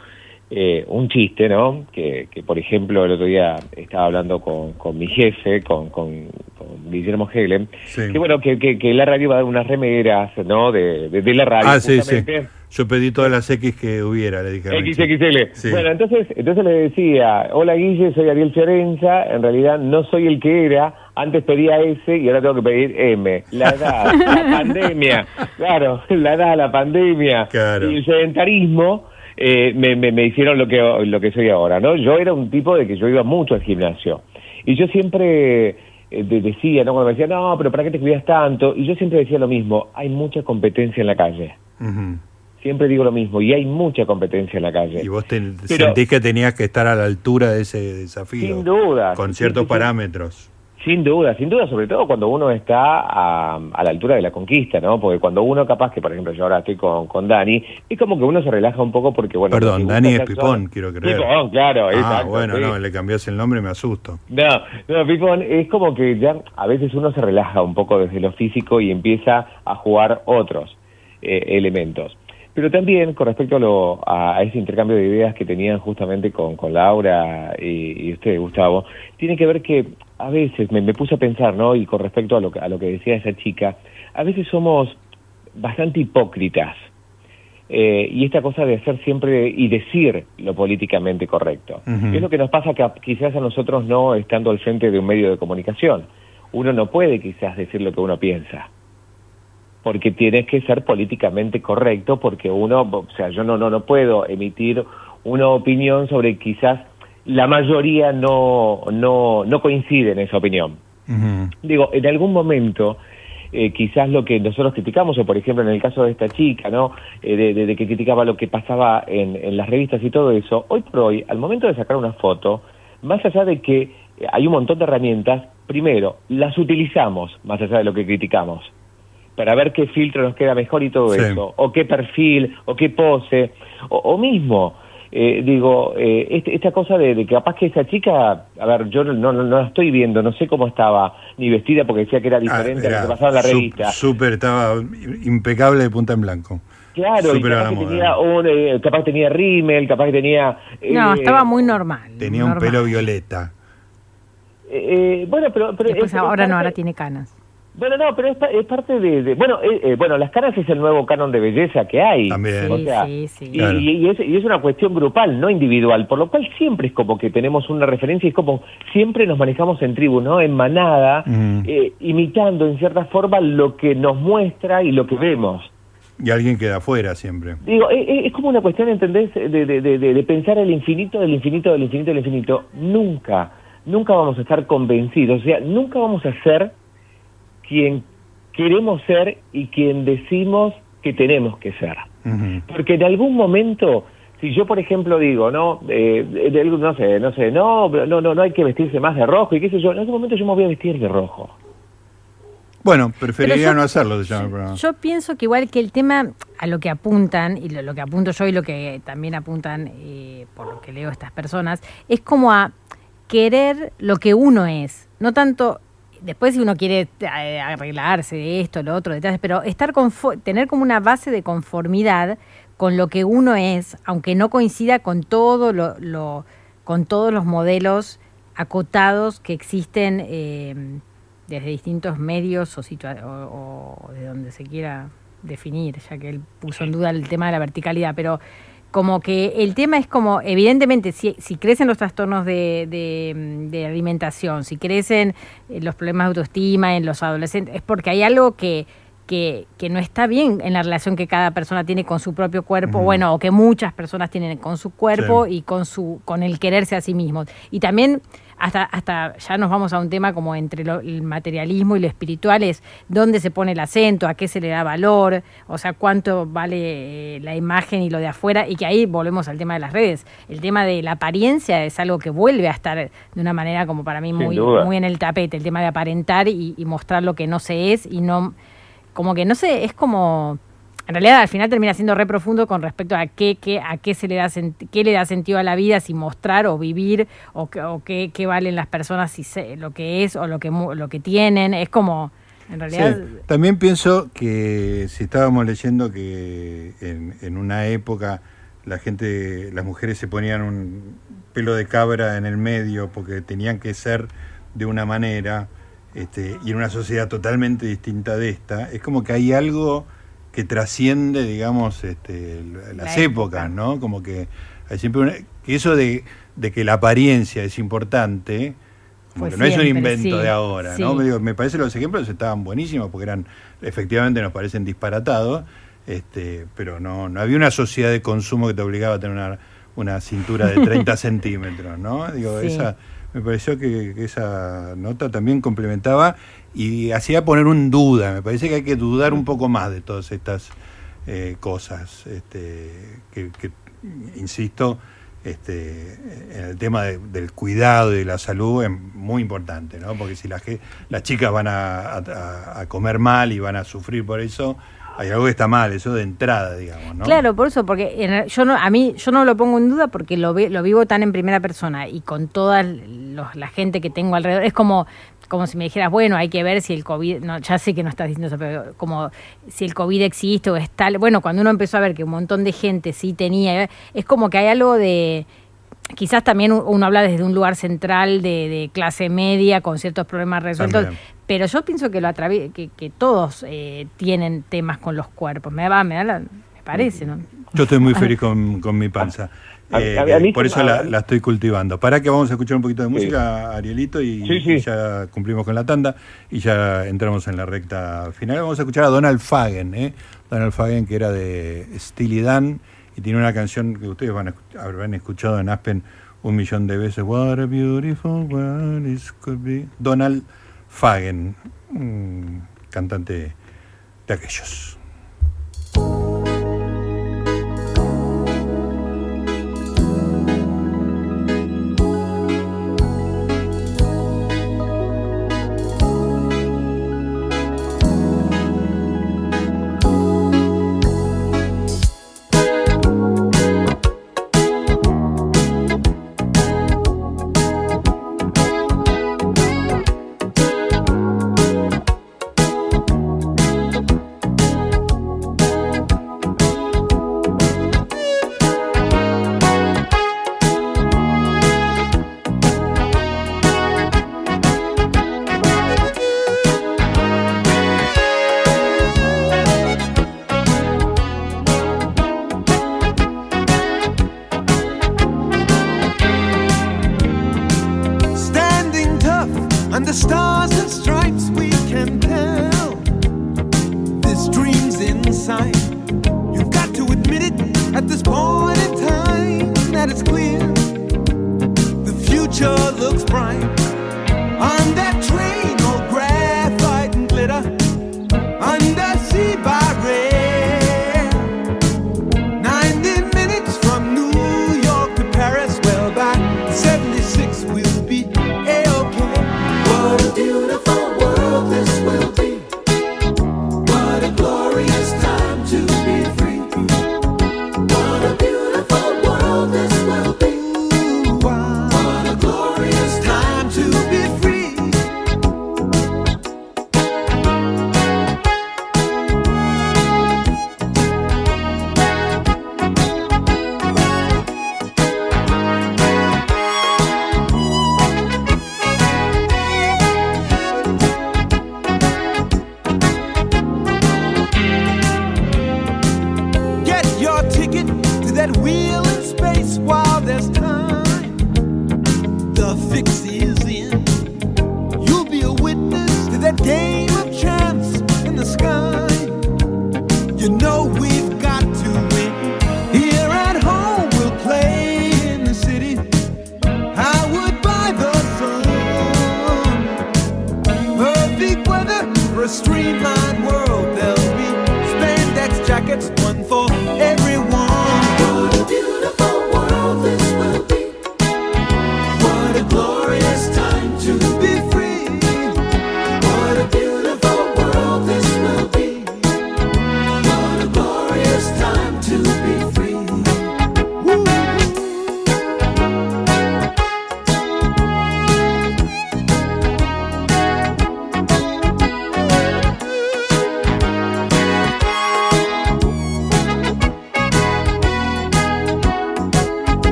S3: eh, un chiste, ¿no? Que, que, por ejemplo, el otro día estaba hablando con, con mi jefe, con, con, con Guillermo Helen, que bueno, que, que, que la radio va a dar unas remeras, ¿no? De, de, de la radio.
S1: Ah, sí, sí. Yo pedí todas las X que hubiera, le dije. a.
S3: XXL.
S1: Sí.
S3: Bueno, entonces, entonces le decía, hola Guille, soy Ariel Fiorenza, en realidad no soy el que era, antes pedía S y ahora tengo que pedir M. La edad, la pandemia, claro, la edad, la pandemia y el sedentarismo eh, me, me, me hicieron lo que, lo que soy ahora, ¿no? Yo era un tipo de que yo iba mucho al gimnasio y yo siempre eh, de- decía, ¿no? Cuando me decían, no, pero ¿para qué te cuidas tanto? Y yo siempre decía lo mismo, hay mucha competencia en la calle. Siempre digo lo mismo, y hay mucha competencia en la calle.
S1: Y vos te,
S3: Pero-
S1: sentís que tenías que estar a la altura de ese desafío.
S3: Sin duda.
S1: Con ciertos
S3: sí, sí.
S1: parámetros.
S3: Sin duda, sin duda, sobre todo cuando uno está a, a la altura de la conquista, ¿no? Porque cuando uno capaz que, por ejemplo, yo ahora estoy con, con Dani, es como que uno se relaja un poco porque, bueno...
S1: Perdón, Dani es Pipón, quiero creer.
S3: Pipón, claro,
S1: Ah,
S3: exacto.
S1: bueno,
S3: sí.
S1: no, le cambiás el nombre y me asusto.
S3: No, no, Pipón, es como que ya a veces uno se relaja un poco desde lo físico y empieza a jugar otros eh, elementos. Pero también con respecto a, lo, a, ese intercambio de ideas que tenían justamente con, con Laura y, y usted, Gustavo, tiene que ver que a veces me, me puse a pensar, ¿no? Y con respecto a lo, que- a lo que decía esa chica, a veces somos bastante hipócritas. Eh, y esta cosa de hacer siempre y decir lo políticamente correcto. Es lo que nos pasa que a- quizás a nosotros no estando al frente de un medio de comunicación. Uno no puede quizás decir lo que uno piensa. Porque tienes que ser políticamente correcto, porque uno, o sea, yo no, no, no puedo emitir una opinión sobre quizás la mayoría no, no, no coincide en esa opinión. Digo, en algún momento, eh, quizás lo que nosotros criticamos, o por ejemplo en el caso de esta chica, ¿no? Eh, de, de- de que criticaba lo que pasaba en, en las revistas y todo eso, hoy por hoy, al momento de sacar una foto, más allá de que eh, hay un montón de herramientas, primero, las utilizamos más allá de lo que criticamos, para ver qué filtro nos queda mejor y todo
S1: Sí.
S3: eso, o qué perfil, o qué pose, o, o mismo, eh, digo, eh, este- esta cosa de, de que capaz que esa chica, a ver, yo no, no, no la estoy viendo, no sé cómo estaba ni vestida porque decía que era diferente a
S1: Ah, Era
S3: lo que pasaba en la revista.
S1: Súper, estaba impecable de punta en blanco.
S3: Claro, y capaz
S1: la
S3: que, tenía un, eh, capaz que tenía rímel, capaz que tenía...
S21: No,
S3: eh,
S21: estaba muy normal.
S1: Tenía un pelo violeta.
S3: eh, bueno, pero... pero
S21: Después ahora no, ahora tiene canas.
S3: Bueno, no, pero es, pa- es parte de... de- bueno, eh, eh, bueno, las caras es el nuevo canon de belleza que hay.
S1: También.
S3: O
S21: Sí,
S3: sea,
S21: sí, sí.
S3: Y,
S1: Claro.
S3: y- y es, y es una cuestión grupal, no individual, por lo cual siempre es como que tenemos una referencia y es como siempre nos manejamos en tribu, ¿no? En manada,
S1: Mm.
S3: eh, imitando en cierta forma lo que nos muestra y lo que vemos.
S1: Y alguien queda afuera siempre.
S3: Digo, eh, eh, es como una cuestión, ¿entendés? De, de- de pensar el infinito, del infinito, del infinito, del infinito. Nunca, nunca vamos a estar convencidos, o sea, nunca vamos a ser quien queremos ser y quien decimos que tenemos que ser. Porque en algún momento, si yo, por ejemplo, digo, no, eh, no sé, no sé, no, no, no, no hay que vestirse más de rojo y qué sé yo, en algún momento yo me voy a vestir de rojo.
S1: Bueno, preferiría
S21: yo-
S1: no hacerlo, se llama el programa.
S21: Yo pienso que igual que el tema a lo que apuntan, y lo, lo que apunto yo y lo que también apuntan eh, por lo que leo estas personas, es como a querer lo que uno es. No tanto, después si uno quiere eh, arreglarse de esto, lo otro, detrás, pero estar tener como una base de conformidad con lo que uno es, aunque no coincida con todo lo, lo- con todos los modelos acotados que existen eh, desde distintos medios o, o, o de donde se quiera definir, ya que él puso en duda el tema de la verticalidad, pero como que el tema es como, evidentemente, si, si crecen los trastornos de, de- de alimentación, si crecen eh, los problemas de autoestima en los adolescentes, es porque hay algo que, que, que no está bien en la relación que cada persona tiene con su propio cuerpo, bueno, o que muchas personas tienen con su cuerpo
S1: Sí.
S21: y con su con el quererse a sí mismos. Y también hasta hasta ya nos vamos a un tema como entre lo- el materialismo y lo espiritual es dónde se pone el acento, a qué se le da valor, o sea, cuánto vale eh, la imagen y lo de afuera y que ahí volvemos al tema de las redes. El tema de la apariencia es algo que vuelve a estar de una manera como para mí muy muy en el tapete, el tema de aparentar y, y mostrar lo que no se es y no como que no sé, es como en realidad al final termina siendo re profundo con respecto a qué, qué, a qué se le da qué le da sentido a la vida, si mostrar o vivir, o, o qué, qué valen las personas, si lo que es o lo que lo que tienen. Es como, en realidad.
S1: También pienso que si estábamos leyendo que en, en una época la gente, las mujeres se ponían un pelo de cabra en el medio porque tenían que ser de una manera, este, y en una sociedad totalmente distinta de esta, es como que hay algo que trasciende, digamos, este, las
S21: La
S1: épocas, ¿no? Como que hay siempre una- que eso de, de que la apariencia es importante, como que no es un invento
S21: sí,
S1: de ahora, ¿no? Me digo, me parece los ejemplos estaban buenísimos porque eran, efectivamente nos parecen disparatados, este, pero no, no había una sociedad de consumo que te obligaba a tener una, una cintura de 30 centímetros, ¿no? Digo,
S21: Sí.
S1: esa, me pareció que, que esa nota también complementaba y hacía poner un duda, me parece que hay que dudar un poco más de todas estas eh, cosas, este, que, que, insisto, este, en el tema de- del cuidado y de la salud es muy importante, ¿no? Porque si la ge- las chicas van a, comer mal y van a sufrir por eso, hay algo que está mal, eso de entrada, digamos, ¿no?
S21: Claro, por eso, porque en- yo no, a mí yo no lo pongo en duda porque lo, lo vivo tan en primera persona y con toda los- la gente que tengo alrededor. Es como, como si me dijeras, bueno, hay que ver si el COVID, no, ya sé que no estás diciendo eso, pero como si el COVID existe o es tal. Bueno, cuando uno empezó a ver que un montón de gente sí tenía, es como que hay algo de quizás también uno habla desde un lugar central de, de clase media con ciertos problemas resueltos,
S1: También.
S21: pero yo pienso que lo que, que todos eh, tienen temas con los cuerpos. Me va, me da la- me parece, ¿no?
S1: Yo estoy muy feliz con, con mi panza. Eh,
S3: a- a mí
S1: por eso la, la estoy cultivando. Para que vamos a escuchar un poquito de
S3: Sí.
S1: música, Arielito, y,
S3: Sí, sí.
S1: y ya cumplimos con la tanda y ya entramos en la recta final. Vamos a escuchar a Donald Fagen, ¿eh? Donald Fagen, que era de Steely Dan y tiene una canción que ustedes van a, habrán escuchado en Aspen un millón de veces. What a beautiful world this could be. Donald Fagen, un cantante de aquellos.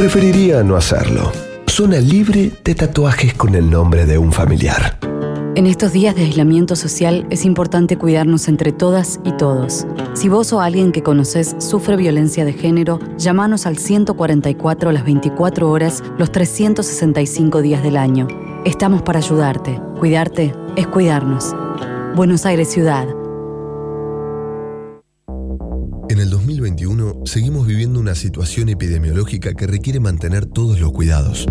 S5: Preferiría no hacerlo. Zona libre de tatuajes con el nombre de un familiar.
S29: En estos días de aislamiento social es importante cuidarnos entre todas y todos. Si vos o alguien que conoces sufre violencia de género, llámanos al 144 las 24 horas, los 365 días del año. Estamos para ayudarte. Cuidarte es cuidarnos. Buenos Aires Ciudad.
S5: Epidemiológica que requiere mantener todos los cuidados.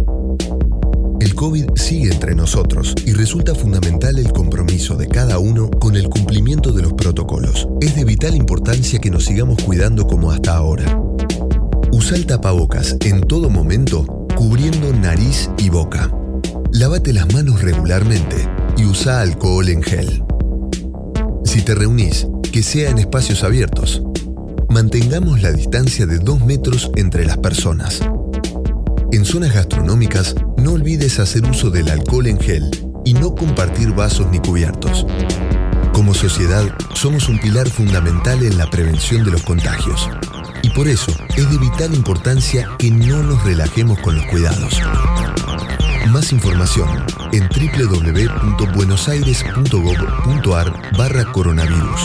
S5: El COVID sigue entre nosotros y resulta fundamental el compromiso de cada uno con el cumplimiento de los protocolos. Es de vital importancia que nos sigamos cuidando como hasta ahora. Usa el tapabocas en todo momento, cubriendo nariz y boca. Lávate las manos regularmente y usa alcohol en gel. Si te reunís, que sea en espacios abiertos. Mantengamos la distancia de 2 metros entre las personas. En zonas gastronómicas, no olvides hacer uso del alcohol en gel y no compartir vasos ni cubiertos. Como sociedad, somos un pilar fundamental en la prevención de los contagios. Y por eso es de vital importancia que no nos relajemos con los cuidados. Más información en www.buenosaires.gov.ar barra coronavirus.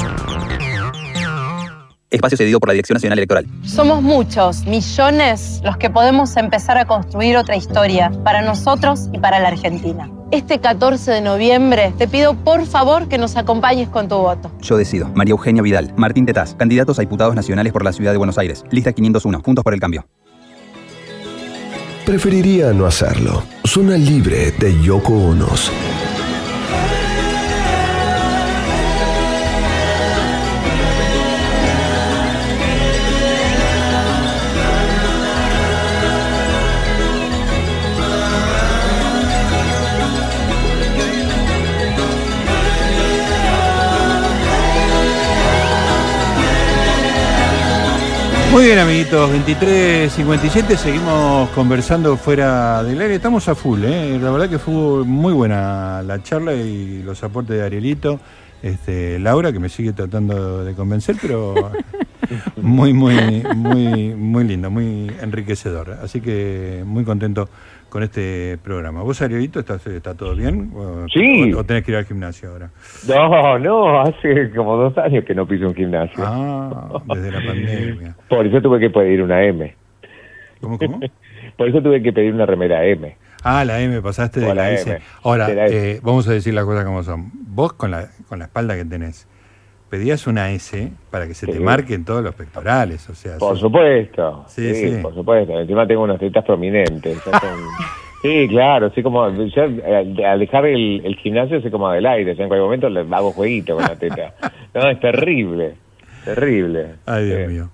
S34: Espacio cedido por la Dirección Nacional Electoral.
S32: Somos muchos, millones, los que podemos empezar a construir otra historia para nosotros y para la Argentina. Este 14 de noviembre te pido por favor que nos acompañes con tu voto.
S34: Yo decido. María Eugenia Vidal. Martín Tetaz. Candidatos a diputados nacionales por la Ciudad de Buenos Aires. Lista 501. Juntos por el cambio.
S5: Preferiría no hacerlo. Zona libre de Yoko Onos.
S1: Muy bien, amiguitos, 23.57, seguimos conversando fuera del aire. Estamos a full, ¿eh? La verdad que fue muy buena la charla y los aportes de Arielito. Este, Laura, que me sigue tratando de convencer, pero muy, muy, muy, muy lindo, muy enriquecedor. Así que muy contento con este programa. ¿Vos, Arielito, estás, está todo bien? ¿O-
S3: Sí.
S1: O, o tenés que ir al gimnasio ahora?
S3: No, no, hace como dos años que no piso un gimnasio.
S1: Ah, desde la pandemia.
S3: Por eso tuve que pedir una M.
S1: ¿Cómo, cómo?
S3: Por eso tuve que pedir una remera M.
S1: Ah, la M, pasaste de la,
S3: la
S1: S.
S3: M,
S1: Ahora,
S3: de la S.
S1: eh, vamos a decir las cosas como son. Vos con la, con la espalda que tenés, pedías una S para que se te marquen todos los pectorales. O sea,
S3: Por supuesto.
S1: Sí,
S3: por supuesto. Encima tengo unas tetas prominentes. son- Sí, claro, así como yo eh, al dejar el, el gimnasio soy como del aire, yo en cualquier momento le hago jueguito con la teta. No, es terrible, terrible.
S1: Ay, Dios mío.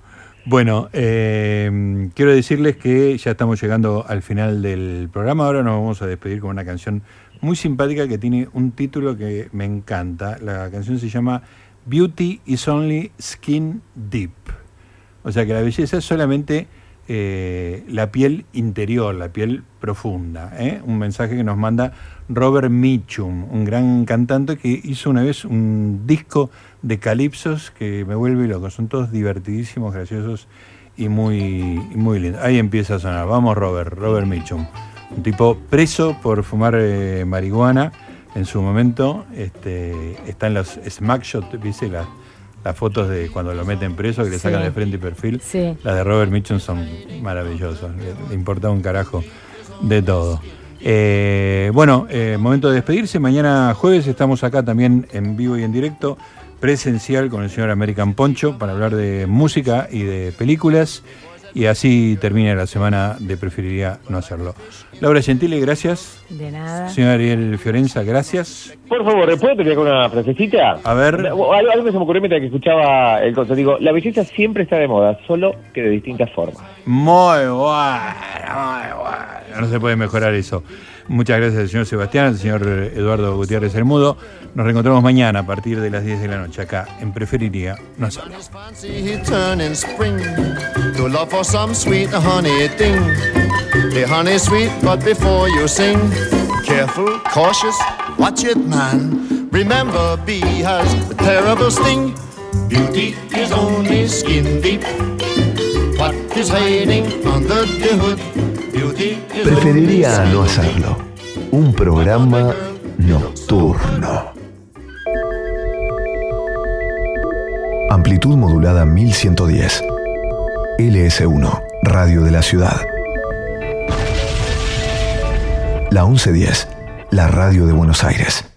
S1: Bueno, eh, quiero decirles que ya estamos llegando al final del programa. Ahora nos vamos a despedir con una canción muy simpática que tiene un título que me encanta. La canción se llama Beauty is Only Skin Deep. O sea que la belleza es solamente eh, la piel interior, la piel profunda. ¿eh? Un mensaje que nos manda Robert Mitchum, un gran cantante que hizo una vez un disco de calipsos que me vuelve loco. Son todos divertidísimos, graciosos y muy, muy lindos. Ahí empieza a sonar. Vamos, Robert, Robert Mitchum. Un tipo preso por fumar eh, marihuana en su momento. Este, están los smack shots, ¿viste? Las, las fotos de cuando lo meten preso, que le
S21: Sí.
S1: sacan de frente y perfil.
S21: Sí.
S1: Las de Robert Mitchum son maravillosas. Le, le importa un carajo de todo. Eh, bueno, eh, momento de despedirse. Mañana jueves estamos acá también en vivo y en directo, presencial con el señor American Poncho para hablar de música y de películas. Y así termina la semana de Preferiría no hacerlo. Laura Gentile, gracias.
S21: De nada.
S1: Señor Ariel Fiorenza, gracias.
S3: Por favor, ¿puedo terminar con una frasecita?
S1: A ver.
S3: Algo, algo que se me ocurrió mientras que escuchaba el concepto. Digo, la belleza siempre está de moda, solo que de distintas formas.
S1: Muy bueno, muy bueno. No se puede mejorar eso. Muchas gracias señor Sebastián, señor Eduardo Gutiérrez El Mudo. Nos reencontramos mañana a partir de las 10 de la noche acá en Preferiría No
S47: cautious, watch it, man. Remember, a terrible sting. Beauty is only skin deep. What is hiding under the hood?
S5: Preferiría no hacerlo. Un programa nocturno. Amplitud modulada 1110. LS1, Radio de la Ciudad. La 1110, la radio de Buenos Aires.